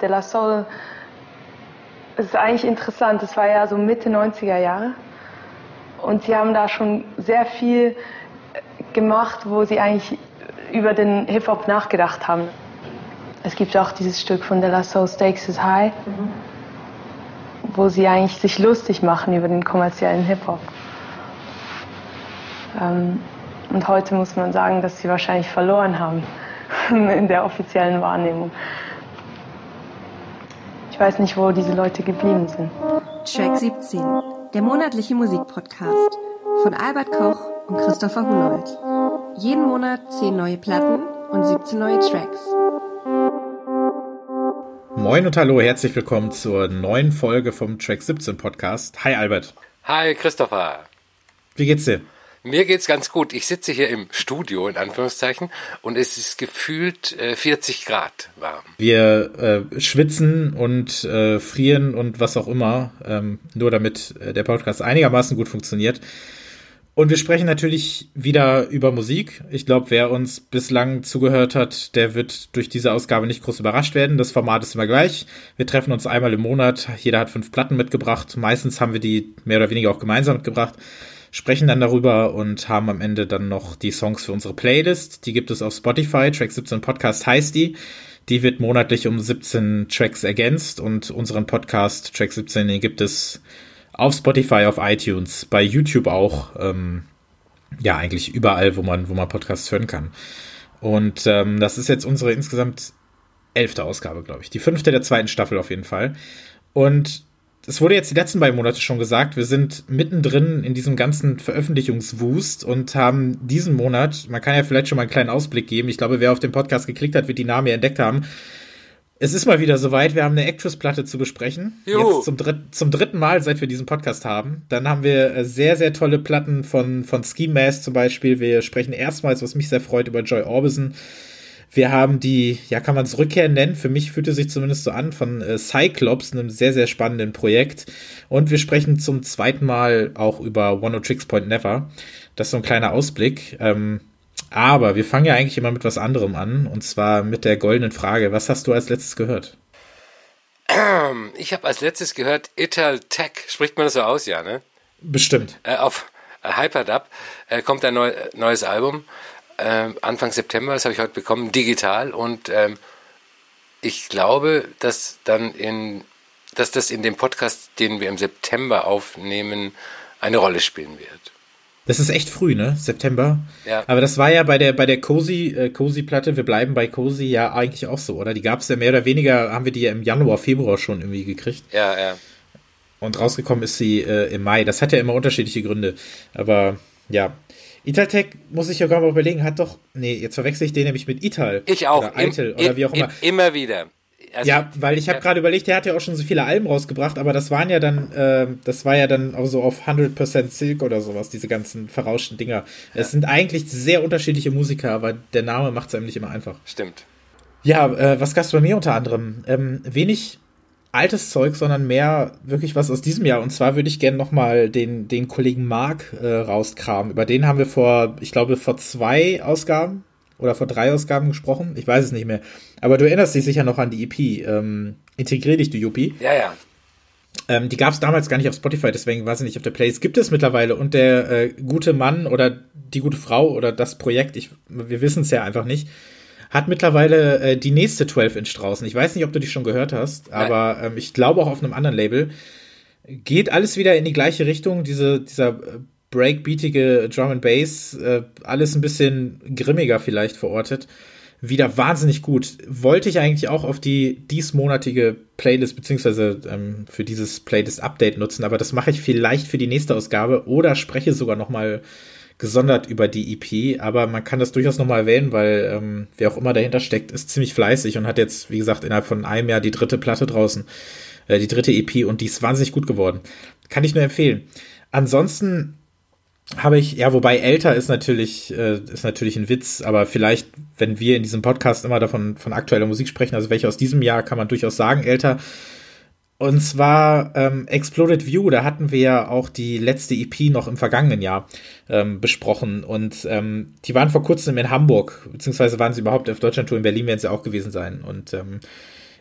De La Soul ist eigentlich interessant. Es war ja so Mitte 90er Jahre. Und sie haben da schon sehr viel gemacht, wo sie eigentlich über den Hip-Hop nachgedacht haben. Es gibt auch dieses Stück von De La Soul Stakes is High, mhm. wo sie eigentlich sich lustig machen über den kommerziellen Hip-Hop. Ähm, und heute muss man sagen, dass sie wahrscheinlich verloren haben in der offiziellen Wahrnehmung. Ich weiß nicht, wo diese Leute geblieben sind. Track 17, der monatliche Musikpodcast von Albert Koch und Christopher Hunold. Jeden Monat 10 neue Platten und 17 neue Tracks. Moin und hallo, herzlich willkommen zur neuen Folge vom Track 17 Podcast. Hi Albert. Hi Christopher. Wie geht's dir? Mir geht's ganz gut. Ich sitze hier im Studio in Anführungszeichen und es ist gefühlt äh, 40 Grad warm. Wir äh, schwitzen und äh, frieren und was auch immer, ähm, nur damit äh, der Podcast einigermaßen gut funktioniert. Und wir sprechen natürlich wieder über Musik. Ich glaube, wer uns bislang zugehört hat, der wird durch diese Ausgabe nicht groß überrascht werden. Das Format ist immer gleich. Wir treffen uns einmal im Monat. Jeder hat fünf Platten mitgebracht. Meistens haben wir die mehr oder weniger auch gemeinsam mitgebracht sprechen dann darüber und haben am Ende dann noch die Songs für unsere Playlist. Die gibt es auf Spotify. Track 17 Podcast heißt die. Die wird monatlich um 17 Tracks ergänzt und unseren Podcast Track 17 den gibt es auf Spotify, auf iTunes, bei YouTube auch. Ähm, ja, eigentlich überall, wo man, wo man Podcasts hören kann. Und ähm, das ist jetzt unsere insgesamt elfte Ausgabe, glaube ich. Die fünfte der zweiten Staffel auf jeden Fall. Und es wurde jetzt die letzten beiden Monate schon gesagt, wir sind mittendrin in diesem ganzen Veröffentlichungswust und haben diesen Monat, man kann ja vielleicht schon mal einen kleinen Ausblick geben, ich glaube, wer auf den Podcast geklickt hat, wird die Namen ja entdeckt haben. Es ist mal wieder soweit, wir haben eine Actress-Platte zu besprechen. Juhu. Jetzt zum, dritt, zum dritten Mal, seit wir diesen Podcast haben. Dann haben wir äh, sehr, sehr tolle Platten von, von Ski Mask zum Beispiel. Wir sprechen erstmals, was mich sehr freut, über Joy Orbison. Wir haben die, ja, kann man es Rückkehr nennen? Für mich fühlt es sich zumindest so an, von äh, Cyclops, einem sehr, sehr spannenden Projekt. Und wir sprechen zum zweiten Mal auch über One of Tricks Point Never. Das ist so ein kleiner Ausblick. Ähm, aber wir fangen ja eigentlich immer mit was anderem an. Und zwar mit der goldenen Frage. Was hast du als letztes gehört? Ich habe als letztes gehört Ital Tech. Spricht man das so aus, ja, ne? Bestimmt. Äh, auf äh, Hyperdub äh, kommt ein neu, neues Album äh, Anfang September, das habe ich heute bekommen, digital und ähm, ich glaube, dass dann in, dass das in dem Podcast, den wir im September aufnehmen, eine Rolle spielen wird. Das ist echt früh, ne? September. Ja. Aber das war ja bei der bei der Cozy äh, Cozy Platte. Wir bleiben bei Cozy ja eigentlich auch so, oder? Die gab es ja mehr oder weniger, haben wir die ja im Januar, Februar schon irgendwie gekriegt. Ja, ja. Und rausgekommen ist sie äh, im Mai. Das hat ja immer unterschiedliche Gründe. Aber ja, Italtech, muss ich ja gerade mal überlegen, hat doch, nee, jetzt verwechsel ich den nämlich mit Ital. Ich auch. Oder Ital oder wie auch immer. immer wieder. Also, ja, weil ich habe ja. gerade überlegt, der hat ja auch schon so viele Alben rausgebracht, aber das waren ja dann, äh, das war ja dann auch so auf 100% Silk oder sowas, diese ganzen verrauschten Dinger. Ja. Es sind eigentlich sehr unterschiedliche Musiker, aber der Name macht es einem nicht immer einfach. Stimmt. Ja, äh, was gab's bei mir unter anderem? Ähm, wenig altes Zeug, sondern mehr wirklich was aus diesem Jahr. Und zwar würde ich gerne nochmal den, den Kollegen Mark äh, rauskramen. Über den haben wir vor, ich glaube, vor zwei Ausgaben oder vor drei Ausgaben gesprochen. Ich weiß es nicht mehr. Aber du erinnerst dich sicher noch an die EP. Ähm, Integrier dich, du Yuppie. Ja, ja. Ähm, die gab es damals gar nicht auf Spotify, deswegen weiß ich nicht auf der Playlist. Gibt es mittlerweile und der äh, gute Mann oder die gute Frau oder das Projekt, ich, wir wissen es ja einfach nicht, hat mittlerweile äh, die nächste 12-Inch draußen. Ich weiß nicht, ob du die schon gehört hast, aber ähm, ich glaube auch auf einem anderen Label. Geht alles wieder in die gleiche Richtung, diese, dieser äh, breakbeatige Drum and Bass, äh, alles ein bisschen grimmiger vielleicht verortet. Wieder wahnsinnig gut. Wollte ich eigentlich auch auf die diesmonatige Playlist beziehungsweise ähm, für dieses Playlist-Update nutzen, aber das mache ich vielleicht für die nächste Ausgabe oder spreche sogar noch mal gesondert über die EP, aber man kann das durchaus nochmal erwähnen, weil ähm, wer auch immer dahinter steckt, ist ziemlich fleißig und hat jetzt, wie gesagt, innerhalb von einem Jahr die dritte Platte draußen, äh, die dritte EP und die ist wahnsinnig gut geworden. Kann ich nur empfehlen. Ansonsten habe ich, ja, wobei älter ist natürlich, äh, ist natürlich ein Witz, aber vielleicht, wenn wir in diesem Podcast immer davon von aktueller Musik sprechen, also welche aus diesem Jahr kann man durchaus sagen, älter, und zwar ähm, Exploded View, da hatten wir ja auch die letzte EP noch im vergangenen Jahr ähm, besprochen. Und ähm, die waren vor kurzem in Hamburg, beziehungsweise waren sie überhaupt auf Deutschland-Tour in Berlin, werden sie auch gewesen sein. Und ähm,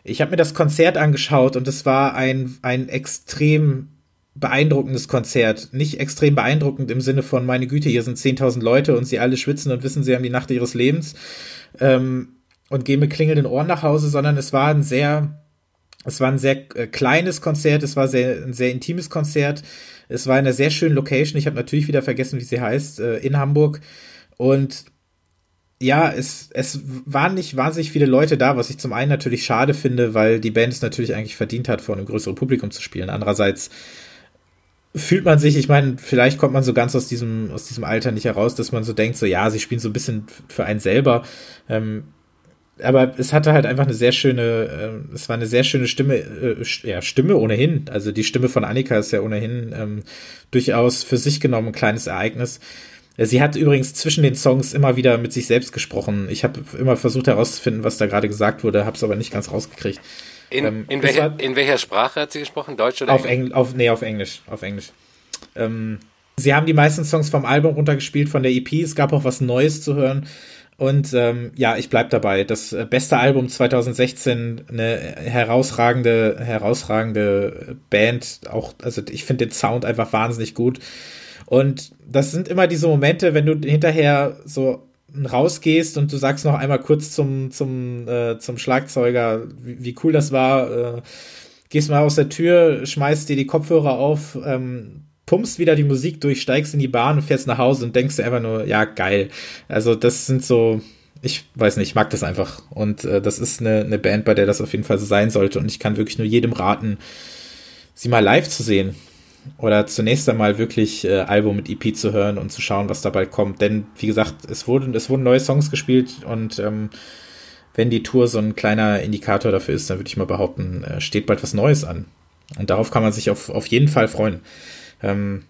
Ich habe mir das Konzert angeschaut und es war ein, ein extrem beeindruckendes Konzert. Nicht extrem beeindruckend im Sinne von, meine Güte, hier sind 10.000 Leute und sie alle schwitzen und wissen, sie haben die Nacht ihres Lebens ähm, und gehen mit klingelnden Ohren nach Hause, sondern es war ein sehr, es war ein sehr äh, kleines Konzert, es war sehr, ein sehr intimes Konzert. Es war in einer sehr schönen Location. Ich habe natürlich wieder vergessen, wie sie heißt, äh, in Hamburg. Und ja, es, es waren nicht wahnsinnig viele Leute da, was ich zum einen natürlich schade finde, weil die Band es natürlich eigentlich verdient hat, vor einem größeren Publikum zu spielen. Andererseits fühlt man sich, ich meine, vielleicht kommt man so ganz aus diesem, aus diesem Alter nicht heraus, dass man so denkt, so ja, sie spielen so ein bisschen für einen selber. Ähm, aber es hatte halt einfach eine sehr schöne, äh, es war eine sehr schöne Stimme, äh, ja, Stimme ohnehin. Also die Stimme von Annika ist ja ohnehin ähm, durchaus für sich genommen ein kleines Ereignis. Sie hat übrigens zwischen den Songs immer wieder mit sich selbst gesprochen. Ich habe immer versucht herauszufinden, was da gerade gesagt wurde, habe es aber nicht ganz rausgekriegt. In, ähm, in, welcher, war, in, welcher, Sprache hat sie gesprochen? Deutsch oder auf Englisch? Auf, nee, auf Englisch. Auf Englisch. Ähm, sie haben die meisten Songs vom Album runtergespielt, von der EP. Es gab auch was Neues zu hören. Und ähm, ja, ich bleib dabei. Das äh, beste Album 2016, eine herausragende, herausragende Band. Auch, also ich finde den Sound einfach wahnsinnig gut. Und das sind immer diese Momente, wenn du hinterher so rausgehst und du sagst noch einmal kurz zum, zum, äh, zum Schlagzeuger, wie, wie, cool das war, äh, gehst mal aus der Tür, schmeißt dir die Kopfhörer auf, ähm, pumpst wieder die Musik durch, steigst in die Bahn und fährst nach Hause und denkst dir einfach nur, ja, geil. Also das sind so, ich weiß nicht, ich mag das einfach. Und äh, das ist eine, eine Band, bei der das auf jeden Fall so sein sollte. Und ich kann wirklich nur jedem raten, sie mal live zu sehen oder zunächst einmal wirklich äh, Album mit EP zu hören und zu schauen, was dabei kommt. Denn, wie gesagt, es wurden, es wurden neue Songs gespielt und ähm, wenn die Tour so ein kleiner Indikator dafür ist, dann würde ich mal behaupten, äh, steht bald was Neues an. Und darauf kann man sich auf, auf jeden Fall freuen. Ähm,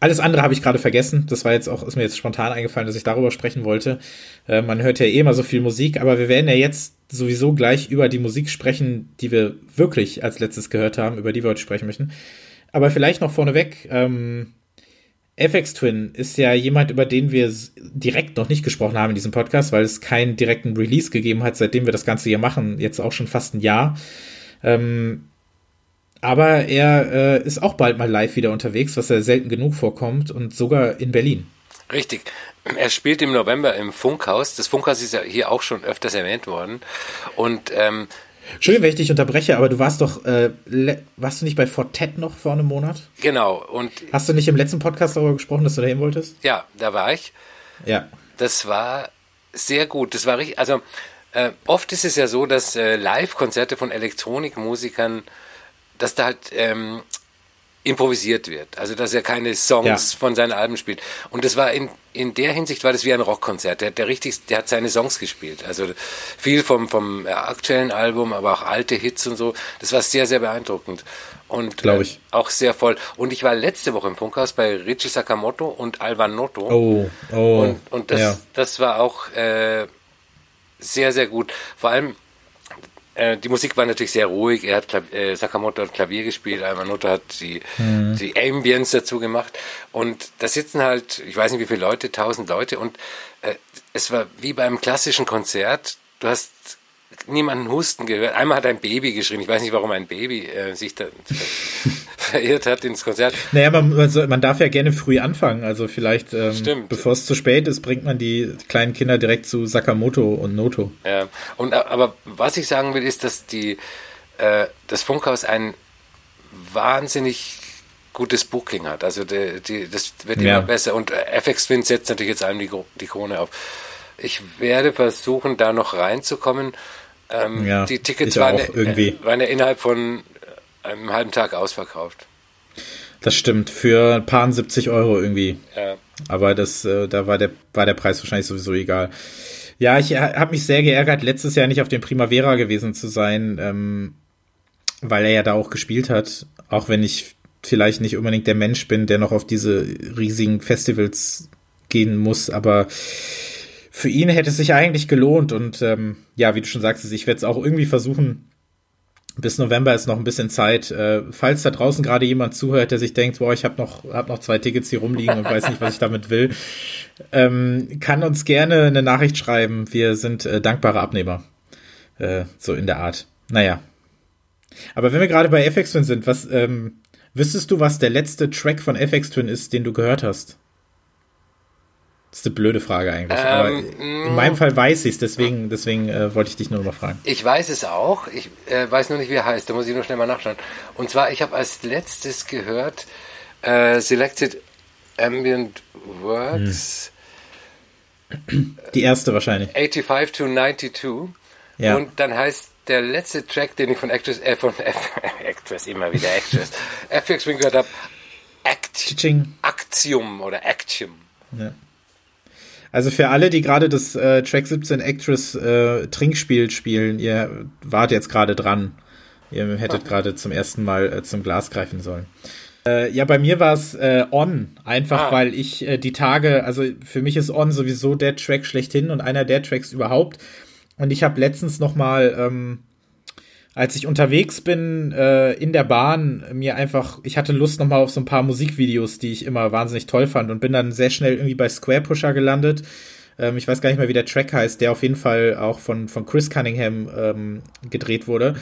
alles andere habe ich gerade vergessen. Das war jetzt auch, ist mir jetzt spontan eingefallen, dass ich darüber sprechen wollte. Äh, man hört ja eh immer so viel Musik, aber wir werden ja jetzt sowieso gleich über die Musik sprechen, die wir wirklich als letztes gehört haben, über die wir heute sprechen möchten. Aber vielleicht noch vorneweg, ähm, FX Twin ist ja jemand, über den wir direkt noch nicht gesprochen haben in diesem Podcast, weil es keinen direkten Release gegeben hat, seitdem wir das Ganze hier machen. Jetzt auch schon fast ein Jahr. Ähm, aber er äh, ist auch bald mal live wieder unterwegs, was ja selten genug vorkommt und sogar in Berlin. Richtig. Er spielt im November im Funkhaus. Das Funkhaus ist ja hier auch schon öfters erwähnt worden. Und ähm, Entschuldigung, wenn ich dich unterbreche, aber du warst doch, äh, warst du nicht bei Fortet noch vor einem Monat? Genau. Und Hast du nicht im letzten Podcast darüber gesprochen, dass du dahin wolltest? Ja, da war ich. Ja. Das war sehr gut. Das war richtig, also äh, oft ist es ja so, dass äh, Live-Konzerte von Elektronikmusikern, dass da halt ähm, improvisiert wird. Also dass er keine Songs ja. von seinen Alben spielt. Und das war in, in der Hinsicht war das wie ein Rockkonzert. Der, der richtig, der hat seine Songs gespielt. Also viel vom, vom aktuellen Album, aber auch alte Hits und so. Das war sehr, sehr beeindruckend. Und Glaube ich. Äh, auch sehr voll. Und ich war letzte Woche im Funkhaus bei Richie Sakamoto und Alvan Noto. Oh, oh. Und, und das, ja. das war auch äh, sehr, sehr gut. Vor allem äh, die Musik war natürlich sehr ruhig. Er hat Klav äh, Sakamoto hat Klavier gespielt, Almanoto hat die, mhm. die Ambience dazu gemacht. Und da sitzen halt, ich weiß nicht wie viele Leute, tausend Leute. Und äh, es war wie beim klassischen Konzert. Du hast niemanden husten gehört. Einmal hat ein Baby geschrien. Ich weiß nicht, warum ein Baby äh, sich da verirrt hat ins Konzert. Naja, man, also man darf ja gerne früh anfangen. Also vielleicht, ähm, bevor es zu spät ist, bringt man die kleinen Kinder direkt zu Sakamoto und Noto. Ja, und aber was ich sagen will, ist, dass die äh, das Funkhaus ein wahnsinnig gutes Booking hat. Also die, die, das wird immer ja. besser. Und äh, FX Twin setzt natürlich jetzt allem die, die Krone auf. Ich werde versuchen, da noch reinzukommen. Ähm, ja, die Tickets waren, irgendwie. waren ja innerhalb von einem halben Tag ausverkauft. Das stimmt, für ein paar 70 Euro irgendwie. Ja. Aber das, äh, da war der, war der Preis wahrscheinlich sowieso egal. Ja, ich habe mich sehr geärgert, letztes Jahr nicht auf dem Primavera gewesen zu sein, ähm, weil er ja da auch gespielt hat. Auch wenn ich vielleicht nicht unbedingt der Mensch bin, der noch auf diese riesigen Festivals gehen muss, aber für ihn hätte es sich eigentlich gelohnt und ähm, ja, wie du schon sagst, ich werde es auch irgendwie versuchen. Bis November ist noch ein bisschen Zeit. Äh, falls da draußen gerade jemand zuhört, der sich denkt, boah, ich habe noch, hab noch zwei Tickets hier rumliegen und weiß nicht, was ich damit will, ähm, kann uns gerne eine Nachricht schreiben. Wir sind äh, dankbare Abnehmer. Äh, so in der Art. Naja. Aber wenn wir gerade bei FX Twin sind, was, ähm, wüsstest du, was der letzte Track von FX Twin ist, den du gehört hast? Das ist eine blöde Frage eigentlich. Ähm, aber in meinem Fall weiß ich es, deswegen, deswegen äh, wollte ich dich nur mal fragen. Ich weiß es auch. Ich äh, weiß nur nicht, wie er heißt. Da muss ich nur schnell mal nachschauen. Und zwar, ich habe als letztes gehört äh, Selected Ambient Works. Hm. Die erste wahrscheinlich. 85 to 92. Ja. Und dann heißt der letzte Track, den ich von Actress, äh, von F Actress, immer wieder Actress, FX Wing gehört habe, Act Actium oder Actium. Ja. Also für alle, die gerade das äh, Track 17 Actress äh, Trinkspiel spielen, ihr wart jetzt gerade dran. Ihr hättet gerade zum ersten Mal äh, zum Glas greifen sollen. Äh, ja, bei mir war es äh, On, einfach ah. weil ich äh, die Tage, also für mich ist On sowieso der Track schlechthin und einer der Tracks überhaupt. Und ich habe letztens noch mal, ähm, als ich unterwegs bin äh, in der Bahn, mir einfach, ich hatte Lust noch mal auf so ein paar Musikvideos, die ich immer wahnsinnig toll fand und bin dann sehr schnell irgendwie bei Square Pusher gelandet. Ähm, ich weiß gar nicht mehr, wie der Track heißt, der auf jeden Fall auch von, von Chris Cunningham ähm, gedreht wurde.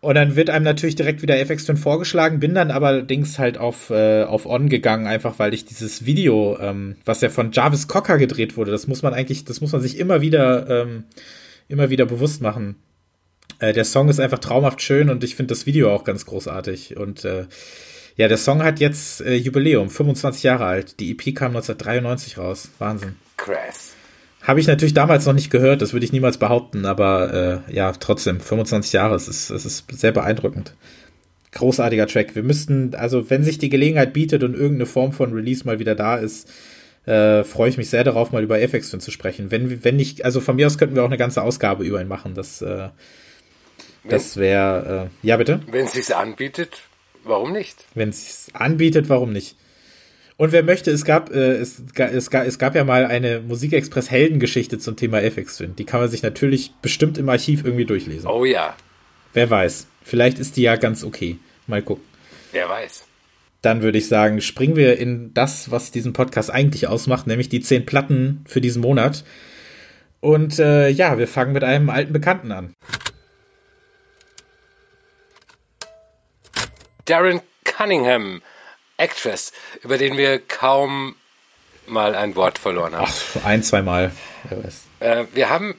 Und dann wird einem natürlich direkt wieder FX Twin vorgeschlagen, bin dann allerdings halt auf, äh, auf On gegangen, einfach weil ich dieses Video, ähm, was ja von Jarvis Cocker gedreht wurde, das muss man eigentlich, das muss man sich immer wieder, ähm, immer wieder bewusst machen. Äh, der Song ist einfach traumhaft schön und ich finde das Video auch ganz großartig. Und äh, ja, der Song hat jetzt äh, Jubiläum, 25 Jahre alt. Die EP kam 1993 raus. Wahnsinn. Krass. Habe ich natürlich damals noch nicht gehört, das würde ich niemals behaupten, aber äh, ja, trotzdem, 25 Jahre, es ist, es ist sehr beeindruckend. Großartiger Track. Wir müssten, also wenn sich die Gelegenheit bietet und irgendeine Form von Release mal wieder da ist, äh, freue ich mich sehr darauf, mal über FX zu sprechen. Wenn, wenn nicht, also von mir aus könnten wir auch eine ganze Ausgabe über ihn machen. Das, äh, das wäre, äh, ja bitte? Wenn es sich anbietet, warum nicht? Wenn es sich anbietet, warum nicht? Und wer möchte, es gab, äh, es, es, gab, es gab ja mal eine Musikexpress Heldengeschichte zum Thema FX Twin. Die kann man sich natürlich bestimmt im Archiv irgendwie durchlesen. Oh ja. Hr weiß. Vielleicht ist die ja ganz okay. Mal gucken. Wer weiß. Dann würde ich sagen, springen wir in das, was diesen Podcast eigentlich ausmacht, nämlich die zehn Platten für diesen Monat. Und äh, ja, wir fangen mit einem alten Bekannten an. Darren Cunningham Actress, über den wir kaum mal ein Wort verloren haben. Ach, ein, zwei Mal. Äh, wir haben,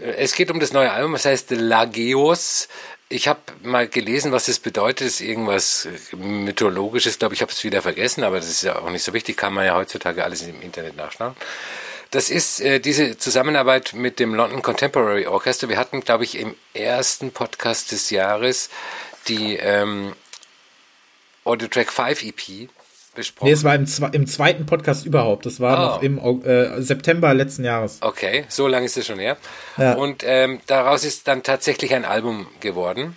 äh, es geht um das neue Album, das heißt Lageos. Ich habe mal gelesen, was das bedeutet. Das ist irgendwas äh, mythologisches, glaube ich, habe es wieder vergessen, aber das ist ja auch nicht so wichtig, kann man ja heutzutage alles im Internet nachschauen. Das ist äh, diese Zusammenarbeit mit dem London Contemporary Orchestra. Wir hatten, glaube ich, im ersten Podcast des Jahres die ähm, Audio Track 5 EP besprochen? Nee, es war im, im zweiten Podcast überhaupt. Das war oh. noch im äh, September letzten Jahres. Okay, so lange ist es schon her. Ja. Und ähm, daraus ist dann tatsächlich ein Album geworden,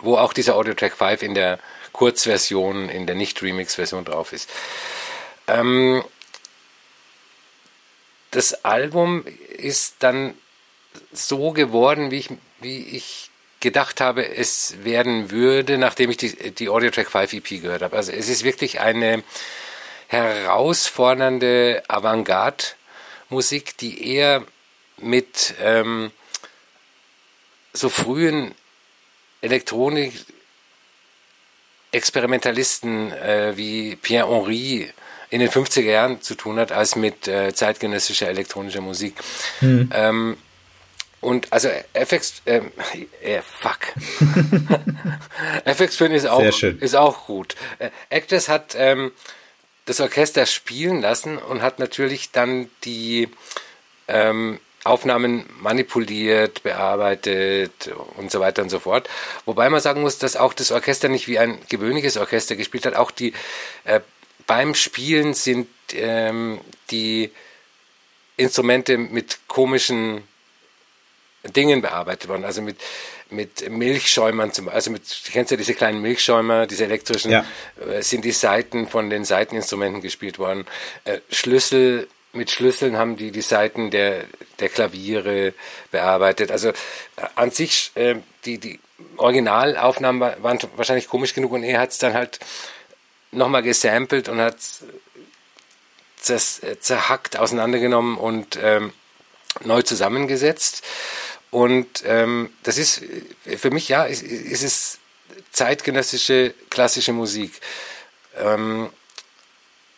wo auch dieser Audio Track 5 in der Kurzversion, in der Nicht-Remix-Version drauf ist. Ähm, das Album ist dann so geworden, wie ich, wie ich gedacht habe, es werden würde, nachdem ich die, die Audio Track 5 EP gehört habe. Also es ist wirklich eine herausfordernde Avantgarde-Musik, die eher mit ähm, so frühen Elektronik Experimentalisten äh, wie Pierre Henry in den 50er Jahren zu tun hat, als mit äh, zeitgenössischer elektronischer Musik. Mhm. Ähm, und also FX, ähm, äh, fuck. FX Twin ist auch, ist auch gut. Äh, Actors hat ähm, das Orchester spielen lassen und hat natürlich dann die ähm, Aufnahmen manipuliert, bearbeitet und so weiter und so fort. Wobei man sagen muss, dass auch das Orchester nicht wie ein gewöhnliches Orchester gespielt hat. Auch die äh, beim Spielen sind ähm, die Instrumente mit komischen Dingen bearbeitet worden. Also mit, mit Milchschäumern, zum, also mit, kennst du diese kleinen Milchschäumer, diese elektrischen, ja. äh, sind die Seiten von den Seiteninstrumenten gespielt worden. Äh, Schlüssel, mit Schlüsseln haben die die Seiten der, der Klaviere bearbeitet. Also äh, an sich, die, die Originalaufnahmen waren wahrscheinlich komisch genug und er hat es dann halt nochmal gesampelt und hat es zerhackt, auseinandergenommen und ähm, neu zusammengesetzt. Und ähm, das ist für mich, ja, ist, ist es zeitgenössische klassische Musik. Ähm,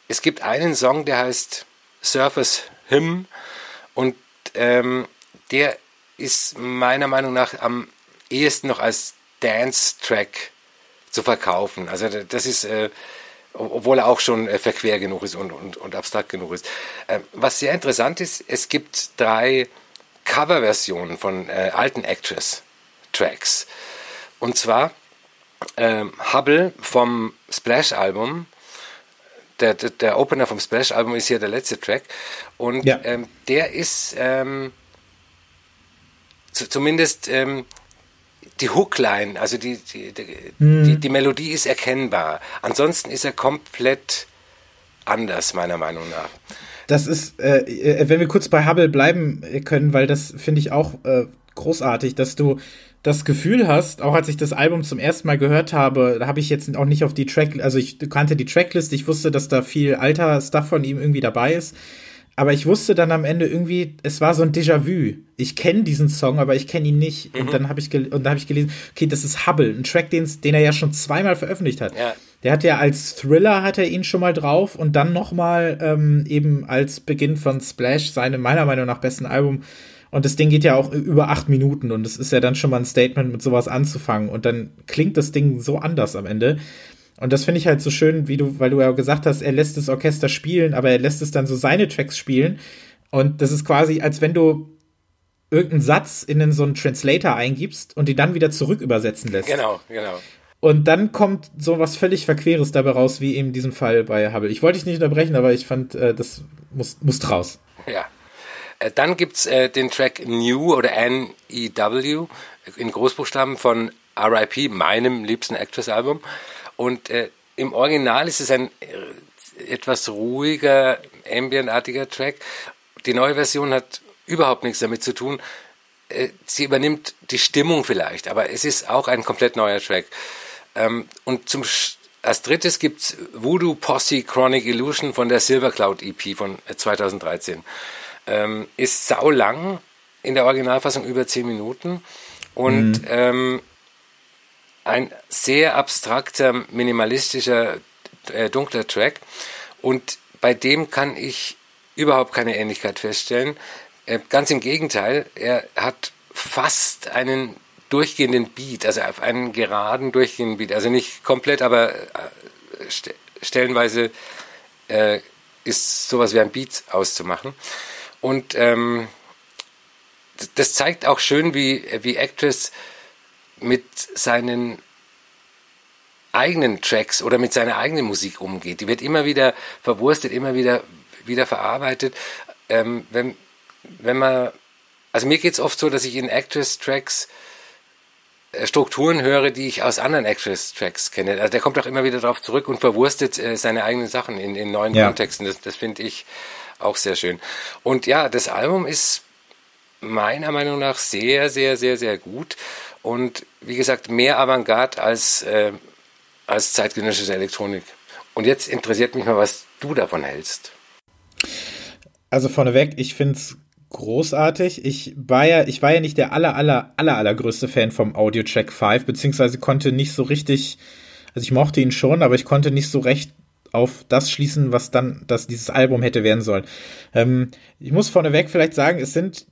es gibt einen Song, der heißt Surface Hymn und ähm, der ist meiner Meinung nach am ehesten noch als Dance-Track zu verkaufen. Also das ist, äh, obwohl er auch schon äh, verquer genug ist und, und, und abstrakt genug ist. Äh, was sehr interessant ist, es gibt drei Coverversionen von äh, alten Actress-Tracks. Und zwar ähm, Hubble vom Splash-Album. Der, der, der, Opener vom Splash-Album ist hier der letzte Track. Und ja. ähm, der ist ähm, zumindest ähm, die Hookline, also die, die, die, hm. die, die Melodie ist erkennbar. Ansonsten ist er komplett anders, meiner Meinung nach. Das ist, äh, äh wenn wir kurz bei Hubble bleiben können, weil das finde ich auch äh, großartig, dass du das Gefühl hast, auch als ich das Album zum ersten Mal gehört habe, da habe ich jetzt auch nicht auf die Track, also ich kannte die Tracklist, ich wusste, dass da viel alter Stuff von ihm irgendwie dabei ist. Aber ich wusste dann am Ende irgendwie, es war so ein Déjà-vu. Ich kenne diesen Song, aber ich kenne ihn nicht. Mhm. Und dann habe ich, und dann hab ich gelesen, okay, das ist Hubble, ein Track, den, den er ja schon zweimal veröffentlicht hat. Ja. Der hat ja als Thriller hat er ihn schon mal drauf und dann noch mal ähm, eben als Beginn von Splash seinem meiner Meinung nach besten Album. Und das Ding geht ja auch über acht Minuten und es ist ja dann schon mal ein Statement, mit sowas anzufangen. Und dann klingt das Ding so anders am Ende. Und das finde ich halt so schön, wie du, weil du ja gesagt hast, er lässt das Orchester spielen, aber er lässt es dann so seine Tracks spielen. Und das ist quasi, als wenn du irgendeinen Satz in so einen Translator eingibst und die dann wieder zurück übersetzen lässt. Genau, genau. Und dann kommt so was völlig Verqueres dabei raus, wie in diesem Fall bei Hubble. Ich wollte dich nicht unterbrechen, aber ich fand, äh, das muss, muss raus. Ja. Äh, dann gibt's äh, den Track New oder N-E-W in Großbuchstaben von R.I.P., meinem liebsten Actress-Album. Und äh, im Original ist es ein äh, etwas ruhiger, ambientartiger Track. Die neue Version hat überhaupt nichts damit zu tun. Äh, sie übernimmt die Stimmung vielleicht, aber es ist auch ein komplett neuer Track. Ähm, und zum als drittes gibt's Voodoo Posse Chronic Illusion von der Silver Cloud EP von 2013. Äh, ähm, ist sau lang, in der Originalfassung über zehn Minuten und mhm. ähm, ein sehr abstrakter, minimalistischer, äh, dunkler Track. Und bei dem kann ich überhaupt keine Ähnlichkeit feststellen. Äh, ganz im Gegenteil, er hat fast einen durchgehenden Beat, also auf einen geraden durchgehenden Beat. Also nicht komplett, aber äh, st stellenweise äh, ist sowas wie ein Beat auszumachen. Und ähm, das zeigt auch schön, wie, wie Actress mit seinen eigenen Tracks oder mit seiner eigenen Musik umgeht. Die wird immer wieder verwurstet, immer wieder, wieder verarbeitet. Ähm, wenn, wenn man, also mir geht es oft so, dass ich in Actress-Tracks äh, Strukturen höre, die ich aus anderen Actress-Tracks kenne. Also der kommt auch immer wieder darauf zurück und verwurstet äh, seine eigenen Sachen in, in neuen ja. Kontexten. Das, das finde ich auch sehr schön. Und ja, das Album ist meiner Meinung nach sehr, sehr, sehr, sehr gut. Und wie gesagt, mehr Avantgarde als, äh, als zeitgenössische Elektronik. Und jetzt interessiert mich mal, was du davon hältst. Also vorneweg, ich finde es großartig. Ich war ja, ich war ja nicht der aller, aller, aller, allergrößte Fan vom Audio Track 5, beziehungsweise konnte nicht so richtig, also ich mochte ihn schon, aber ich konnte nicht so recht auf das schließen, was dann, dass dieses Album hätte werden sollen. Ähm, ich muss vorneweg vielleicht sagen, es sind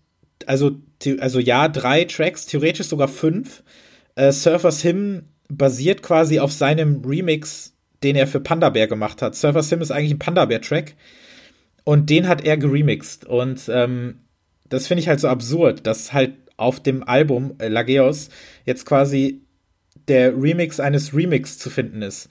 also, also ja, drei Tracks, theoretisch sogar fünf. Äh, Surfers Hymn basiert quasi auf seinem Remix, den er für Panda Bear gemacht hat. Surfers Hymn ist eigentlich ein Panda Bear Track. Und den hat er geremixed. Und ähm, das finde ich halt so absurd, dass halt auf dem Album äh, Lageos jetzt quasi der Remix eines Remix zu finden ist.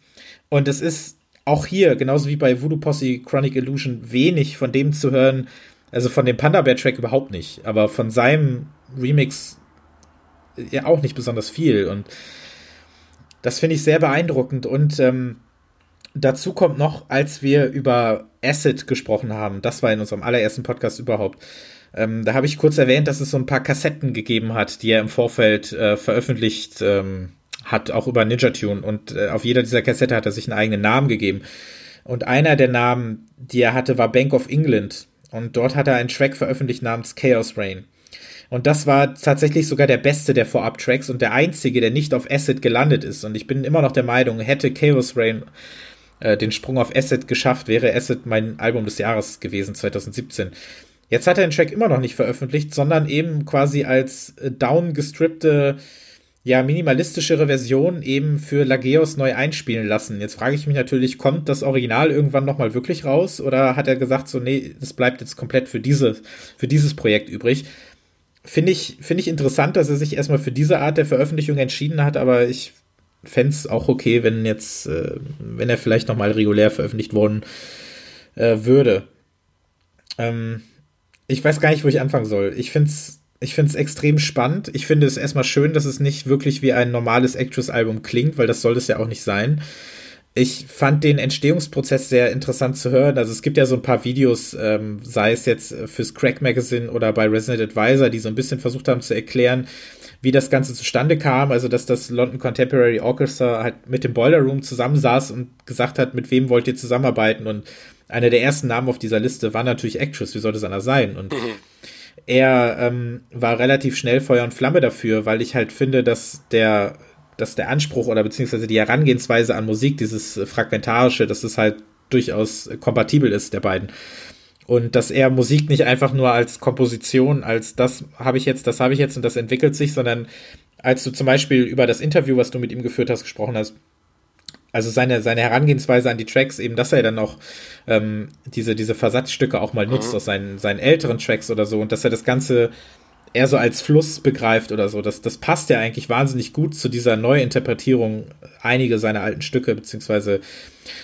Und es ist auch hier, genauso wie bei Voodoo Posse Chronic Illusion, wenig von dem zu hören, also von dem Panda Bear Track überhaupt nicht, aber von seinem Remix ja auch nicht besonders viel. Und das finde ich sehr beeindruckend. Und ähm, dazu kommt noch, als wir über Acid gesprochen haben, das war in unserem allerersten Podcast überhaupt, ähm, da habe ich kurz erwähnt, dass es so ein paar Kassetten gegeben hat, die er im Vorfeld äh, veröffentlicht ähm, hat, auch über Ninja Tune. Und äh, auf jeder dieser Kassette hat er sich einen eigenen Namen gegeben. Und einer der Namen, die er hatte, war Bank of England. Und dort hat er einen Track veröffentlicht namens Chaos Rain. Und das war tatsächlich sogar der beste der Vorab-Tracks und der einzige, der nicht auf Acid gelandet ist. Und ich bin immer noch der Meinung, hätte Chaos Rain äh, den Sprung auf Acid geschafft, wäre Acid mein Album des Jahres gewesen, 2017. Jetzt hat er den Track immer noch nicht veröffentlicht, sondern eben quasi als äh, downgestrippte, ja, minimalistischere Version eben für Lageos neu einspielen lassen. Jetzt frage ich mich natürlich, kommt das Original irgendwann nochmal wirklich raus? Oder hat er gesagt, so, nee, das bleibt jetzt komplett für, diese, für dieses Projekt übrig? Finde ich, finde ich interessant, dass er sich erstmal für diese Art der Veröffentlichung entschieden hat, aber ich fände es auch okay, wenn jetzt, äh, wenn er vielleicht nochmal regulär veröffentlicht worden äh, würde. Ähm, ich weiß gar nicht, wo ich anfangen soll. Ich finde es ich find's extrem spannend. Ich finde es erstmal schön, dass es nicht wirklich wie ein normales Actress-Album klingt, weil das soll es ja auch nicht sein. Ich fand den Entstehungsprozess sehr interessant zu hören. Also es gibt ja so ein paar Videos, ähm, sei es jetzt fürs Crack Magazine oder bei Resident Advisor, die so ein bisschen versucht haben zu erklären, wie das Ganze zustande kam. Also dass das London Contemporary Orchestra halt mit dem Boiler Room zusammensaß und gesagt hat, mit wem wollt ihr zusammenarbeiten und einer der ersten Namen auf dieser Liste war natürlich Actress, wie sollte es anders sein? Und mhm. Er ähm, war relativ schnell Feuer und Flamme dafür, weil ich halt finde, dass der, dass der Anspruch oder beziehungsweise die Herangehensweise an Musik, dieses Fragmentarische, dass es halt durchaus kompatibel ist, der beiden. Und dass er Musik nicht einfach nur als Komposition, als das habe ich jetzt, das habe ich jetzt und das entwickelt sich, sondern als du zum Beispiel über das Interview, was du mit ihm geführt hast, gesprochen hast, also seine, seine Herangehensweise an die Tracks, eben, dass er dann auch ähm, diese, diese Versatzstücke auch mal nutzt mhm. aus seinen, seinen älteren Tracks oder so und dass er das Ganze eher so als Fluss begreift oder so. Das, das passt ja eigentlich wahnsinnig gut zu dieser Neuinterpretierung einige seiner alten Stücke, beziehungsweise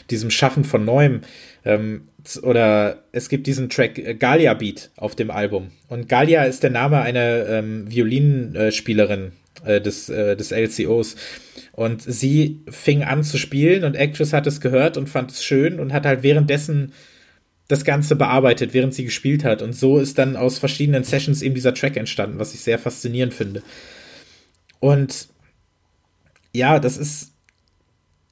diesem Schaffen von Neuem. Ähm, oder es gibt diesen Track äh, Galia Beat auf dem Album. Und Galia ist der Name einer ähm, Violinspielerin äh, des, äh, des LCOs. Und sie fing an zu spielen und Actress hat es gehört und fand es schön und hat halt währenddessen das Ganze bearbeitet, während sie gespielt hat. Und so ist dann aus verschiedenen Sessions eben dieser Track entstanden, was ich sehr faszinierend finde. Und ja, das ist.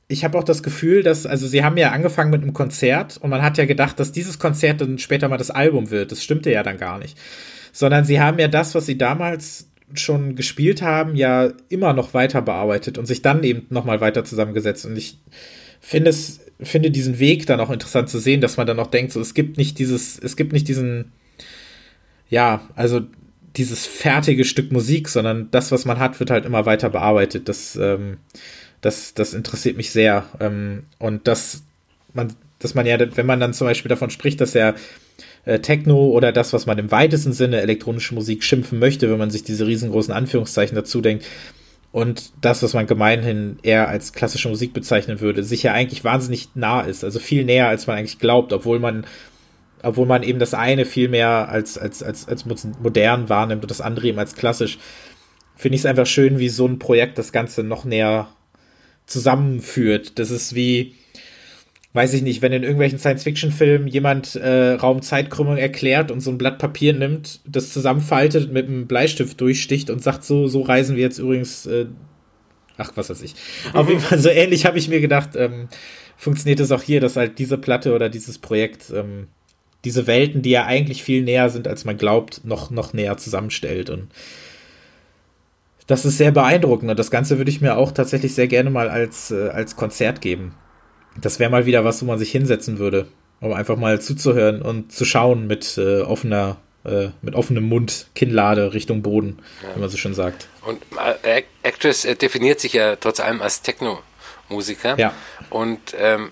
Ich habe auch das Gefühl, dass, also sie haben ja angefangen mit einem Konzert und man hat ja gedacht, dass dieses Konzert dann später mal das Album wird. Das stimmte ja dann gar nicht. Sondern sie haben ja das, was sie damals schon gespielt haben, ja immer noch weiter bearbeitet und sich dann eben nochmal weiter zusammengesetzt. Und ich finde es, finde diesen Weg dann auch interessant zu sehen, dass man dann auch denkt, so es gibt nicht dieses, es gibt nicht diesen, ja, also dieses fertige Stück Musik, sondern das, was man hat, wird halt immer weiter bearbeitet. Das, ähm, das, das interessiert mich sehr. Ähm, und dass man, dass man ja, wenn man dann zum Beispiel davon spricht, dass er äh, Techno oder das, was man im weitesten Sinne elektronische Musik schimpfen möchte, wenn man sich diese riesengroßen Anführungszeichen dazu denkt. Und das, was man gemeinhin eher als klassische Musik bezeichnen würde, sich ja eigentlich wahnsinnig nah ist. Also viel näher, als man eigentlich glaubt, obwohl man, obwohl man eben das eine viel mehr als, als, als, als modern wahrnimmt und das andere eben als klassisch. Finde ich es einfach schön, wie so ein Projekt das Ganze noch näher zusammenführt. Das ist wie, weiß ich nicht, wenn in irgendwelchen Science-Fiction-Filmen jemand äh, Raumzeitkrümmung erklärt und so ein Blatt Papier nimmt, das zusammenfaltet, mit einem Bleistift durchsticht und sagt, so, so reisen wir jetzt übrigens, äh, ach, was weiß ich. Auf jeden Fall so ähnlich habe ich mir gedacht, ähm, funktioniert es auch hier, dass halt diese Platte oder dieses Projekt ähm, diese Welten, die ja eigentlich viel näher sind, als man glaubt, noch, noch näher zusammenstellt und das ist sehr beeindruckend und das Ganze würde ich mir auch tatsächlich sehr gerne mal als, äh, als Konzert geben das wäre mal wieder was, wo man sich hinsetzen würde, um einfach mal zuzuhören und zu schauen mit äh, offener, äh, mit offenem Mund, Kinnlade Richtung Boden, ja. wie man so schon sagt. Und äh, Actress äh, definiert sich ja trotz allem als Techno-Musiker. Ja. Und ähm,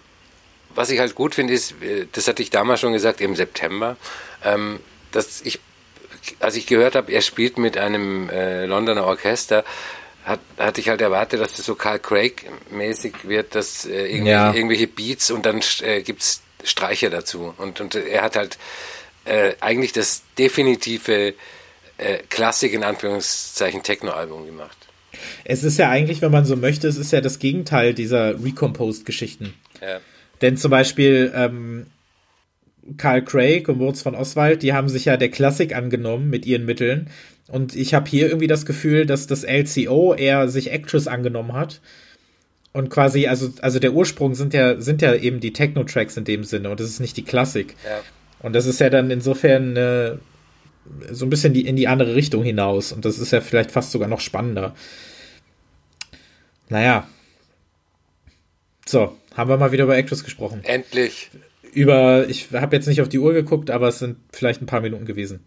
was ich halt gut finde, ist, äh, das hatte ich damals schon gesagt, im September, ähm, dass ich, als ich gehört habe, er spielt mit einem äh, Londoner Orchester, hat, hatte ich halt erwartet, dass das so Carl Craig-mäßig wird, dass äh, irgendwelche, ja. irgendwelche Beats und dann äh, gibt's Streicher dazu. Und, und er hat halt äh, eigentlich das definitive äh, Klassik in Anführungszeichen Techno-Album gemacht. Es ist ja eigentlich, wenn man so möchte, es ist ja das Gegenteil dieser Recomposed-Geschichten. Ja. Denn zum Beispiel ähm, Carl Craig und Moritz von Oswald, die haben sich ja der Klassik angenommen mit ihren Mitteln und ich habe hier irgendwie das Gefühl, dass das LCO eher sich Actress angenommen hat. Und quasi, also, also der Ursprung sind ja, sind ja eben die Techno-Tracks in dem Sinne und das ist nicht die Klassik. Ja. Und das ist ja dann insofern eine, so ein bisschen die, in die andere Richtung hinaus. Und das ist ja vielleicht fast sogar noch spannender. Naja. So, haben wir mal wieder über Actress gesprochen. Endlich. Über, ich habe jetzt nicht auf die Uhr geguckt, aber es sind vielleicht ein paar Minuten gewesen.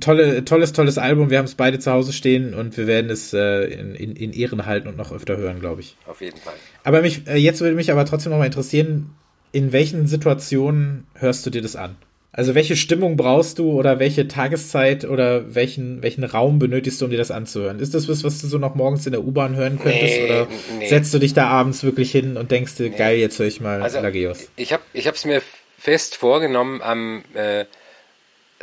Tolle, tolles, tolles Album. Wir haben es beide zu Hause stehen und wir werden es äh, in, in, in, Ehren halten und noch öfter hören, glaube ich. Auf jeden Fall. Aber mich, äh, jetzt würde mich aber trotzdem noch mal interessieren, in welchen Situationen hörst du dir das an? Also welche Stimmung brauchst du oder welche Tageszeit oder welchen, welchen Raum benötigst du, um dir das anzuhören? Ist das was, was du so noch morgens in der U-Bahn hören könntest? Nee, oder nee. setzt du dich da abends wirklich hin und denkst dir, nee. geil, jetzt höre ich mal also, Lageos? Ich habe es mir fest vorgenommen, am äh,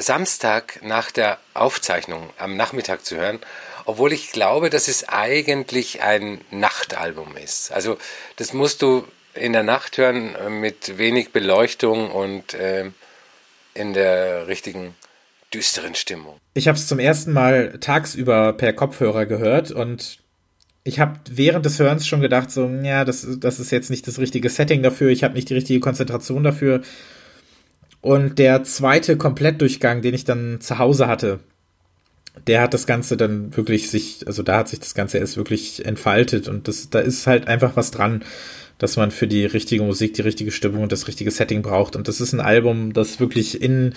Samstag nach der Aufzeichnung am Nachmittag zu hören, obwohl ich glaube, dass es eigentlich ein Nachtalbum ist. Also das musst du in der Nacht hören äh, mit wenig Beleuchtung und äh, in der richtigen düsteren Stimmung. Ich habe es zum ersten Mal tagsüber per Kopfhörer gehört und ich habe während des Hörens schon gedacht, so, ja, das, das ist jetzt nicht das richtige Setting dafür, ich habe nicht die richtige Konzentration dafür. Und der zweite Komplettdurchgang, den ich dann zu Hause hatte, der hat das Ganze dann wirklich sich, also da hat sich das Ganze erst wirklich entfaltet und das, da ist halt einfach was dran dass man für die richtige Musik die richtige Stimmung und das richtige Setting braucht. Und das ist ein Album, das wirklich in,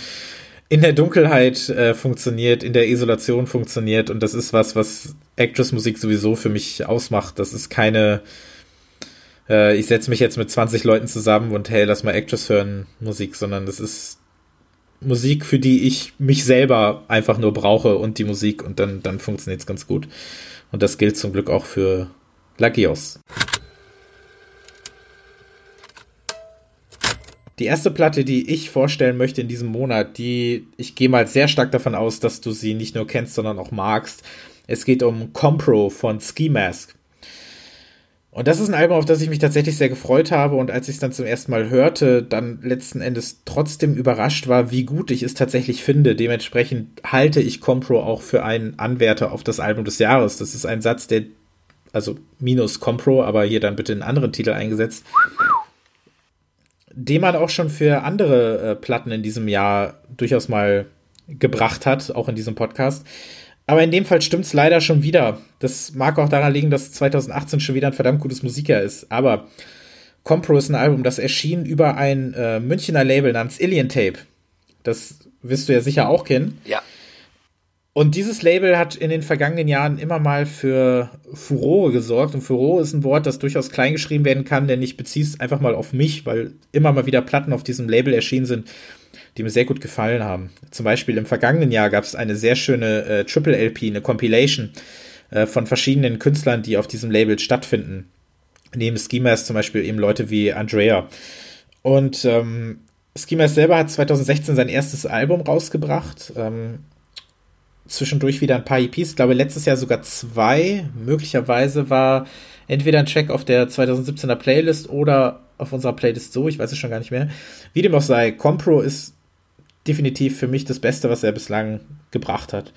in der Dunkelheit äh, funktioniert, in der Isolation funktioniert. Und das ist was, was Actress-Musik sowieso für mich ausmacht. Das ist keine, äh, ich setze mich jetzt mit 20 Leuten zusammen und hey, lass mal Actress hören Musik, sondern das ist Musik, für die ich mich selber einfach nur brauche und die Musik und dann, dann funktioniert es ganz gut. Und das gilt zum Glück auch für Lagios. Die erste Platte, die ich vorstellen möchte in diesem Monat, die ich gehe mal sehr stark davon aus, dass du sie nicht nur kennst, sondern auch magst. Es geht um Compro von Ski Mask. Und das ist ein Album, auf das ich mich tatsächlich sehr gefreut habe und als ich es dann zum ersten Mal hörte, dann letzten Endes trotzdem überrascht war, wie gut ich es tatsächlich finde. Dementsprechend halte ich Compro auch für einen Anwärter auf das Album des Jahres. Das ist ein Satz, der, also minus Compro, aber hier dann bitte einen anderen Titel eingesetzt, den man auch schon für andere äh, Platten in diesem Jahr durchaus mal gebracht hat, auch in diesem Podcast. Aber in dem Fall stimmt es leider schon wieder. Das mag auch daran liegen, dass 2018 schon wieder ein verdammt gutes Musikjahr ist. Aber Compro ist ein Album, das erschien über ein äh, Münchner Label namens Alien Tape. Das wirst du ja sicher auch kennen. Ja. Und dieses Label hat in den vergangenen Jahren immer mal für Furore gesorgt. Und Furore ist ein Wort, das durchaus klein geschrieben werden kann, denn ich beziehe es einfach mal auf mich, weil immer mal wieder Platten auf diesem Label erschienen sind, die mir sehr gut gefallen haben. Zum Beispiel im vergangenen Jahr gab es eine sehr schöne äh, Triple LP, eine Compilation äh, von verschiedenen Künstlern, die auf diesem Label stattfinden. Neben Schemas zum Beispiel eben Leute wie Andrea. Und ähm, Schemas selber hat 2016 sein erstes Album rausgebracht. Ähm, zwischendurch wieder ein paar EPs. Ich glaube, letztes Jahr sogar zwei. Möglicherweise war entweder ein Track auf der 2017er Playlist oder auf unserer Playlist so. Ich weiß es schon gar nicht mehr. Wie dem auch sei, Compro ist definitiv für mich das Beste, was er bislang gebracht hat.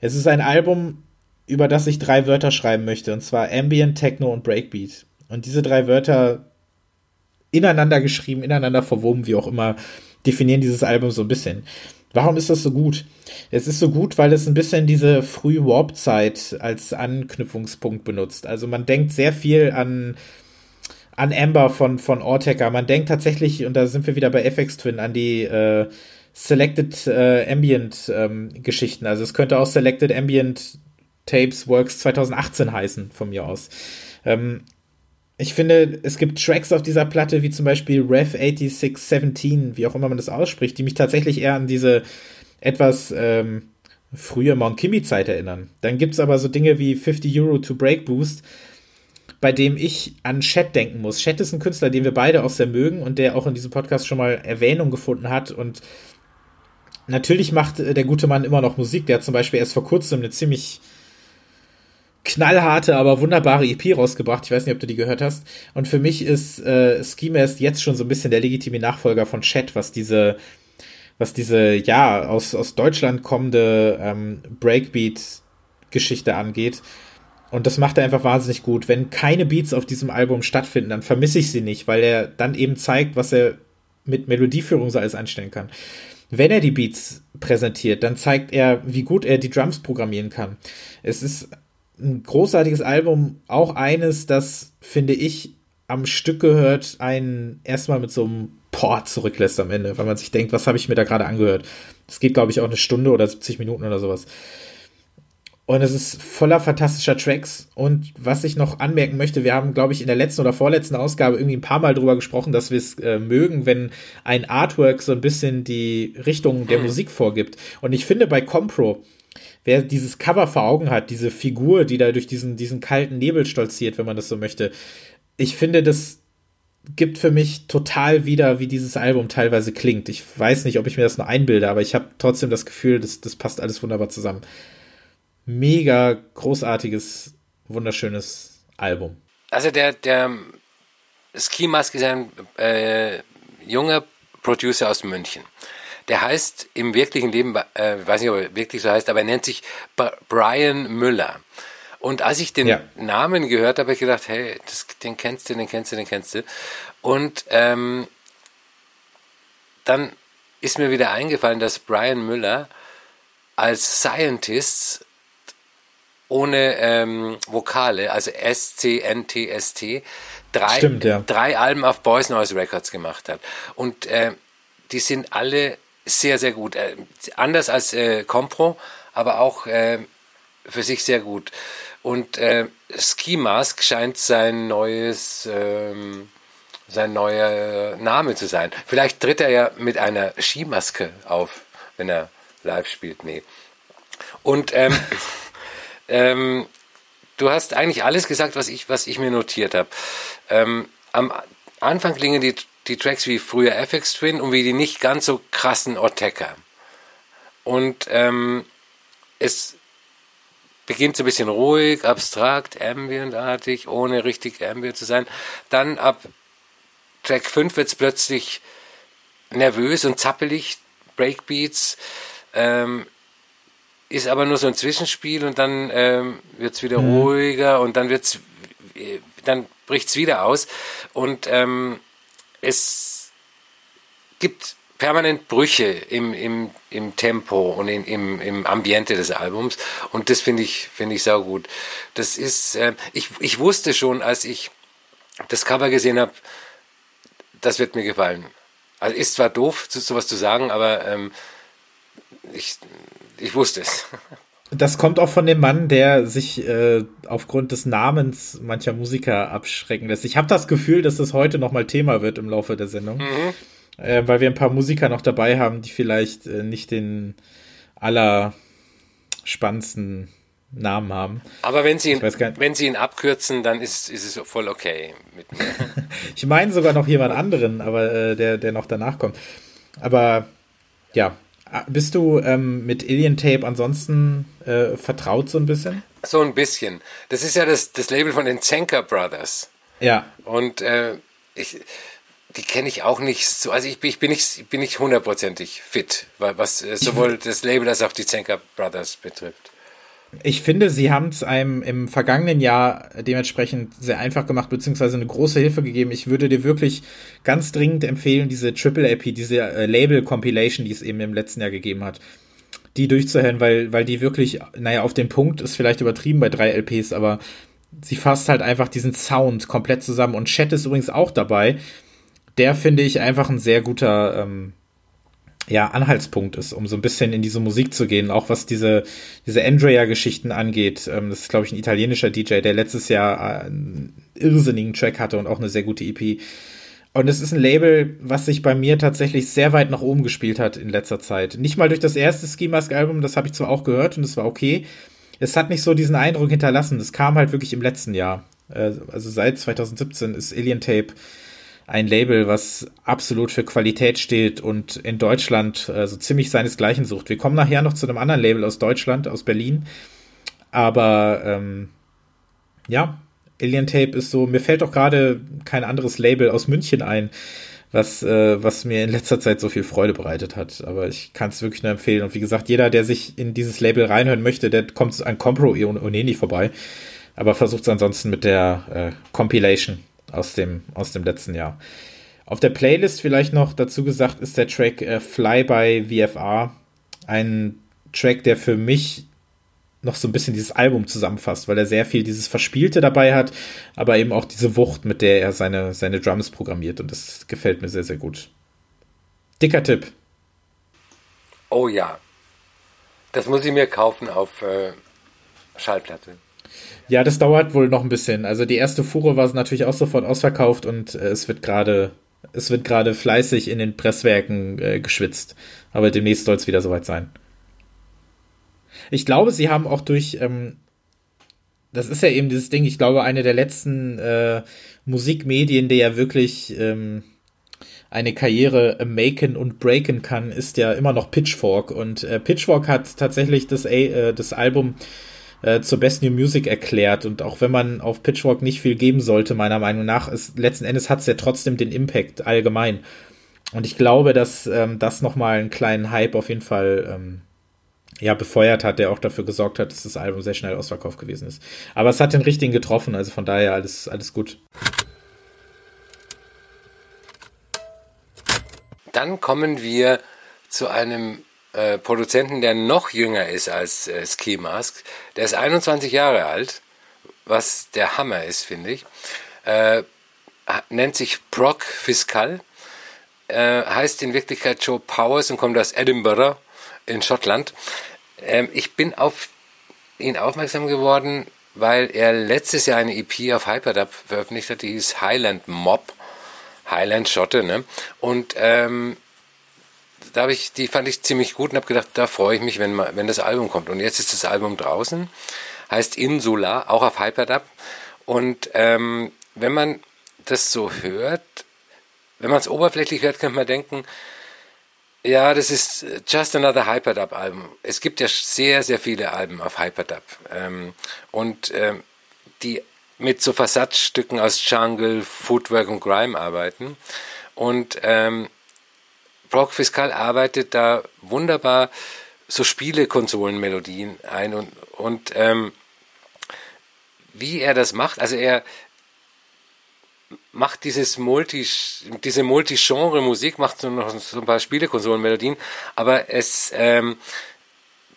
Es ist ein Album, über das ich drei Wörter schreiben möchte, und zwar Ambient, Techno und Breakbeat. Und diese drei Wörter ineinander geschrieben, ineinander verwoben, wie auch immer, definieren dieses Album so ein bisschen. Warum ist das so gut? Es ist so gut, weil es ein bisschen diese Früh-Warp-Zeit als Anknüpfungspunkt benutzt. Also man denkt sehr viel an, an Amber von, von Orteca. Man denkt tatsächlich, und da sind wir wieder bei FX Twin, an die äh, Selected äh, Ambient ähm, Geschichten. Also es könnte auch Selected Ambient Tapes Works 2018 heißen, von mir aus. Ähm, ich finde, es gibt Tracks auf dieser Platte, wie zum Beispiel Rev 8617, wie auch immer man das ausspricht, die mich tatsächlich eher an diese etwas ähm, frühe Mount Kimmy-Zeit erinnern. Dann gibt es aber so Dinge wie 50 Euro to Break Boost, bei dem ich an Chat denken muss. Chat ist ein Künstler, den wir beide auch sehr mögen und der auch in diesem Podcast schon mal Erwähnung gefunden hat. Und natürlich macht der gute Mann immer noch Musik. Der hat zum Beispiel erst vor kurzem eine ziemlich knallharte, aber wunderbare EP rausgebracht. Ich weiß nicht, ob du die gehört hast. Und für mich ist äh, Schemast jetzt schon so ein bisschen der legitime Nachfolger von Chat, was diese, was diese, ja, aus, aus Deutschland kommende ähm, Breakbeat-Geschichte angeht. Und das macht er einfach wahnsinnig gut. Wenn keine Beats auf diesem Album stattfinden, dann vermisse ich sie nicht, weil er dann eben zeigt, was er mit Melodieführung so alles einstellen kann. Wenn er die Beats präsentiert, dann zeigt er, wie gut er die Drums programmieren kann. Es ist ein großartiges Album, auch eines, das, finde ich, am Stück gehört, einen erstmal mit so einem Port zurücklässt am Ende, weil man sich denkt, was habe ich mir da gerade angehört? Das geht, glaube ich, auch eine Stunde oder 70 Minuten oder sowas. Und es ist voller fantastischer Tracks. Und was ich noch anmerken möchte, wir haben, glaube ich, in der letzten oder vorletzten Ausgabe irgendwie ein paar Mal drüber gesprochen, dass wir es äh, mögen, wenn ein Artwork so ein bisschen die Richtung der hm. Musik vorgibt. Und ich finde bei Compro, wer dieses Cover vor Augen hat, diese Figur, die da durch diesen, diesen kalten Nebel stolziert, wenn man das so möchte, ich finde, das gibt für mich total wieder, wie dieses Album teilweise klingt. Ich weiß nicht, ob ich mir das nur einbilde, aber ich habe trotzdem das Gefühl, das, das passt alles wunderbar zusammen mega großartiges, wunderschönes Album. Also der, der Ski Mask ist ein äh, junger Producer aus München. Der heißt im wirklichen Leben, äh, weiß nicht, ob er wirklich so heißt, aber er nennt sich Brian Müller. Und als ich den ja. Namen gehört habe, habe ich gedacht, hey, das, den kennst du, den kennst du, den kennst du. Und ähm, dann ist mir wieder eingefallen, dass Brian Müller als Scientist ohne ähm, Vokale, also S-C-N-T-S-T, drei, Stimmt, ja. drei Alben auf Boys Noise Records gemacht hat. Und äh, die sind alle sehr, sehr gut. Äh, anders als äh, Compro, aber auch äh, für sich sehr gut. Und äh, Ski Mask scheint sein neues, ähm, sein neuer Name zu sein. Vielleicht tritt er ja mit einer Skimaske auf, wenn er live spielt. Nee. Und ähm, Ähm, du hast eigentlich alles gesagt, was ich, was ich mir notiert habe. Ähm, am Anfang klingen die, die Tracks wie früher FX Twin und wie die nicht ganz so krassen Ortega. Und ähm, es beginnt so ein bisschen ruhig, abstrakt, ambientartig, ohne richtig ambient zu sein. Dann ab Track 5 wird es plötzlich nervös und zappelig, Breakbeats. Ähm, ist aber nur so ein Zwischenspiel und dann ähm, wird es wieder mhm. ruhiger und dann wird's, äh, dann bricht es wieder aus und ähm, es gibt permanent Brüche im, im, im Tempo und in, im, im Ambiente des Albums und das finde ich finde ich sau gut. Das ist äh, ich ich wusste schon, als ich das Cover gesehen habe, das wird mir gefallen. Also ist zwar doof, sowas zu sagen, aber ähm, ich ich wusste es. Das kommt auch von dem Mann, der sich äh, aufgrund des Namens mancher Musiker abschrecken lässt. Ich habe das Gefühl, dass das heute nochmal Thema wird im Laufe der Sendung. Mhm. Äh, weil wir ein paar Musiker noch dabei haben, die vielleicht äh, nicht den allerspannendsten Namen haben. Aber wenn sie, ihn, wenn sie ihn abkürzen, dann ist, ist es voll okay mit mir. ich meine sogar noch jemand anderen, aber äh, der, der noch danach kommt. Aber ja, bist du ähm, mit Alien Tape ansonsten äh, vertraut so ein bisschen? So ein bisschen. Das ist ja das, das Label von den Zenker Brothers. Ja. Und äh, ich, die kenne ich auch nicht so. Also ich, ich bin nicht, bin nicht hundertprozentig fit, was äh, sowohl das Label als auch die Zenker Brothers betrifft. Ich finde, sie haben es einem im vergangenen Jahr dementsprechend sehr einfach gemacht, beziehungsweise eine große Hilfe gegeben. Ich würde dir wirklich ganz dringend empfehlen, diese Triple LP, diese äh, Label-Compilation, die es eben im letzten Jahr gegeben hat, die durchzuhören, weil, weil die wirklich, naja, auf den Punkt ist vielleicht übertrieben bei drei LPs, aber sie fasst halt einfach diesen Sound komplett zusammen. Und Chat ist übrigens auch dabei. Der finde ich einfach ein sehr guter ähm, ja, Anhaltspunkt ist, um so ein bisschen in diese Musik zu gehen, auch was diese, diese Andrea-Geschichten angeht. Ähm, das ist, glaube ich, ein italienischer DJ, der letztes Jahr einen irrsinnigen Track hatte und auch eine sehr gute EP. Und es ist ein Label, was sich bei mir tatsächlich sehr weit nach oben gespielt hat in letzter Zeit. Nicht mal durch das erste Ski Mask Album, das habe ich zwar auch gehört und es war okay. Es hat nicht so diesen Eindruck hinterlassen. Es kam halt wirklich im letzten Jahr. Äh, also seit 2017 ist Alien Tape ein Label, was absolut für Qualität steht und in Deutschland äh, so ziemlich seinesgleichen sucht. Wir kommen nachher noch zu einem anderen Label aus Deutschland, aus Berlin. Aber ähm, ja, Alien Tape ist so, mir fällt auch gerade kein anderes Label aus München ein, was, äh, was mir in letzter Zeit so viel Freude bereitet hat. Aber ich kann es wirklich nur empfehlen. Und wie gesagt, jeder, der sich in dieses Label reinhören möchte, der kommt an Compro ohne nicht vorbei. Aber versucht es ansonsten mit der äh, Compilation aus dem, aus dem letzten Jahr. Auf der Playlist vielleicht noch dazu gesagt ist der Track äh, Fly by VFR. Ein Track, der für mich noch so ein bisschen dieses Album zusammenfasst, weil er sehr viel dieses Verspielte dabei hat, aber eben auch diese Wucht, mit der er seine, seine Drums programmiert. Und das gefällt mir sehr, sehr gut. Dicker Tipp. Oh ja. Das muss ich mir kaufen auf äh, Schallplatte. Ja, das dauert wohl noch ein bisschen. Also die erste Fuhre war natürlich auch sofort ausverkauft und äh, es wird gerade es wird gerade fleißig in den Presswerken äh, geschwitzt. Aber demnächst soll es wieder soweit sein. Ich glaube, sie haben auch durch, ähm, das ist ja eben dieses Ding, ich glaube, eine der letzten äh, Musikmedien, die ja wirklich ähm, eine Karriere maken und breaken kann, ist ja immer noch Pitchfork. Und äh, Pitchfork hat tatsächlich das, äh, das Album äh, zur Best New Music erklärt. Und auch wenn man auf Pitchfork nicht viel geben sollte, meiner Meinung nach, ist, letzten Endes hat es ja trotzdem den Impact allgemein. Und ich glaube, dass ähm, das nochmal einen kleinen Hype auf jeden Fall ähm, ja, befeuert hat, der auch dafür gesorgt hat, dass das Album sehr schnell ausverkauft gewesen ist. Aber es hat den richtigen getroffen, also von daher alles, alles gut. Dann kommen wir zu einem äh, Produzenten, der noch jünger ist als äh, Ski Mask. Der ist 21 Jahre alt, was der Hammer ist, finde ich. Äh, nennt sich Brock Fiscal, äh, heißt in Wirklichkeit Joe Powers und kommt aus Edinburgh in Schottland. Ähm, ich bin auf ihn aufmerksam geworden, weil er letztes Jahr eine EP auf Hyperdub veröffentlicht hat, die hieß Highland Mob. Highland Schotte, ne? Und ähm, da habe ich, die fand ich ziemlich gut und habe gedacht, da freue ich mich, wenn, wenn das Album kommt. Und jetzt ist das Album draußen, heißt Insula, auch auf Hyperdub. Und ähm, wenn man das so hört, wenn man es oberflächlich hört, könnte man denken, ja, das ist just another Hyperdub-Album. Es gibt ja sehr, sehr viele Alben auf Hyperdub. Ähm, und ähm, die mit so Versatzstücken aus Jungle, Footwork und Grime arbeiten. Und ähm, Brock Fiscal arbeitet da wunderbar so Spielekonsolenmelodien ein und, und ähm, wie er das macht, also er macht dieses Multi, diese Multi-Genre-Musik, macht so noch so ein paar Spielekonsolenmelodien, aber es ähm,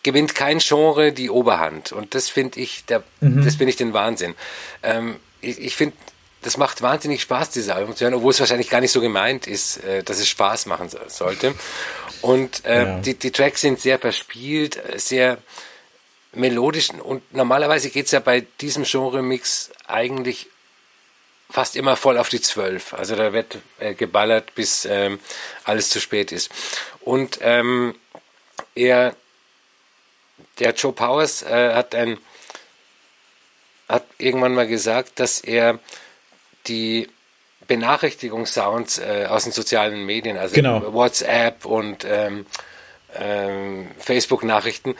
gewinnt kein Genre die Oberhand. Und das finde ich, der, mhm. das finde ich den Wahnsinn. Ähm, ich, ich finde, das macht wahnsinnig Spaß, dieses Album zu hören, obwohl es wahrscheinlich gar nicht so gemeint ist, äh, dass es Spaß machen so, sollte. Und äh, ja. die, die Tracks sind sehr verspielt, sehr melodisch und normalerweise geht's ja bei diesem Genre-Mix eigentlich fast immer voll auf die Zwölf. Also da wird äh, geballert, bis ähm, alles zu spät ist. Und ähm, er, der Joe Powers äh, hat ein hat irgendwann mal gesagt, dass er die Benachrichtigungssounds äh, aus den sozialen Medien, also genau. WhatsApp und ähm, ähm, Facebook-Nachrichten,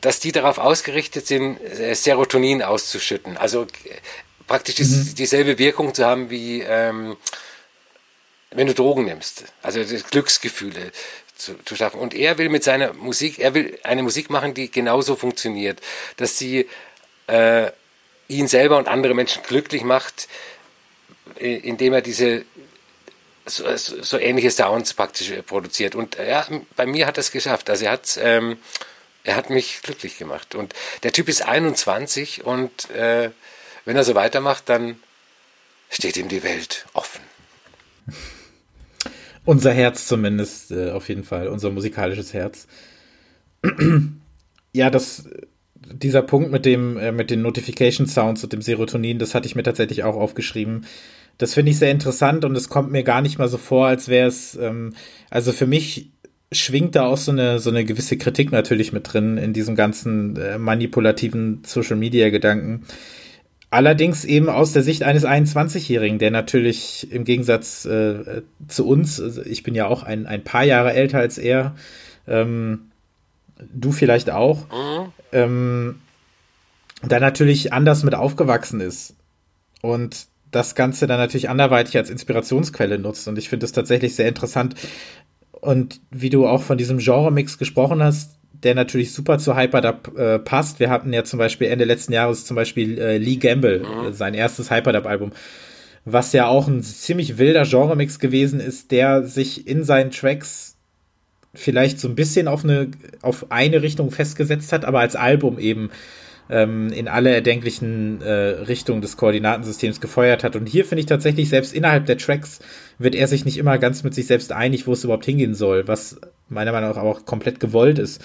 dass die darauf ausgerichtet sind, äh, Serotonin auszuschütten. Also praktisch mhm. dieselbe Wirkung zu haben wie ähm, wenn du Drogen nimmst. Also Glücksgefühle zu, zu schaffen. Und er will mit seiner Musik, er will eine Musik machen, die genauso funktioniert, dass sie äh, ihn selber und andere Menschen glücklich macht, indem er diese so, so, ähnliche Sounds praktisch produziert. Und ja, bei mir hat er es geschafft. Also er hat, ähm, er hat mich glücklich gemacht. Und der Typ ist 21 und äh, wenn er so weitermacht, dann steht ihm die Welt offen. Unser Herz zumindest, äh, auf jeden Fall, unser musikalisches Herz. ja, das, dieser Punkt mit dem, äh, mit den Notification Sounds und dem Serotonin, das hatte ich mir tatsächlich auch aufgeschrieben. Das finde ich sehr interessant und es kommt mir gar nicht mal so vor, als wäre es, ähm, also für mich schwingt da auch so eine, so eine gewisse Kritik natürlich mit drin in diesem ganzen äh, manipulativen Social Media Gedanken Allerdings eben aus der Sicht eines 21-Jährigen, der natürlich im Gegensatz äh, zu uns, also ich bin ja auch ein, ein paar Jahre älter als er, ähm, du vielleicht auch, mhm. ähm, da natürlich anders mit aufgewachsen ist und das Ganze dann natürlich anderweitig als Inspirationsquelle nutzt. Und ich finde es tatsächlich sehr interessant. Und wie du auch von diesem Genre-Mix gesprochen hast, der natürlich super zu Hyperdub äh, passt. Wir hatten ja zum Beispiel Ende letzten Jahres zum Beispiel äh, Lee Gamble, mhm. sein erstes Hyperdub-Album, was ja auch ein ziemlich wilder Genremix gewesen ist, der sich in seinen Tracks vielleicht so ein bisschen auf eine, auf eine Richtung festgesetzt hat, aber als Album eben ähm, in alle erdenklichen äh, Richtungen des Koordinatensystems gefeuert hat. Und hier finde ich tatsächlich, selbst innerhalb der Tracks wird er sich nicht immer ganz mit sich selbst einig, wo es überhaupt hingehen soll, was meiner Meinung nach auch komplett gewollt ist.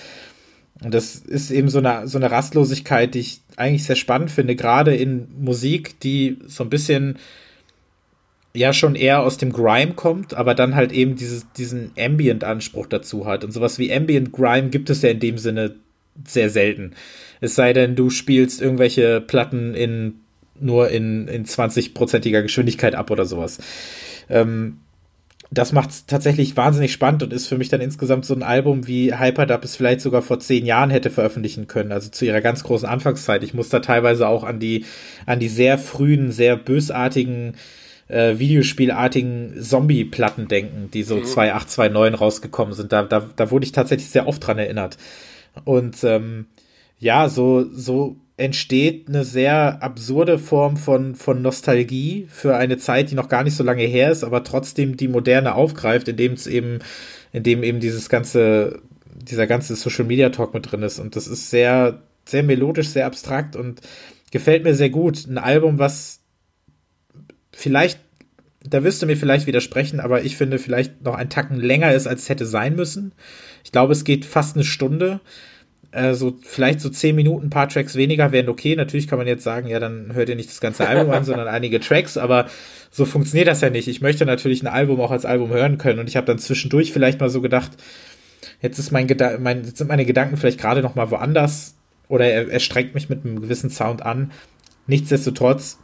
Und das ist eben so eine, so eine Rastlosigkeit, die ich eigentlich sehr spannend finde, gerade in Musik, die so ein bisschen ja schon eher aus dem Grime kommt, aber dann halt eben dieses, diesen Ambient-Anspruch dazu hat. Und sowas wie Ambient Grime gibt es ja in dem Sinne sehr selten. Es sei denn, du spielst irgendwelche Platten in nur in, in 20-prozentiger Geschwindigkeit ab oder sowas. Ähm, das macht es tatsächlich wahnsinnig spannend und ist für mich dann insgesamt so ein Album, wie Hyperdub es vielleicht sogar vor zehn Jahren hätte veröffentlichen können, also zu ihrer ganz großen Anfangszeit. Ich muss da teilweise auch an die, an die sehr frühen, sehr bösartigen äh, Videospielartigen Zombie-Platten denken, die so mhm. 2829 rausgekommen sind. Da, da, da wurde ich tatsächlich sehr oft dran erinnert. Und ähm, ja, so, so entsteht eine sehr absurde Form von, von Nostalgie für eine Zeit, die noch gar nicht so lange her ist, aber trotzdem die Moderne aufgreift, indem es eben, indem eben dieses ganze, dieser ganze Social Media Talk mit drin ist. Und das ist sehr, sehr melodisch, sehr abstrakt und gefällt mir sehr gut. Ein Album, was vielleicht, da wirst du mir vielleicht widersprechen, aber ich finde vielleicht noch ein Tacken länger ist, als es hätte sein müssen. Ich glaube, es geht fast eine Stunde. Äh, vielleicht so zehn Minuten, ein paar Tracks weniger wären okay. Natürlich kann man jetzt sagen, ja, dann hört ihr nicht das ganze Album an, sondern einige Tracks, aber so funktioniert das ja nicht. Ich möchte natürlich ein Album auch als Album hören können und ich habe dann zwischendurch vielleicht mal so gedacht, jetzt ist mein, Geda mein jetzt sind meine Gedanken vielleicht gerade noch mal woanders oder er, er strengt mich mit einem gewissen Sound an. Nichtsdestotrotz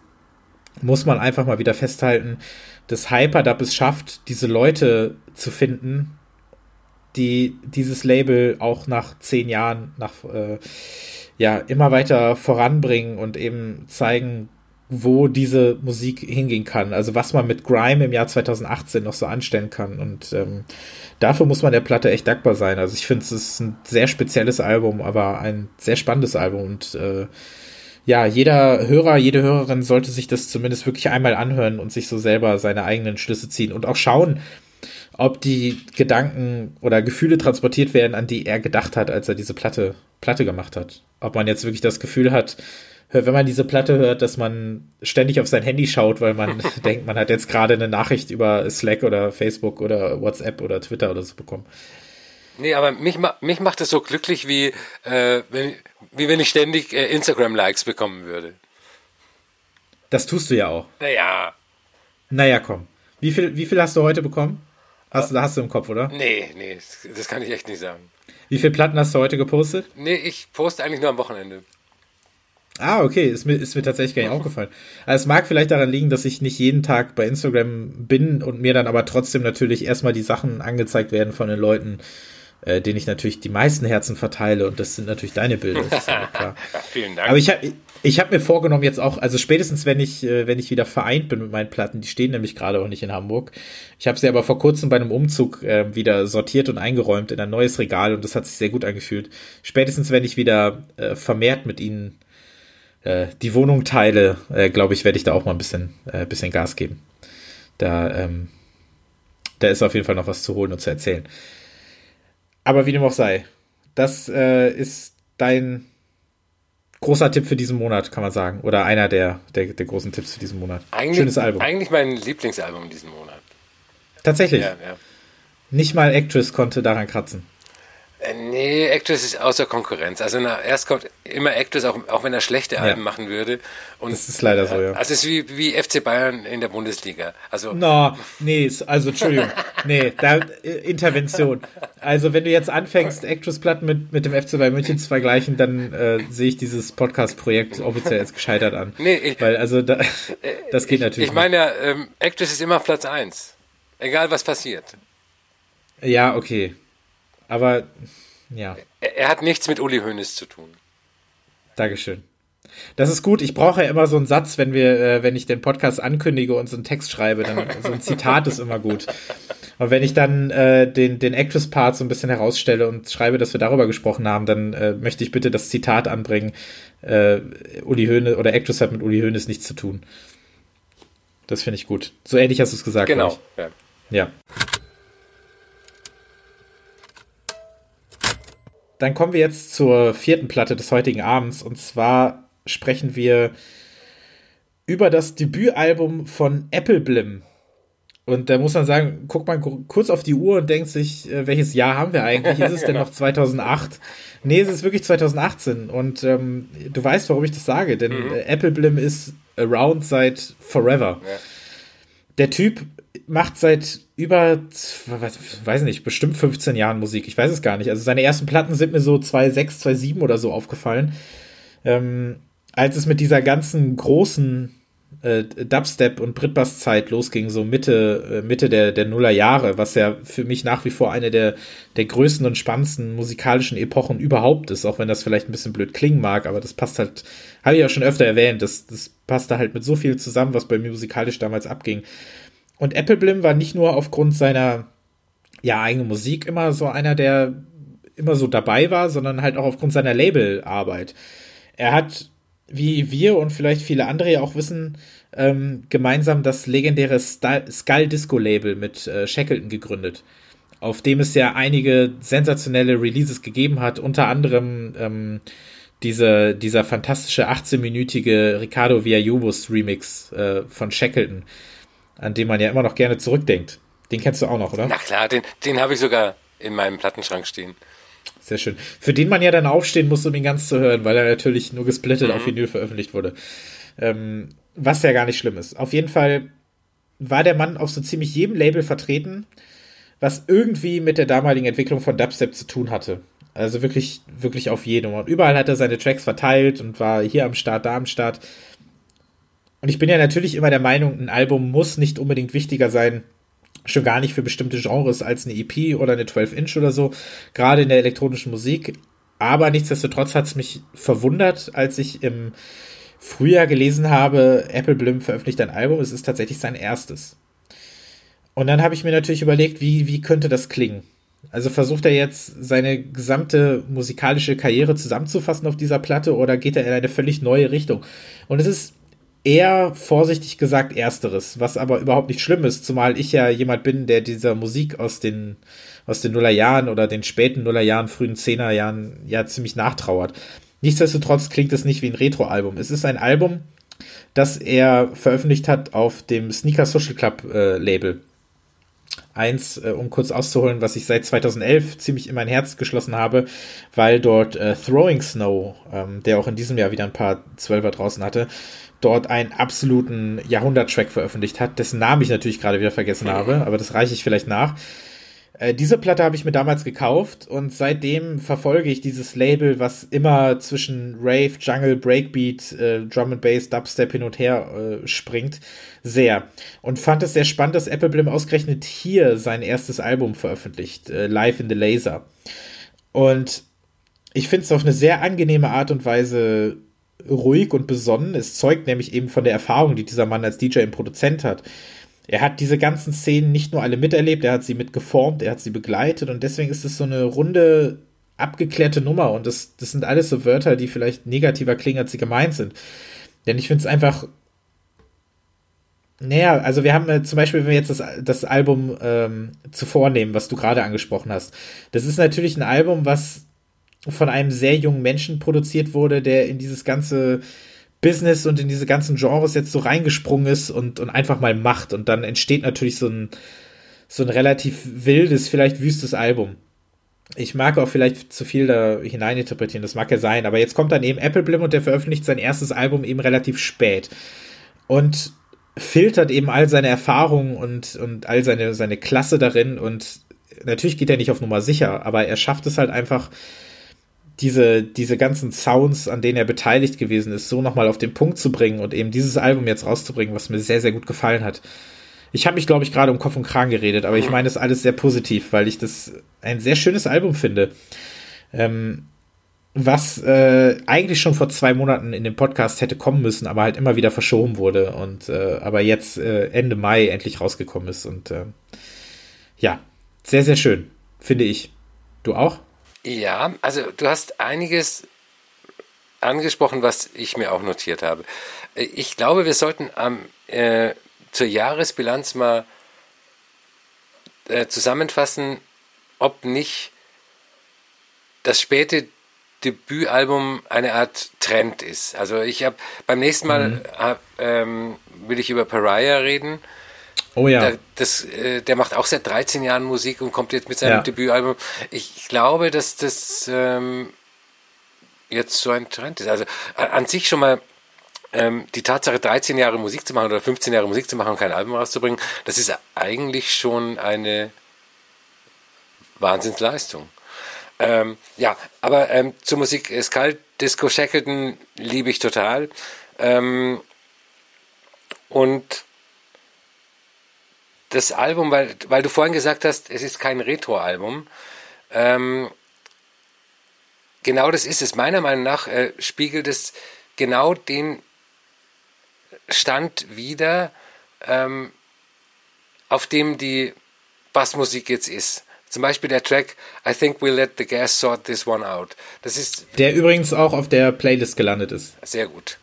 muss man einfach mal wieder festhalten, dass Hyperdub es schafft, diese Leute zu finden, die dieses Label auch nach zehn Jahren nach äh, ja immer weiter voranbringen und eben zeigen, wo diese Musik hingehen kann. Also was man mit Grime im Jahr 2018 noch so anstellen kann. Und ähm, dafür muss man der Platte echt dankbar sein. Also ich finde, es ist ein sehr spezielles Album, aber ein sehr spannendes Album. Und äh, ja, jeder Hörer, jede Hörerin sollte sich das zumindest wirklich einmal anhören und sich so selber seine eigenen Schlüsse ziehen und auch schauen, ob die Gedanken oder Gefühle transportiert werden, an die er gedacht hat, als er diese Platte, Platte gemacht hat. Ob man jetzt wirklich das Gefühl hat, wenn man diese Platte hört, dass man ständig auf sein Handy schaut, weil man denkt, man hat jetzt gerade eine Nachricht über Slack oder Facebook oder WhatsApp oder Twitter oder so bekommen. Nee, aber mich, mich macht es so glücklich, wie, äh, wenn, wie wenn ich ständig äh, Instagram-Likes bekommen würde. Das tust du ja auch. Naja. Naja, komm. Wie viel, wie viel hast du heute bekommen? Hast, äh, hast du im Kopf, oder? Nee, nee, das kann ich echt nicht sagen. Wie viele Platten hast du heute gepostet? Nee, ich poste eigentlich nur am Wochenende. Ah, okay, ist mir, ist mir tatsächlich gar nicht aufgefallen. Also es mag vielleicht daran liegen, dass ich nicht jeden Tag bei Instagram bin und mir dann aber trotzdem natürlich erstmal die Sachen angezeigt werden von den Leuten, äh, den ich natürlich die meisten Herzen verteile und das sind natürlich deine Bilder, das ist ja. Vielen Dank. Aber ich habe ich hab mir vorgenommen jetzt auch, also spätestens wenn ich, äh, wenn ich wieder vereint bin mit meinen Platten, die stehen nämlich gerade auch nicht in Hamburg. Ich habe sie aber vor kurzem bei einem Umzug äh, wieder sortiert und eingeräumt in ein neues Regal und das hat sich sehr gut angefühlt. Spätestens wenn ich wieder äh, vermehrt mit ihnen äh, die Wohnung teile, äh, glaube ich, werde ich da auch mal ein bisschen, äh, bisschen Gas geben. Da, ähm, da ist auf jeden Fall noch was zu holen und zu erzählen. Aber wie dem auch sei, das äh, ist dein großer Tipp für diesen Monat, kann man sagen. Oder einer der, der, der großen Tipps für diesen Monat. Eigentlich, Schönes Album. Eigentlich mein Lieblingsalbum diesen Monat. Tatsächlich. Ja, ja. Nicht mal Actress konnte daran kratzen. Äh, nee, Actress ist außer Konkurrenz. Also na, erst kommt immer Actress, auch, auch wenn er schlechte Alben ja. machen würde. Und, das ist leider so, ja. Also es ist wie, wie FC Bayern in der Bundesliga. Also no, nee, also Entschuldigung. nee, da äh, Intervention. Also wenn du jetzt anfängst, Actress-Platten mit, mit dem FC Bayern München zu vergleichen, dann äh, sehe ich dieses Podcast-Projekt offiziell als gescheitert an. Nee, ich, Weil also da, das geht natürlich Ich, ich meine ja, ähm, Actress ist immer Platz 1. Egal was passiert. Ja, okay. Aber ja. Er, er hat nichts mit Uli Hoeneß zu tun. Dankeschön. Das ist gut. Ich brauche ja immer so einen Satz, wenn wir, äh, wenn ich den Podcast ankündige und so einen Text schreibe, dann so ein Zitat ist immer gut. Und wenn ich dann äh, den, den Actress-Part so ein bisschen herausstelle und schreibe, dass wir darüber gesprochen haben, dann äh, möchte ich bitte das Zitat anbringen. Äh, Uli Hoeneß oder Actress hat mit Uli Hoeneß nichts zu tun. Das finde ich gut. So ähnlich hast du es gesagt. Genau. Ja. ja. Dann kommen wir jetzt zur vierten Platte des heutigen Abends. Und zwar sprechen wir über das Debütalbum von Apple Blim. Und da muss man sagen, guckt man kurz auf die Uhr und denkt sich, äh, welches Jahr haben wir eigentlich? Ist es denn noch 2008? Nee, es ist wirklich 2018. Und ähm, du weißt, warum ich das sage, denn mhm. Apple Blim ist around seit forever. Ja. Der Typ macht seit über, weiß nicht, bestimmt 15 Jahren Musik. Ich weiß es gar nicht. Also seine ersten Platten sind mir so 2006, 2007 oder so aufgefallen. Ähm, als es mit dieser ganzen großen äh, Dubstep und Britbass-Zeit losging, so Mitte, äh, Mitte der, der Nuller Jahre, was ja für mich nach wie vor eine der, der größten und spannendsten musikalischen Epochen überhaupt ist, auch wenn das vielleicht ein bisschen blöd klingen mag, aber das passt halt, habe ich ja schon öfter erwähnt, das, das passte halt mit so viel zusammen, was bei mir musikalisch damals abging. Und Apple Blim war nicht nur aufgrund seiner ja, eigenen Musik immer so einer, der immer so dabei war, sondern halt auch aufgrund seiner Labelarbeit. Er hat wie wir und vielleicht viele andere ja auch wissen, ähm, gemeinsam das legendäre Skull Disco Label mit äh, Shackleton gegründet, auf dem es ja einige sensationelle Releases gegeben hat, unter anderem ähm, diese, dieser fantastische 18-minütige Ricardo Villalobos Remix äh, von Shackleton, an dem man ja immer noch gerne zurückdenkt. Den kennst du auch noch, oder? Na klar, den, den habe ich sogar in meinem Plattenschrank stehen. Sehr schön. Für den man ja dann aufstehen muss, um ihn ganz zu hören, weil er natürlich nur gesplittet mhm. auf Vinyl veröffentlicht wurde. Ähm, was ja gar nicht schlimm ist. Auf jeden Fall war der Mann auf so ziemlich jedem Label vertreten, was irgendwie mit der damaligen Entwicklung von Dubstep zu tun hatte. Also wirklich, wirklich auf jedem. Und überall hat er seine Tracks verteilt und war hier am Start, da am Start. Und ich bin ja natürlich immer der Meinung, ein Album muss nicht unbedingt wichtiger sein schon gar nicht für bestimmte Genres als eine EP oder eine 12-Inch oder so, gerade in der elektronischen Musik. Aber nichtsdestotrotz hat es mich verwundert, als ich im Frühjahr gelesen habe, Apple Blim veröffentlicht ein Album, es ist tatsächlich sein erstes. Und dann habe ich mir natürlich überlegt, wie, wie könnte das klingen? Also versucht er jetzt seine gesamte musikalische Karriere zusammenzufassen auf dieser Platte oder geht er in eine völlig neue Richtung? Und es ist eher vorsichtig gesagt ersteres, was aber überhaupt nicht schlimm ist, zumal ich ja jemand bin, der dieser Musik aus den aus den Nullerjahren oder den späten Nullerjahren, frühen Zehnerjahren ja ziemlich nachtrauert. Nichtsdestotrotz klingt es nicht wie ein Retro-Album. Es ist ein Album, das er veröffentlicht hat auf dem Sneaker Social Club äh, Label. Eins, äh, um kurz auszuholen, was ich seit 2011 ziemlich in mein Herz geschlossen habe, weil dort äh, Throwing Snow, ähm, der auch in diesem Jahr wieder ein paar Zwölfer draußen hatte, dort einen absoluten Jahrhundert-Track veröffentlicht hat, dessen Namen ich natürlich gerade wieder vergessen habe, aber das reiche ich vielleicht nach. Äh, diese Platte habe ich mir damals gekauft und seitdem verfolge ich dieses Label, was immer zwischen Rave, Jungle, Breakbeat, äh, Drum and Bass, Dubstep hin und her äh, springt, sehr. Und fand es sehr spannend, dass Apple Blim ausgerechnet hier sein erstes Album veröffentlicht, äh, Live in the Laser. Und ich finde es auf eine sehr angenehme Art und Weise ruhig und besonnen. Es zeugt nämlich eben von der Erfahrung, die dieser Mann als DJ und Produzent hat. Er hat diese ganzen Szenen nicht nur alle miterlebt, er hat sie mitgeformt, er hat sie begleitet und deswegen ist es so eine runde, abgeklärte Nummer und das, das sind alles so Wörter, die vielleicht negativer klingen, als sie gemeint sind. Denn ich finde es einfach naja, also wir haben äh, zum Beispiel, wenn wir jetzt das, das Album ähm, zuvor nehmen, was du gerade angesprochen hast. Das ist natürlich ein Album, was von einem sehr jungen Menschen produziert wurde, der in dieses ganze Business und in diese ganzen Genres jetzt so reingesprungen ist und, und einfach mal macht. Und dann entsteht natürlich so ein, so ein relativ wildes, vielleicht wüstes Album. Ich mag auch vielleicht zu viel da hineininterpretieren, das mag ja sein, aber jetzt kommt dann eben Apple Blim und der veröffentlicht sein erstes Album eben relativ spät. Und filtert eben all seine Erfahrungen und, und all seine, seine Klasse darin und natürlich geht er nicht auf Nummer sicher, aber er schafft es halt einfach, diese, diese ganzen Sounds, an denen er beteiligt gewesen ist, so nochmal auf den Punkt zu bringen und eben dieses Album jetzt rauszubringen, was mir sehr, sehr gut gefallen hat. Ich habe mich, glaube ich, gerade um Kopf und Kragen geredet, aber ich meine das alles sehr positiv, weil ich das ein sehr schönes Album finde. Ähm, was äh, eigentlich schon vor zwei Monaten in dem Podcast hätte kommen müssen, aber halt immer wieder verschoben wurde und äh, aber jetzt äh, Ende Mai endlich rausgekommen ist und äh, ja, sehr, sehr schön, finde ich. Du auch? Ja, also du hast einiges angesprochen, was ich mir auch notiert habe. Ich glaube, wir sollten am, äh, zur Jahresbilanz mal äh, zusammenfassen, ob nicht das späte Debütalbum eine Art Trend ist. Also ich habe beim nächsten Mal mhm. hab, ähm, will ich über Pariah reden. Oh ja. Da, das, äh, der macht auch seit 13 Jahren Musik und kommt jetzt mit seinem ja. Debütalbum. Ich glaube, dass das ähm, jetzt so ein Trend ist. Also an sich schon mal ähm, die Tatsache, 13 Jahre Musik zu machen oder 15 Jahre Musik zu machen und kein Album rauszubringen, das ist eigentlich schon eine Wahnsinnsleistung. Ähm, ja, aber ähm, zur Musik ist kalt. Disco Shackleton liebe ich total. Ähm, und das Album, weil, weil du vorhin gesagt hast, es ist kein Retro-Album. Ähm, genau das ist es. Meiner Meinung nach äh, spiegelt es genau den Stand wider, ähm, auf dem die Bassmusik jetzt ist. Zum Beispiel der Track I Think We'll Let the Gas Sort This One Out. Das ist. Der übrigens auch auf der Playlist gelandet ist. Sehr gut.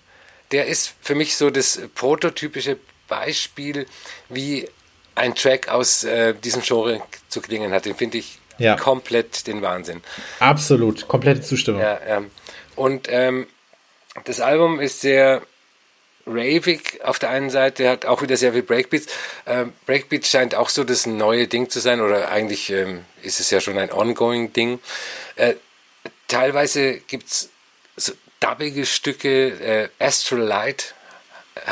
Der ist für mich so das prototypische Beispiel, wie ein Track aus äh, diesem Genre zu klingen hat. Den finde ich ja. komplett den Wahnsinn. Absolut, komplette Zustimmung. Ja, ja. Und ähm, das Album ist sehr ravig auf der einen Seite, hat auch wieder sehr viel Breakbeats. Ähm, Breakbeats scheint auch so das neue Ding zu sein, oder eigentlich ähm, ist es ja schon ein ongoing Ding. Äh, teilweise gibt's so dubbige Stücke, äh, Astral Light,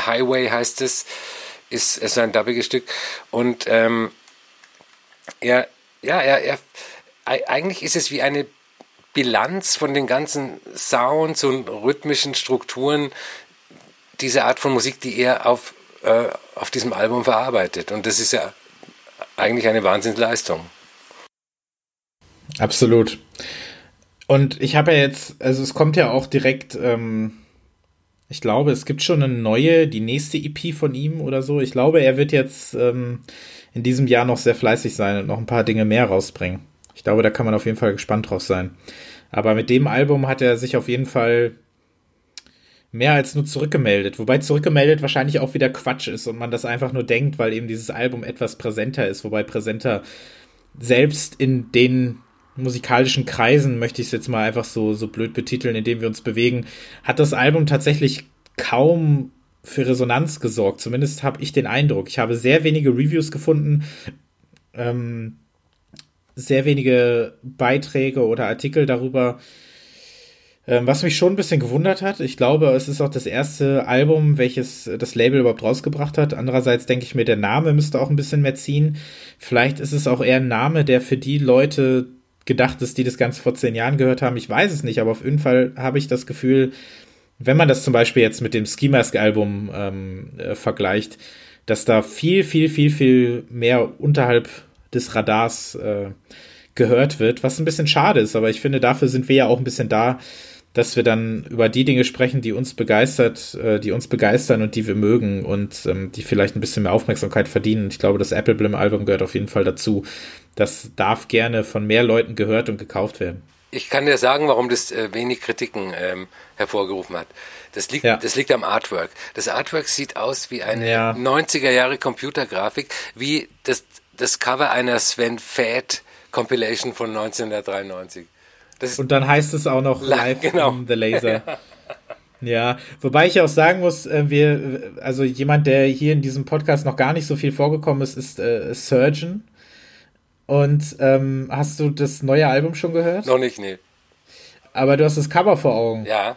Highway heißt es, ist, ist ein dubbiges Stück. Und ähm, ja, ja, er, er, eigentlich ist es wie eine Bilanz von den ganzen Sounds und rhythmischen Strukturen, diese Art von Musik, die er auf, äh, auf diesem Album verarbeitet. Und das ist ja eigentlich eine Wahnsinnsleistung. Absolut. Und ich habe ja jetzt, also es kommt ja auch direkt, ähm, ich glaube, es gibt schon eine neue, die nächste EP von ihm oder so. Ich glaube, er wird jetzt ähm, in diesem Jahr noch sehr fleißig sein und noch ein paar Dinge mehr rausbringen. Ich glaube, da kann man auf jeden Fall gespannt drauf sein. Aber mit dem Album hat er sich auf jeden Fall mehr als nur zurückgemeldet. Wobei zurückgemeldet wahrscheinlich auch wieder Quatsch ist und man das einfach nur denkt, weil eben dieses Album etwas präsenter ist. Wobei präsenter selbst in den musikalischen Kreisen, möchte ich es jetzt mal einfach so, so blöd betiteln, in denen wir uns bewegen, hat das Album tatsächlich kaum für Resonanz gesorgt. Zumindest habe ich den Eindruck. Ich habe sehr wenige Reviews gefunden, ähm, sehr wenige Beiträge oder Artikel darüber, ähm, was mich schon ein bisschen gewundert hat, ich glaube, es ist auch das erste Album, welches das Label überhaupt rausgebracht hat. Andererseits denke ich mir, der Name müsste auch ein bisschen mehr ziehen. Vielleicht ist es auch eher ein Name, der für die Leute gedacht ist, die das Ganze vor zehn Jahren gehört haben. Ich weiß es nicht, aber auf jeden Fall habe ich das Gefühl, wenn man das zum Beispiel jetzt mit dem Ski Mask Album ähm, äh, vergleicht, dass da viel, viel, viel, viel mehr unterhalb des Radars äh, gehört wird, was ein bisschen schade ist, aber ich finde, dafür sind wir ja auch ein bisschen da, dass wir dann über die Dinge sprechen, die uns begeistert, äh, die uns begeistern und die wir mögen und ähm, die vielleicht ein bisschen mehr Aufmerksamkeit verdienen. Ich glaube, das Apple Blim Album gehört auf jeden Fall dazu. Das darf gerne von mehr Leuten gehört und gekauft werden. Ich kann dir sagen, warum das äh, wenig Kritiken ähm, hervorgerufen hat. Das liegt, ja. das liegt am Artwork. Das Artwork sieht aus wie eine ja. 90er Jahre Computergrafik, wie das, das Cover einer Sven Fett Compilation von 1993. Und dann heißt es auch noch live genau. in the Laser. Ja, wobei ich auch sagen muss, äh, wir, also jemand, der hier in diesem Podcast noch gar nicht so viel vorgekommen ist, ist äh, Surgeon. Und ähm, hast du das neue Album schon gehört? Noch nicht, nee. Aber du hast das Cover vor Augen. Ja.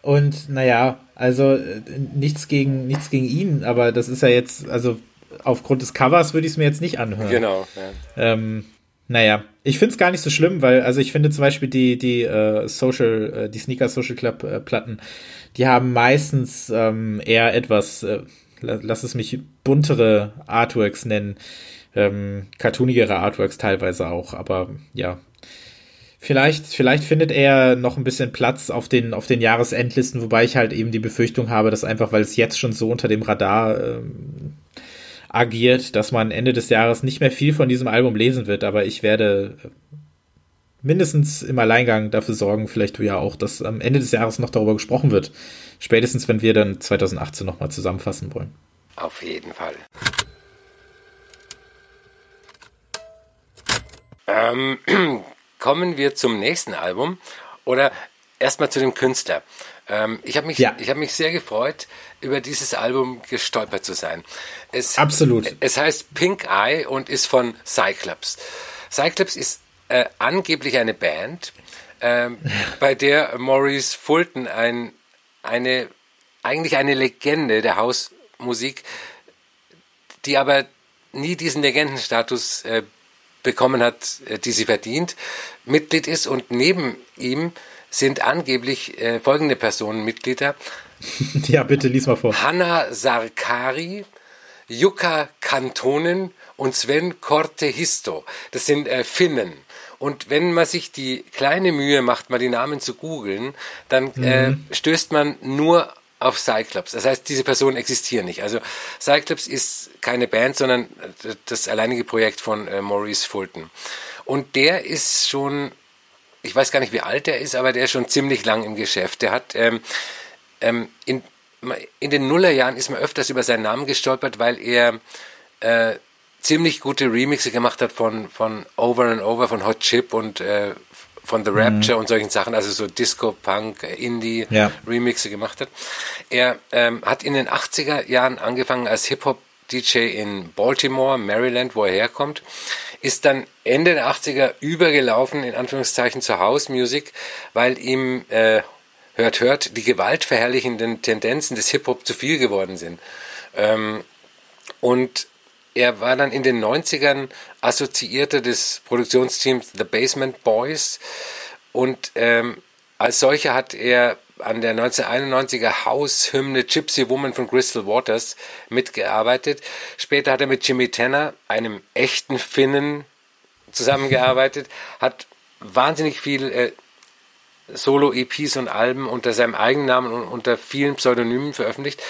Und naja, also äh, nichts gegen nichts gegen ihn, aber das ist ja jetzt, also aufgrund des Covers würde ich es mir jetzt nicht anhören. Genau. Ja. Ähm, naja, ich finde es gar nicht so schlimm, weil, also ich finde zum Beispiel die, die äh, Social, äh, die Sneaker Social Club äh, Platten, die haben meistens ähm, eher etwas, äh, lass es mich buntere Artworks nennen, ähm, cartoonigere Artworks teilweise auch, aber ja. Vielleicht, vielleicht findet er noch ein bisschen Platz auf den, auf den Jahresendlisten, wobei ich halt eben die Befürchtung habe, dass einfach, weil es jetzt schon so unter dem Radar ähm, agiert, dass man Ende des Jahres nicht mehr viel von diesem Album lesen wird, aber ich werde mindestens im Alleingang dafür sorgen, vielleicht du ja auch, dass am Ende des Jahres noch darüber gesprochen wird. Spätestens, wenn wir dann 2018 nochmal zusammenfassen wollen. Auf jeden Fall. Ähm, kommen wir zum nächsten Album oder erstmal zu dem Künstler. Ähm, ich habe mich, ja. ich mich sehr gefreut, über dieses Album gestolpert zu sein. Es, Absolut. Es heißt Pink Eye und ist von Cyclops. Cyclops ist äh, angeblich eine Band, äh, bei der Maurice Fulton ein, eine, eigentlich eine Legende der Hausmusik, die aber nie diesen Legendenstatus äh, bekommen hat, äh, die sie verdient, Mitglied ist und neben ihm sind angeblich äh, folgende Personen Mitglieder. ja, bitte lies mal vor. Hanna Sarkari, Jukka Kantonen und Sven Kortehisto. Das sind äh, Finnen. Und wenn man sich die kleine Mühe macht, mal die Namen zu googeln, dann äh, mhm. äh, stößt man nur auf Cyclops. Das heißt, diese Personen existieren nicht. Also Cyclops ist keine Band, sondern das alleinige Projekt von äh, Maurice Fulton. Und der ist schon, ich weiß gar nicht, wie alt er ist, aber der ist schon ziemlich lang im Geschäft. Der hat ähm, ähm, in, in den Nullerjahren ist man öfters über seinen Namen gestolpert, weil er äh, ziemlich gute Remixe gemacht hat von, von Over and Over, von Hot Chip und äh, von The Rapture mhm. und solchen Sachen, also so Disco, Punk, Indie ja. Remixe gemacht hat. Er ähm, hat in den 80er Jahren angefangen als Hip-Hop DJ in Baltimore, Maryland, wo er herkommt, ist dann Ende der 80er übergelaufen, in Anführungszeichen, zur House Music, weil ihm, äh, hört, hört, die gewaltverherrlichenden Tendenzen des Hip-Hop zu viel geworden sind. Ähm, und er war dann in den 90ern Assoziierter des Produktionsteams The Basement Boys und ähm, als solcher hat er an der 1991er Haushymne Gypsy Woman von Crystal Waters mitgearbeitet. Später hat er mit Jimmy Tanner, einem echten Finnen, zusammengearbeitet, hat wahnsinnig viel äh, Solo-EPs und Alben unter seinem eigenen Namen und unter vielen Pseudonymen veröffentlicht.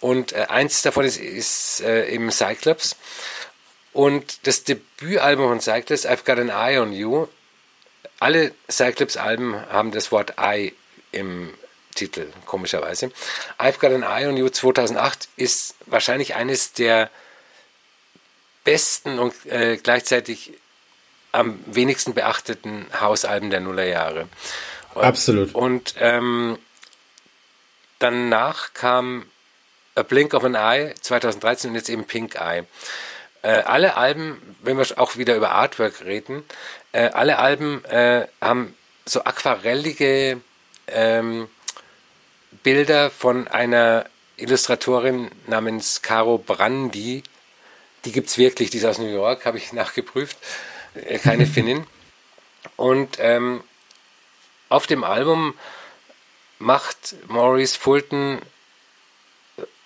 Und äh, eins davon ist, ist äh, eben Cyclops. Und das Debütalbum von Cyclops, I've Got an Eye on You, alle Cyclops-Alben haben das Wort I im Titel, komischerweise. I've Got an Eye on You 2008 ist wahrscheinlich eines der besten und äh, gleichzeitig am wenigsten beachteten Hausalben der Nullerjahre. Absolut. Und ähm, danach kam A Blink of an Eye 2013 und jetzt eben Pink Eye. Äh, alle Alben, wenn wir auch wieder über Artwork reden, äh, alle Alben äh, haben so aquarellige ähm, Bilder von einer Illustratorin namens Caro Brandi. Die gibt es wirklich, die ist aus New York, habe ich nachgeprüft. Äh, keine Finnin. Und ähm, auf dem Album macht Maurice Fulton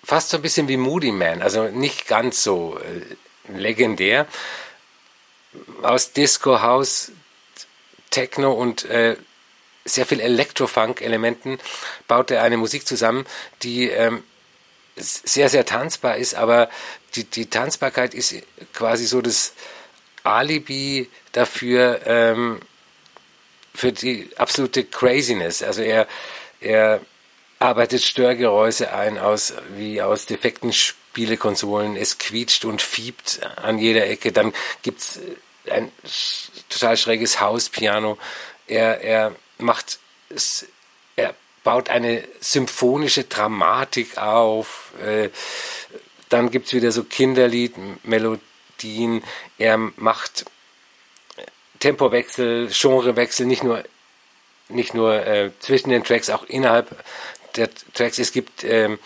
fast so ein bisschen wie Moody Man, also nicht ganz so äh, legendär. Aus Disco, House, Techno und äh, sehr viel Elektrofunk-Elementen baut er eine Musik zusammen, die ähm, sehr, sehr tanzbar ist, aber die, die Tanzbarkeit ist quasi so das Alibi dafür, ähm, für die absolute Craziness. Also er, er arbeitet Störgeräusche ein aus, wie aus defekten Spielekonsolen. Es quietscht und fiebt an jeder Ecke. Dann gibt's ein total schräges Hauspiano. Er, er macht, er baut eine symphonische Dramatik auf. Äh, dann gibt's wieder so Kinderlied-Melodien. Er macht Tempowechsel, Genrewechsel, nicht nur nicht nur äh, zwischen den Tracks, auch innerhalb der Tracks. Es gibt ähm,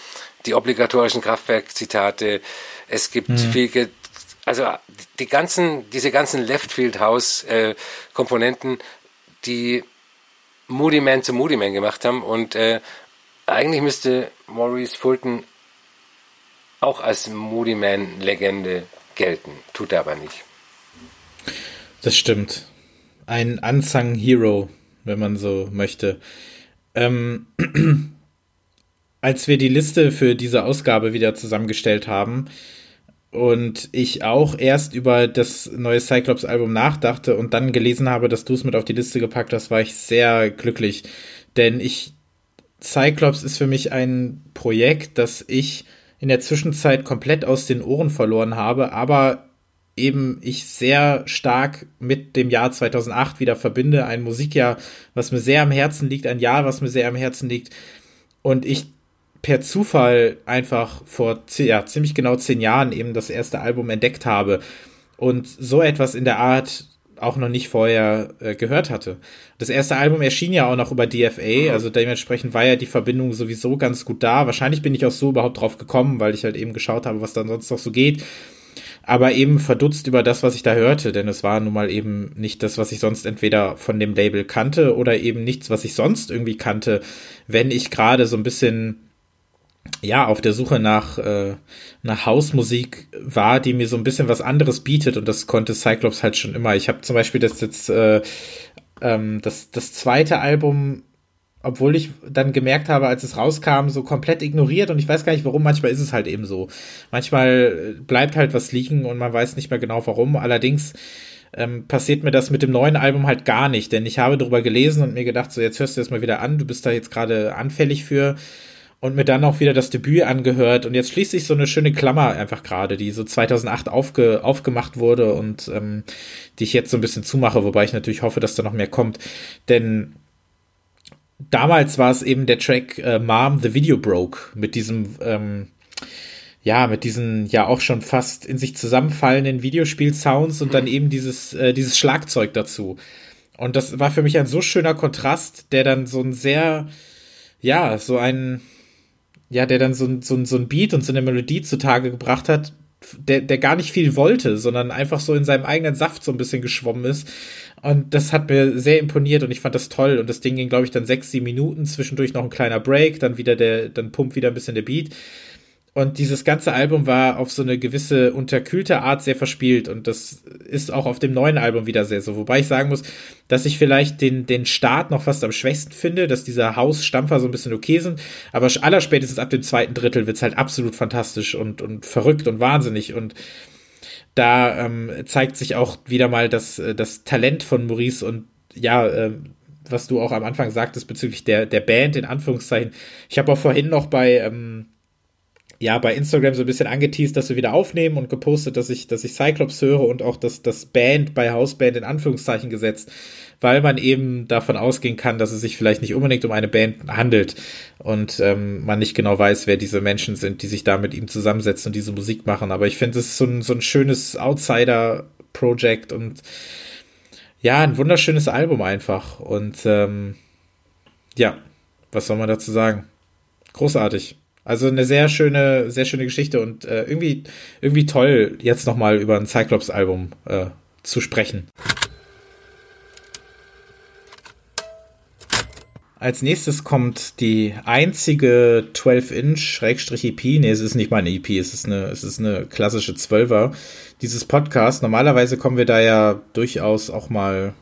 die obligatorischen Kraftwerk-Zitate. Es gibt mhm. viel, also die ganzen, diese ganzen Left Field House äh, Komponenten, die Moody Man zu Moody Man gemacht haben und äh, eigentlich müsste Maurice Fulton auch als Moody Man Legende gelten, tut er aber nicht. Das stimmt. Ein Unsung Hero, wenn man so möchte. Ähm, als wir die Liste für diese Ausgabe wieder zusammengestellt haben und ich auch erst über das neue Cyclops-Album nachdachte und dann gelesen habe, dass du es mit auf die Liste gepackt hast, war ich sehr glücklich. Denn ich, Cyclops ist für mich ein Projekt, das ich in der Zwischenzeit komplett aus den Ohren verloren habe, aber eben ich sehr stark mit dem Jahr 2008 wieder verbinde. Ein Musikjahr, was mir sehr am Herzen liegt, ein Jahr, was mir sehr am Herzen liegt. Und ich per Zufall einfach vor ja, ziemlich genau zehn Jahren eben das erste Album entdeckt habe und so etwas in der Art auch noch nicht vorher äh, gehört hatte. Das erste Album erschien ja auch noch über DFA, also dementsprechend war ja die Verbindung sowieso ganz gut da. Wahrscheinlich bin ich auch so überhaupt drauf gekommen, weil ich halt eben geschaut habe, was dann sonst noch so geht aber eben verdutzt über das, was ich da hörte, denn es war nun mal eben nicht das, was ich sonst entweder von dem Label kannte oder eben nichts, was ich sonst irgendwie kannte, wenn ich gerade so ein bisschen ja, auf der Suche nach, äh, nach Hausmusik war, die mir so ein bisschen was anderes bietet und das konnte Cyclops halt schon immer. Ich habe zum Beispiel das jetzt, äh, ähm, das, das zweite Album obwohl ich dann gemerkt habe, als es rauskam, so komplett ignoriert und ich weiß gar nicht warum, manchmal ist es halt eben so. Manchmal bleibt halt was liegen und man weiß nicht mehr genau warum. Allerdings ähm, passiert mir das mit dem neuen Album halt gar nicht, denn ich habe darüber gelesen und mir gedacht, so jetzt hörst du das mal wieder an, du bist da jetzt gerade anfällig für und mir dann auch wieder das Debüt angehört und jetzt schließt sich so eine schöne Klammer einfach gerade, die so 2008 aufge, aufgemacht wurde und ähm, die ich jetzt so ein bisschen zumache, wobei ich natürlich hoffe, dass da noch mehr kommt, denn damals war es eben der Track äh, Mom, The Video Broke mit diesem, ähm, ja, mit diesen ja auch schon fast in sich zusammenfallenden Videospiel-Sounds und dann eben dieses, äh, dieses Schlagzeug dazu. Und das war für mich ein so schöner Kontrast, der dann so ein sehr, ja, so ein, ja, der dann so, so, so ein Beat und so eine Melodie zutage gebracht hat, der, der gar nicht viel wollte, sondern einfach so in seinem eigenen Saft so ein bisschen geschwommen ist, und das hat mir sehr imponiert und ich fand das toll. Und das Ding ging, glaube ich, dann sechs, sieben Minuten, zwischendurch noch ein kleiner Break, dann wieder der, dann pumpt wieder ein bisschen der Beat. Und dieses ganze Album war auf so eine gewisse unterkühlte Art sehr verspielt. Und das ist auch auf dem neuen Album wieder sehr so. Wobei ich sagen muss, dass ich vielleicht den, den Start noch fast am schwächsten finde, dass dieser Hausstampfer so ein bisschen okay sind. Aber allerspätestens ab dem zweiten Drittel wird's halt absolut fantastisch und, und verrückt und wahnsinnig. Und da ähm, zeigt sich auch wieder mal das, äh, das Talent von Maurice und ja, äh, was du auch am Anfang sagtest bezüglich der, der Band, in Anführungszeichen. Ich habe auch vorhin noch bei, ähm, ja, bei Instagram so ein bisschen angeteased, dass wir wieder aufnehmen und gepostet, dass ich, dass ich Cyclops höre und auch das, das Band bei Hausband in Anführungszeichen gesetzt weil man eben davon ausgehen kann, dass es sich vielleicht nicht unbedingt um eine Band handelt und ähm, man nicht genau weiß, wer diese Menschen sind, die sich da mit ihm zusammensetzen und diese Musik machen. Aber ich finde, es ist so ein, so ein schönes Outsider-Project und ja, ein wunderschönes Album einfach. Und ähm, ja, was soll man dazu sagen? Großartig. Also eine sehr schöne, sehr schöne Geschichte und äh, irgendwie, irgendwie toll, jetzt nochmal über ein Cyclops-Album äh, zu sprechen. Als nächstes kommt die einzige 12-Inch-EP. Nee, es ist nicht mal eine EP, es ist eine, es ist eine klassische 12er. Dieses Podcast. Normalerweise kommen wir da ja durchaus auch mal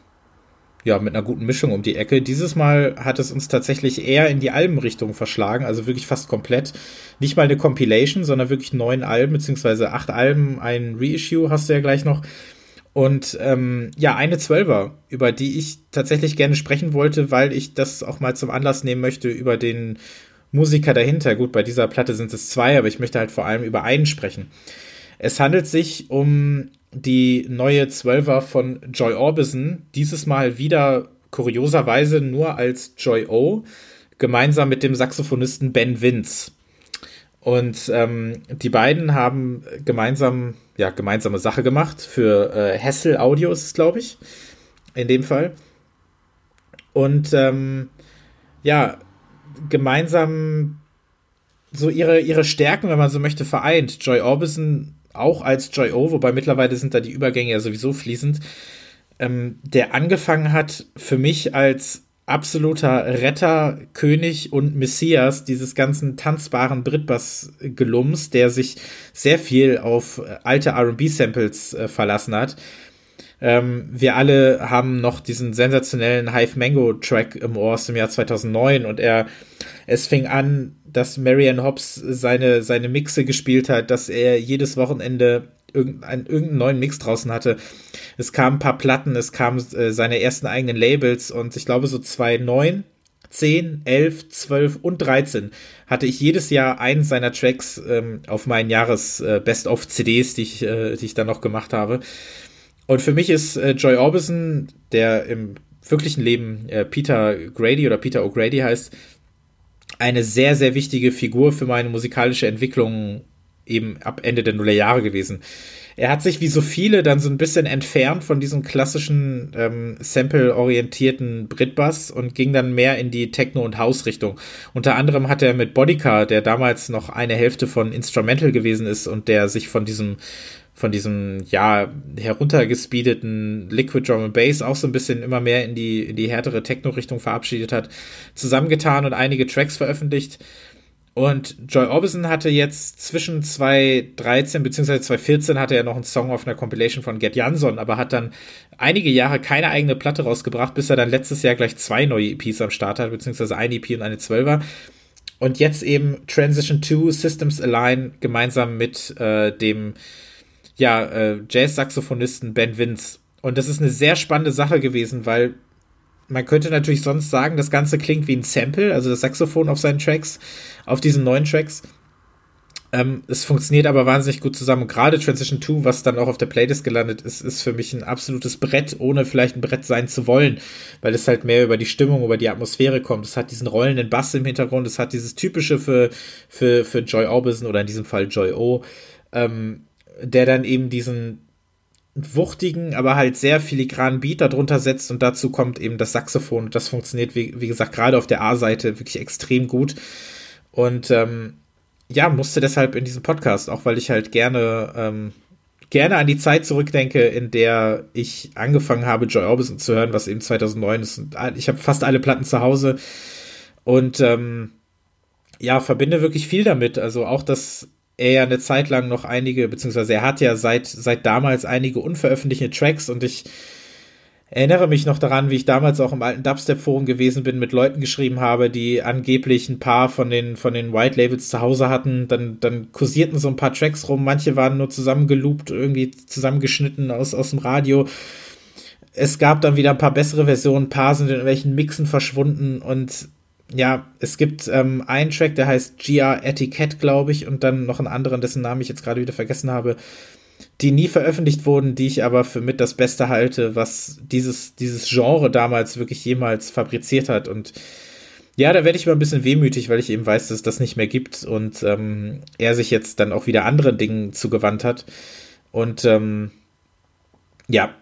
ja, mit einer guten Mischung um die Ecke. Dieses Mal hat es uns tatsächlich eher in die Albenrichtung verschlagen, also wirklich fast komplett. Nicht mal eine Compilation, sondern wirklich neun Alben, beziehungsweise acht Alben, ein Reissue hast du ja gleich noch. Und ähm, ja, eine Zwölfer, über die ich tatsächlich gerne sprechen wollte, weil ich das auch mal zum Anlass nehmen möchte, über den Musiker dahinter. Gut, bei dieser Platte sind es zwei, aber ich möchte halt vor allem über einen sprechen. Es handelt sich um die neue Zwölfer von Joy Orbison, dieses Mal wieder kurioserweise nur als Joy O, gemeinsam mit dem Saxophonisten Ben Vince. Und ähm, die beiden haben gemeinsam, ja, gemeinsame Sache gemacht für äh, Hessel Audio ist es, glaube ich, in dem Fall. Und ähm, ja, gemeinsam so ihre, ihre Stärken, wenn man so möchte, vereint. Joy Orbison auch als Joy O, wobei mittlerweile sind da die Übergänge ja sowieso fließend, ähm, der angefangen hat für mich als absoluter Retter, König und Messias dieses ganzen tanzbaren Britbass-Gelums, der sich sehr viel auf alte RB-Samples äh, verlassen hat. Ähm, wir alle haben noch diesen sensationellen Hive Mango Track im Ohr aus dem Jahr 2009 und er, es fing an, dass Marianne Hobbs seine, seine Mixe gespielt hat, dass er jedes Wochenende irgendeinen, irgendeinen neuen Mix draußen hatte. Es kamen ein paar Platten, es kamen äh, seine ersten eigenen Labels und ich glaube so 2009, 10, 11, 12 und 13 hatte ich jedes Jahr einen seiner Tracks ähm, auf meinen Jahres äh, die ich, äh, die ich dann noch gemacht habe. Und für mich ist äh, Joy Orbison, der im wirklichen Leben äh, Peter Grady oder Peter O'Grady heißt, eine sehr, sehr wichtige Figur für meine musikalische Entwicklung eben ab Ende der Nullerjahre gewesen. Er hat sich wie so viele dann so ein bisschen entfernt von diesem klassischen ähm, Sample-orientierten Britbass und ging dann mehr in die Techno- und House-Richtung. Unter anderem hat er mit Bodycar, der damals noch eine Hälfte von Instrumental gewesen ist und der sich von diesem von diesem, ja, heruntergespeedeten Liquid Drum and Bass auch so ein bisschen immer mehr in die, in die härtere Techno-Richtung verabschiedet hat, zusammengetan und einige Tracks veröffentlicht. Und Joy Orbison hatte jetzt zwischen 2013 bzw. 2014 hatte er noch einen Song auf einer Compilation von Get Jansson, aber hat dann einige Jahre keine eigene Platte rausgebracht, bis er dann letztes Jahr gleich zwei neue EPs am Start hat, beziehungsweise eine EP und eine Zwölfer. Und jetzt eben Transition 2 Systems Align gemeinsam mit äh, dem ja, äh, Jazz-Saxophonisten Ben Vince. Und das ist eine sehr spannende Sache gewesen, weil man könnte natürlich sonst sagen, das Ganze klingt wie ein Sample, also das Saxophon auf seinen Tracks, auf diesen neuen Tracks. Ähm, es funktioniert aber wahnsinnig gut zusammen. Und gerade Transition 2, was dann auch auf der Playlist gelandet ist, ist für mich ein absolutes Brett, ohne vielleicht ein Brett sein zu wollen, weil es halt mehr über die Stimmung, über die Atmosphäre kommt. Es hat diesen rollenden Bass im Hintergrund, es hat dieses typische für, für, für Joy Orbison oder in diesem Fall Joy O. Ähm, der dann eben diesen wuchtigen, aber halt sehr filigranen Beat darunter setzt und dazu kommt eben das Saxophon das funktioniert, wie, wie gesagt, gerade auf der A-Seite wirklich extrem gut und ähm, ja, musste deshalb in diesem Podcast, auch weil ich halt gerne ähm, gerne an die Zeit zurückdenke, in der ich angefangen habe, Joy Orbison zu hören, was eben 2009 ist. Und ich habe fast alle Platten zu Hause und ähm, ja, verbinde wirklich viel damit. Also auch das er ja eine Zeit lang noch einige, beziehungsweise er hat ja seit, seit damals einige unveröffentlichte Tracks und ich erinnere mich noch daran, wie ich damals auch im alten Dubstep-Forum gewesen bin, mit Leuten geschrieben habe, die angeblich ein paar von den, von den White Labels zu Hause hatten. Dann, dann kursierten so ein paar Tracks rum. Manche waren nur zusammengeloopt, irgendwie zusammengeschnitten aus, aus dem Radio. Es gab dann wieder ein paar bessere Versionen, ein paar sind in irgendwelchen Mixen verschwunden und ja, es gibt ähm, einen Track, der heißt GR Etiquette, glaube ich, und dann noch einen anderen, dessen Namen ich jetzt gerade wieder vergessen habe, die nie veröffentlicht wurden, die ich aber für mit das Beste halte, was dieses, dieses Genre damals wirklich jemals fabriziert hat. Und ja, da werde ich mal ein bisschen wehmütig, weil ich eben weiß, dass es das nicht mehr gibt und ähm, er sich jetzt dann auch wieder anderen Dingen zugewandt hat. Und ähm, ja,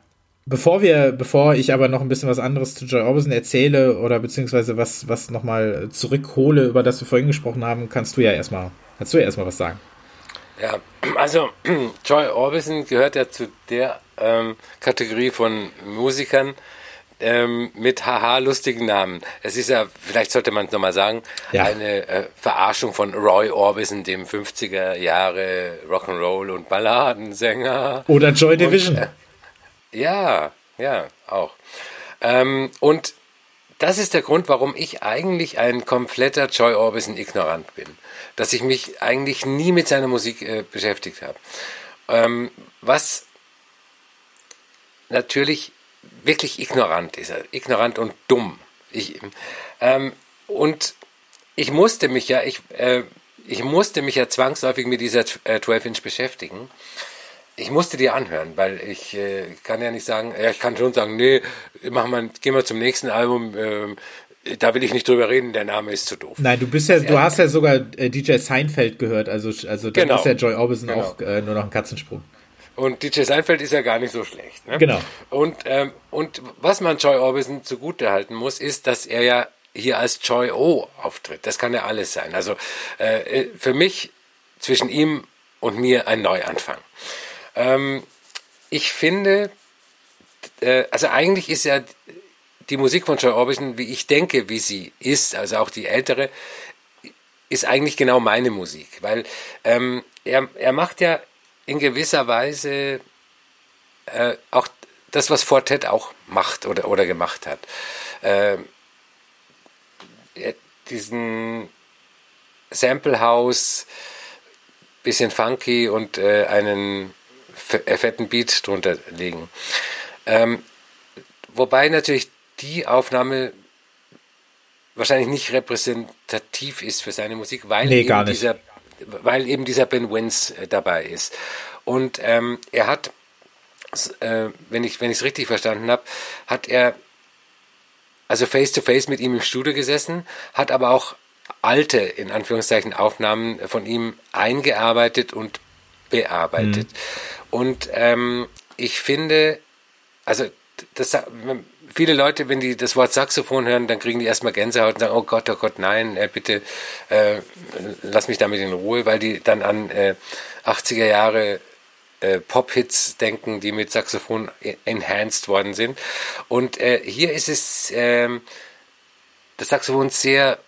Bevor wir, bevor ich aber noch ein bisschen was anderes zu Joy Orbison erzähle oder beziehungsweise was, was nochmal zurückhole, über das wir vorhin gesprochen haben, kannst du ja erstmal, kannst du ja erstmal was sagen. Ja, also Joy Orbison gehört ja zu der ähm, Kategorie von Musikern ähm, mit haha lustigen Namen. Es ist ja, vielleicht sollte man es nochmal sagen, ja. eine äh, Verarschung von Roy Orbison, dem 50er Jahre Rock'n'Roll und Balladensänger. Oder Joy Division. Und, äh, ja, ja, auch. Ähm, und das ist der Grund, warum ich eigentlich ein kompletter Joy Orbison ignorant bin. Dass ich mich eigentlich nie mit seiner Musik äh, beschäftigt habe. Ähm, was natürlich wirklich ignorant ist. Ignorant und dumm. Ich, ähm, und ich musste mich ja, ich, äh, ich musste mich ja zwangsläufig mit dieser 12-Inch äh, beschäftigen ich musste die anhören, weil ich äh, kann ja nicht sagen, ja, ich kann schon sagen, nee, mach mal, gehen wir zum nächsten Album, äh, da will ich nicht drüber reden, der Name ist zu doof. Nein, du bist ja, du hast ja sogar äh, DJ Seinfeld gehört, also, also da genau. ist ja Joy Orbison genau. auch äh, nur noch ein Katzensprung. Und DJ Seinfeld ist ja gar nicht so schlecht. Ne? Genau. Und, ähm, und was man Joy Orbison zugute halten muss, ist, dass er ja hier als Joy O auftritt. Das kann ja alles sein. Also äh, für mich zwischen ihm und mir ein Neuanfang. Ähm, ich finde, äh, also eigentlich ist ja die Musik von Joy Orbison, wie ich denke, wie sie ist, also auch die ältere, ist eigentlich genau meine Musik, weil ähm, er, er macht ja in gewisser Weise äh, auch das, was Fortet auch macht oder, oder gemacht hat. Äh, diesen Sample House, bisschen funky und äh, einen fetten Beat drunter legen. Ähm, wobei natürlich die Aufnahme wahrscheinlich nicht repräsentativ ist für seine Musik, weil, nee, eben, dieser, weil eben dieser Ben Wins äh, dabei ist. Und ähm, er hat, äh, wenn ich wenn ich es richtig verstanden habe, hat er also face to face mit ihm im Studio gesessen, hat aber auch alte, in Anführungszeichen, Aufnahmen von ihm eingearbeitet und bearbeitet. Mhm. Und ähm, ich finde, also das, viele Leute, wenn die das Wort Saxophon hören, dann kriegen die erstmal Gänsehaut und sagen, oh Gott, oh Gott, nein, äh, bitte äh, lass mich damit in Ruhe, weil die dann an äh, 80er Jahre äh, Pop-Hits denken, die mit Saxophon enhanced worden sind. Und äh, hier ist es äh, das Saxophon sehr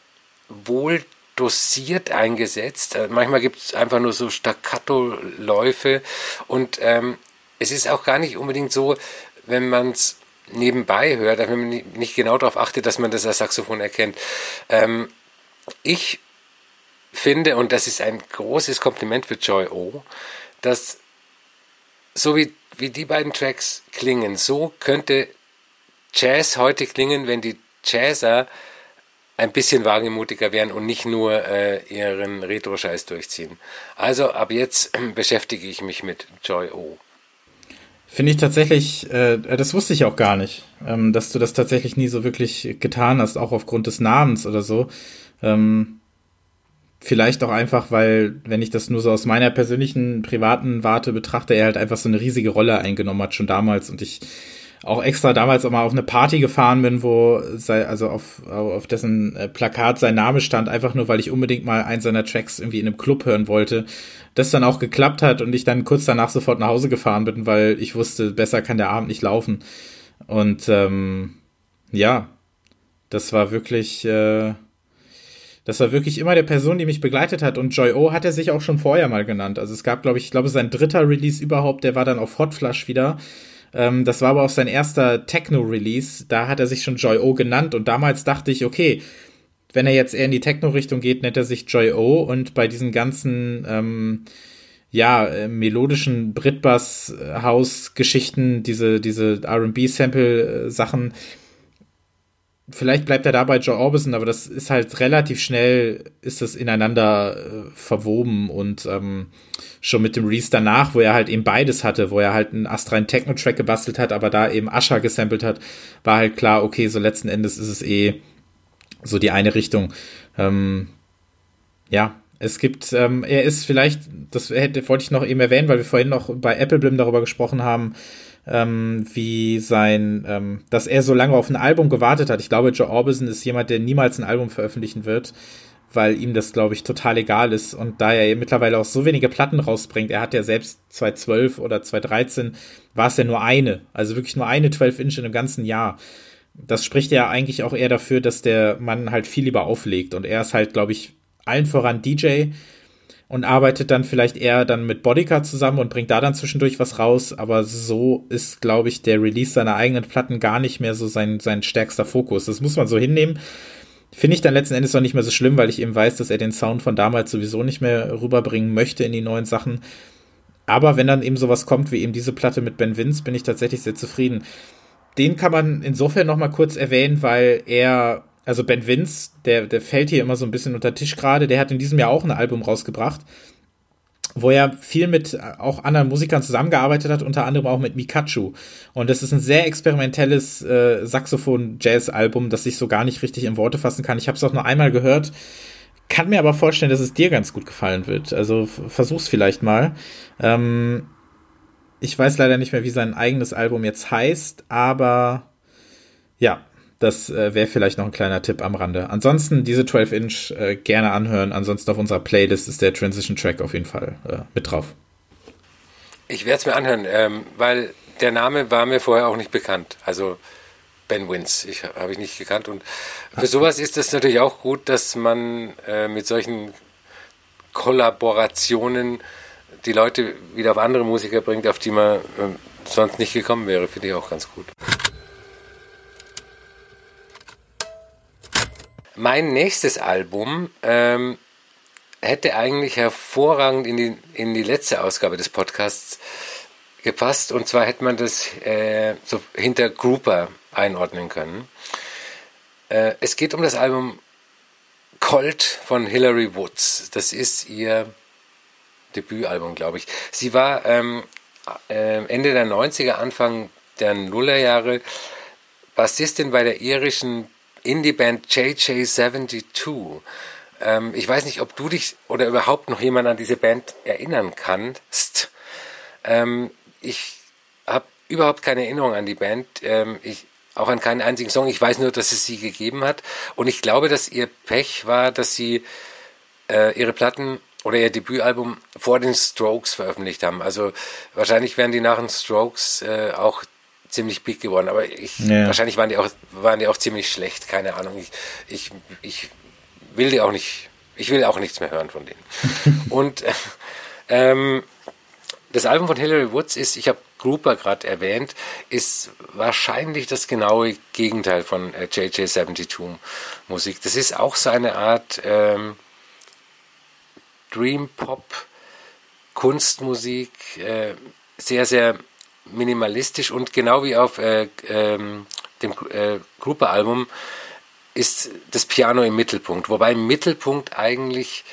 wohl dosiert eingesetzt. Äh, manchmal gibt es einfach nur so Staccato-Läufe und ähm, es ist auch gar nicht unbedingt so, wenn man es nebenbei hört, wenn man nicht genau darauf achtet, dass man das als Saxophon erkennt. Ähm, ich finde, und das ist ein großes Kompliment für Joy O, dass so wie, wie die beiden Tracks klingen, so könnte Jazz heute klingen, wenn die Jazzer ein bisschen wagemutiger wären und nicht nur äh, ihren Retro-Scheiß durchziehen. Also ab jetzt äh, beschäftige ich mich mit Joy O. Finde ich tatsächlich, äh, das wusste ich auch gar nicht, ähm, dass du das tatsächlich nie so wirklich getan hast, auch aufgrund des Namens oder so. Ähm, vielleicht auch einfach, weil, wenn ich das nur so aus meiner persönlichen, privaten Warte betrachte, er halt einfach so eine riesige Rolle eingenommen hat, schon damals und ich auch extra damals auch mal auf eine Party gefahren bin, wo sei, also auf, auf dessen äh, Plakat sein Name stand, einfach nur, weil ich unbedingt mal einen seiner Tracks irgendwie in einem Club hören wollte. Das dann auch geklappt hat und ich dann kurz danach sofort nach Hause gefahren bin, weil ich wusste, besser kann der Abend nicht laufen. Und ähm, ja, das war wirklich, äh, das war wirklich immer der Person, die mich begleitet hat. Und Joy O hat er sich auch schon vorher mal genannt. Also es gab, glaube ich, ich glaube, sein dritter Release überhaupt, der war dann auf Hot Flush wieder. Ähm, das war aber auch sein erster Techno-Release. Da hat er sich schon Joy O genannt und damals dachte ich, okay, wenn er jetzt eher in die Techno-Richtung geht, nennt er sich Joy O und bei diesen ganzen ähm, ja, äh, melodischen Britbass-House-Geschichten, diese, diese RB-Sample-Sachen, vielleicht bleibt er dabei Joe Orbison, aber das ist halt relativ schnell, ist das ineinander äh, verwoben und ähm, schon mit dem Release danach, wo er halt eben beides hatte, wo er halt einen astreinen Techno-Track gebastelt hat, aber da eben Asher gesampelt hat, war halt klar, okay, so letzten Endes ist es eh so die eine Richtung. Ähm, ja, es gibt, ähm, er ist vielleicht, das hätte, wollte ich noch eben erwähnen, weil wir vorhin noch bei Apple Blim darüber gesprochen haben, ähm, wie sein, ähm, dass er so lange auf ein Album gewartet hat. Ich glaube, Joe Orbison ist jemand, der niemals ein Album veröffentlichen wird, weil ihm das, glaube ich, total egal ist. Und da er mittlerweile auch so wenige Platten rausbringt, er hat ja selbst 2012 oder 2013 war es ja nur eine, also wirklich nur eine 12 Inch in einem ganzen Jahr. Das spricht ja eigentlich auch eher dafür, dass der Mann halt viel lieber auflegt. Und er ist halt, glaube ich, allen voran DJ und arbeitet dann vielleicht eher dann mit Bodyguard zusammen und bringt da dann zwischendurch was raus. Aber so ist, glaube ich, der Release seiner eigenen Platten gar nicht mehr so sein, sein stärkster Fokus. Das muss man so hinnehmen. Finde ich dann letzten Endes auch nicht mehr so schlimm, weil ich eben weiß, dass er den Sound von damals sowieso nicht mehr rüberbringen möchte in die neuen Sachen. Aber wenn dann eben sowas kommt wie eben diese Platte mit Ben Vince, bin ich tatsächlich sehr zufrieden. Den kann man insofern noch mal kurz erwähnen, weil er also Ben Vince, der, der fällt hier immer so ein bisschen unter Tisch gerade, der hat in diesem Jahr auch ein Album rausgebracht, wo er viel mit auch anderen Musikern zusammengearbeitet hat, unter anderem auch mit Mikachu. Und das ist ein sehr experimentelles äh, Saxophon-Jazz-Album, das ich so gar nicht richtig in Worte fassen kann. Ich habe es auch nur einmal gehört, kann mir aber vorstellen, dass es dir ganz gut gefallen wird. Also versuch's vielleicht mal. Ähm, ich weiß leider nicht mehr, wie sein eigenes Album jetzt heißt, aber ja, das äh, wäre vielleicht noch ein kleiner Tipp am Rande. Ansonsten diese 12 Inch äh, gerne anhören. Ansonsten auf unserer Playlist ist der Transition Track auf jeden Fall äh, mit drauf. Ich werde es mir anhören, ähm, weil der Name war mir vorher auch nicht bekannt. Also Ben Wins, ich habe ich nicht gekannt. Und für sowas ist es natürlich auch gut, dass man äh, mit solchen Kollaborationen die Leute wieder auf andere Musiker bringt, auf die man äh, sonst nicht gekommen wäre. Finde ich auch ganz gut. Mein nächstes Album ähm, hätte eigentlich hervorragend in die, in die letzte Ausgabe des Podcasts gepasst. Und zwar hätte man das äh, so hinter Grouper einordnen können. Äh, es geht um das Album Colt von Hilary Woods. Das ist ihr Debütalbum, glaube ich. Sie war ähm, äh, Ende der 90er, Anfang der Nullerjahre Bassistin bei der irischen Indie-Band JJ72. Ähm, ich weiß nicht, ob du dich oder überhaupt noch jemand an diese Band erinnern kannst. Ähm, ich habe überhaupt keine Erinnerung an die Band. Ähm, ich, auch an keinen einzigen Song. Ich weiß nur, dass es sie gegeben hat. Und ich glaube, dass ihr Pech war, dass sie äh, ihre Platten oder ihr Debütalbum vor den Strokes veröffentlicht haben. Also wahrscheinlich wären die nach den Strokes äh, auch ziemlich big geworden, aber ich, ja. wahrscheinlich waren die auch waren die auch ziemlich schlecht, keine Ahnung. Ich, ich, ich will die auch nicht, ich will auch nichts mehr hören von denen. Und äh, ähm, das Album von Hilary Woods ist, ich habe Grouper gerade erwähnt, ist wahrscheinlich das genaue Gegenteil von äh, JJ72 Musik. Das ist auch so eine Art ähm, Dream Pop Kunstmusik, äh, sehr, sehr minimalistisch und genau wie auf äh, ähm, dem äh, Grouper-Album ist das Piano im Mittelpunkt. Wobei Mittelpunkt eigentlich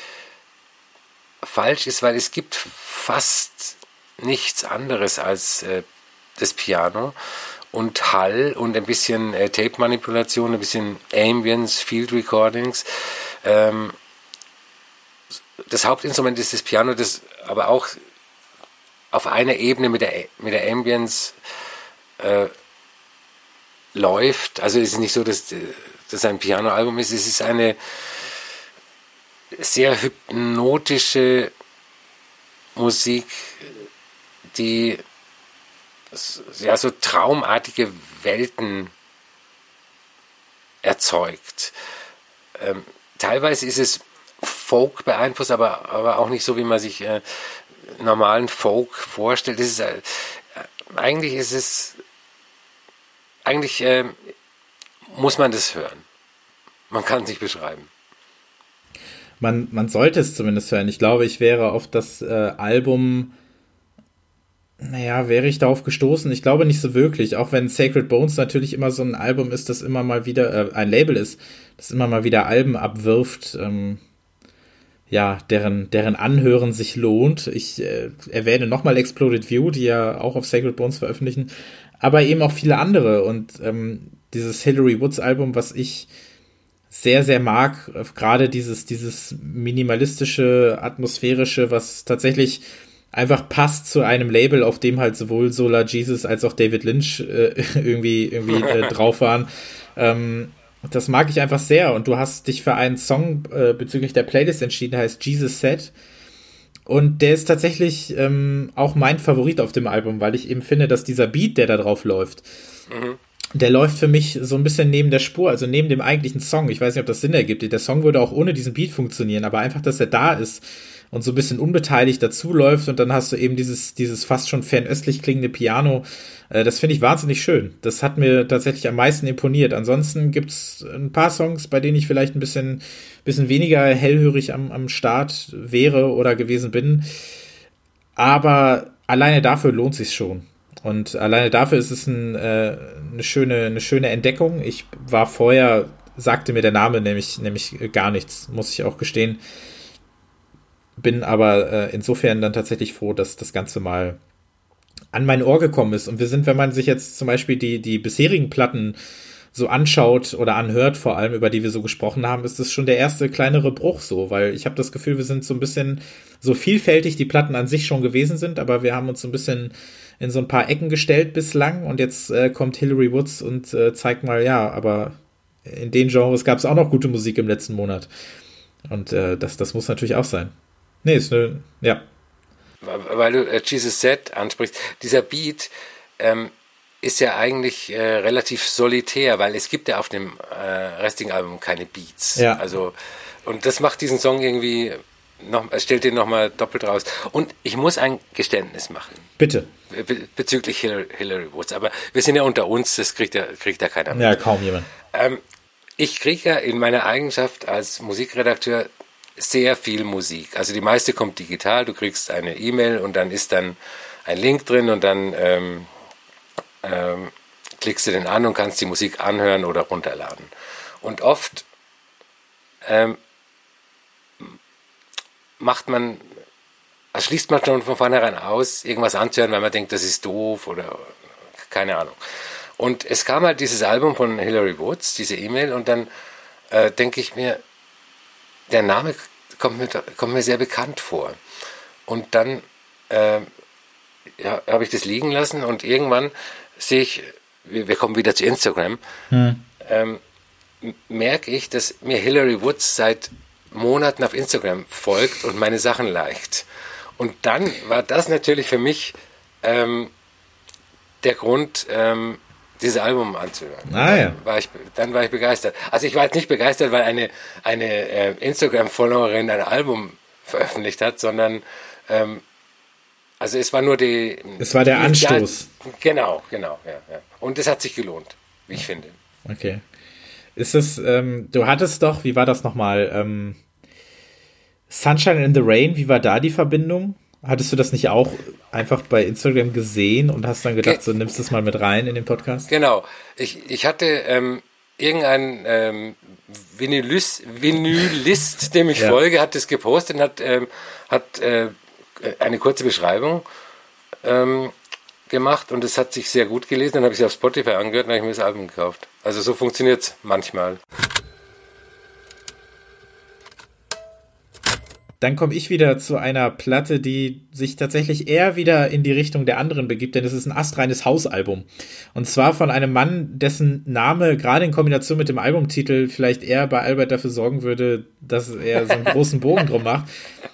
falsch ist, weil es gibt fast nichts anderes als äh, das Piano und Hall und ein bisschen äh, Tape-Manipulation, ein bisschen Ambience, Field Recordings. Ähm, das Hauptinstrument ist das Piano, das aber auch auf einer Ebene mit der, mit der Ambience äh, läuft. Also es ist nicht so, dass das ein Pianoalbum ist, es ist eine sehr hypnotische Musik, die ja so traumartige Welten erzeugt. Ähm, teilweise ist es Folk beeinflusst, aber, aber auch nicht so, wie man sich äh, normalen Folk vorstellt. Ist, äh, eigentlich ist es, eigentlich äh, muss man das hören. Man kann es nicht beschreiben. Man, man sollte es zumindest hören. Ich glaube, ich wäre auf das äh, Album, naja, wäre ich darauf gestoßen? Ich glaube nicht so wirklich, auch wenn Sacred Bones natürlich immer so ein Album ist, das immer mal wieder, äh, ein Label ist, das immer mal wieder Alben abwirft. Ähm, ja, deren, deren Anhören sich lohnt. Ich äh, erwähne nochmal Exploded View, die ja auch auf Sacred Bones veröffentlichen, aber eben auch viele andere. Und ähm, dieses Hillary Woods Album, was ich sehr, sehr mag, äh, gerade dieses, dieses minimalistische, atmosphärische, was tatsächlich einfach passt zu einem Label, auf dem halt sowohl Solar Jesus als auch David Lynch äh, irgendwie, irgendwie äh, drauf waren. Ähm, das mag ich einfach sehr. Und du hast dich für einen Song äh, bezüglich der Playlist entschieden, der heißt Jesus Said. Und der ist tatsächlich ähm, auch mein Favorit auf dem Album, weil ich eben finde, dass dieser Beat, der da drauf läuft, mhm. der läuft für mich so ein bisschen neben der Spur, also neben dem eigentlichen Song. Ich weiß nicht, ob das Sinn ergibt. Der Song würde auch ohne diesen Beat funktionieren, aber einfach, dass er da ist und so ein bisschen unbeteiligt dazuläuft und dann hast du eben dieses, dieses fast schon fernöstlich klingende Piano. Äh, das finde ich wahnsinnig schön. Das hat mir tatsächlich am meisten imponiert. Ansonsten gibt es ein paar Songs, bei denen ich vielleicht ein bisschen, bisschen weniger hellhörig am, am Start wäre oder gewesen bin. Aber alleine dafür lohnt sich schon. Und alleine dafür ist es ein, äh, eine, schöne, eine schöne Entdeckung. Ich war vorher, sagte mir der Name nämlich, nämlich gar nichts, muss ich auch gestehen bin aber äh, insofern dann tatsächlich froh, dass das Ganze mal an mein Ohr gekommen ist. Und wir sind, wenn man sich jetzt zum Beispiel die, die bisherigen Platten so anschaut oder anhört, vor allem über die wir so gesprochen haben, ist das schon der erste kleinere Bruch so, weil ich habe das Gefühl, wir sind so ein bisschen so vielfältig die Platten an sich schon gewesen sind, aber wir haben uns so ein bisschen in so ein paar Ecken gestellt bislang und jetzt äh, kommt Hilary Woods und äh, zeigt mal, ja, aber in den Genres gab es auch noch gute Musik im letzten Monat. Und äh, das, das muss natürlich auch sein. Nee, ist eine, ja. Weil du äh, Jesus Set ansprichst, dieser Beat ähm, ist ja eigentlich äh, relativ solitär, weil es gibt ja auf dem äh, restigen Album keine Beats. Ja. Also, und das macht diesen Song irgendwie noch, stellt den nochmal doppelt raus. Und ich muss ein Geständnis machen. Bitte. Be bezüglich Hillary, Hillary, Woods. Aber wir sind ja unter uns, das kriegt ja, kriegt ja keiner mit. Ja, kaum jemand. Ähm, ich kriege ja in meiner Eigenschaft als Musikredakteur sehr viel Musik. Also die meiste kommt digital, du kriegst eine E-Mail und dann ist dann ein Link drin und dann ähm, ähm, klickst du den an und kannst die Musik anhören oder runterladen. Und oft ähm, macht man, schließt man schon von vornherein aus, irgendwas anzuhören, weil man denkt, das ist doof oder keine Ahnung. Und es kam halt dieses Album von Hillary Woods, diese E-Mail, und dann äh, denke ich mir, der Name kommt mir, kommt mir sehr bekannt vor. Und dann äh, ja, habe ich das liegen lassen und irgendwann sehe ich, wir, wir kommen wieder zu Instagram, hm. ähm, merke ich, dass mir Hillary Woods seit Monaten auf Instagram folgt und meine Sachen liked. Und dann war das natürlich für mich ähm, der Grund, ähm, dieses Album anzuhören. Ah, ja. dann, war ich, dann war ich begeistert. Also ich war jetzt nicht begeistert, weil eine, eine äh, Instagram-Followerin ein Album veröffentlicht hat, sondern ähm, also es war nur die. Es war der Anstoß. Ja, genau, genau, ja, ja. Und es hat sich gelohnt, wie ich finde. Okay. Ist es, ähm, du hattest doch, wie war das nochmal? Ähm, Sunshine in the Rain, wie war da die Verbindung? Hattest du das nicht auch einfach bei Instagram gesehen und hast dann gedacht, Ge so nimmst du es mal mit rein in den Podcast? Genau. Ich, ich hatte ähm, irgendein ähm, Vinylist, Vinylist, dem ich ja. folge, hat das gepostet und hat, ähm, hat äh, eine kurze Beschreibung ähm, gemacht und es hat sich sehr gut gelesen. Dann habe ich sie auf Spotify angehört und habe ich mir das Album gekauft. Also so funktioniert es manchmal. Dann komme ich wieder zu einer Platte, die sich tatsächlich eher wieder in die Richtung der anderen begibt, denn es ist ein astreines Hausalbum. Und zwar von einem Mann, dessen Name gerade in Kombination mit dem Albumtitel vielleicht eher bei Albert dafür sorgen würde, dass er so einen großen Bogen drum macht.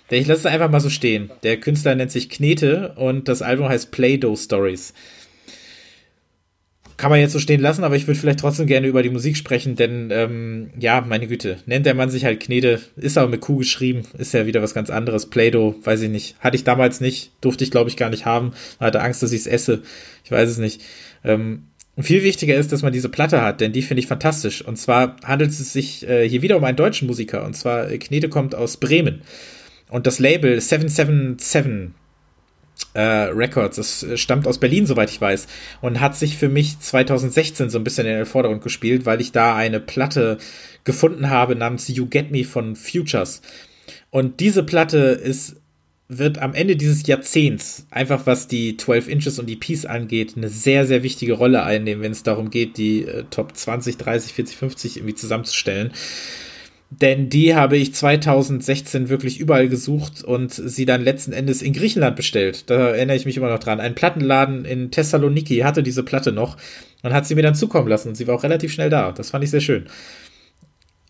Ich lasse es einfach mal so stehen. Der Künstler nennt sich Knete und das Album heißt Play-Doh Stories kann man jetzt so stehen lassen, aber ich würde vielleicht trotzdem gerne über die Musik sprechen, denn ähm, ja, meine Güte, nennt der Mann sich halt Knede, ist aber mit Q geschrieben, ist ja wieder was ganz anderes. Play-Doh, weiß ich nicht. Hatte ich damals nicht, durfte ich glaube ich gar nicht haben, hatte Angst, dass ich es esse. Ich weiß es nicht. Ähm, viel wichtiger ist, dass man diese Platte hat, denn die finde ich fantastisch. Und zwar handelt es sich äh, hier wieder um einen deutschen Musiker. Und zwar, äh, Knede kommt aus Bremen. Und das Label 777 äh, Records. Es äh, stammt aus Berlin, soweit ich weiß, und hat sich für mich 2016 so ein bisschen in den Vordergrund gespielt, weil ich da eine Platte gefunden habe namens You Get Me von Futures. Und diese Platte ist wird am Ende dieses Jahrzehnts, einfach was die 12 Inches und die Peace angeht, eine sehr, sehr wichtige Rolle einnehmen, wenn es darum geht, die äh, Top 20, 30, 40, 50 irgendwie zusammenzustellen. Denn die habe ich 2016 wirklich überall gesucht und sie dann letzten Endes in Griechenland bestellt. Da erinnere ich mich immer noch dran. Ein Plattenladen in Thessaloniki hatte diese Platte noch und hat sie mir dann zukommen lassen und sie war auch relativ schnell da. Das fand ich sehr schön.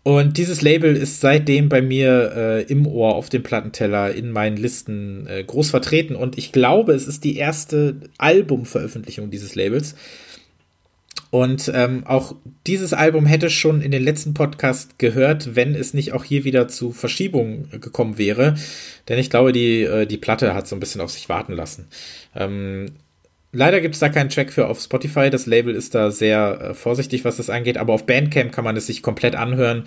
Und dieses Label ist seitdem bei mir äh, im Ohr auf dem Plattenteller in meinen Listen äh, groß vertreten und ich glaube, es ist die erste Albumveröffentlichung dieses Labels. Und ähm, auch dieses Album hätte schon in den letzten Podcast gehört, wenn es nicht auch hier wieder zu Verschiebungen gekommen wäre. Denn ich glaube, die, äh, die Platte hat so ein bisschen auf sich warten lassen. Ähm, leider gibt es da keinen Track für auf Spotify. Das Label ist da sehr äh, vorsichtig, was das angeht. Aber auf Bandcamp kann man es sich komplett anhören.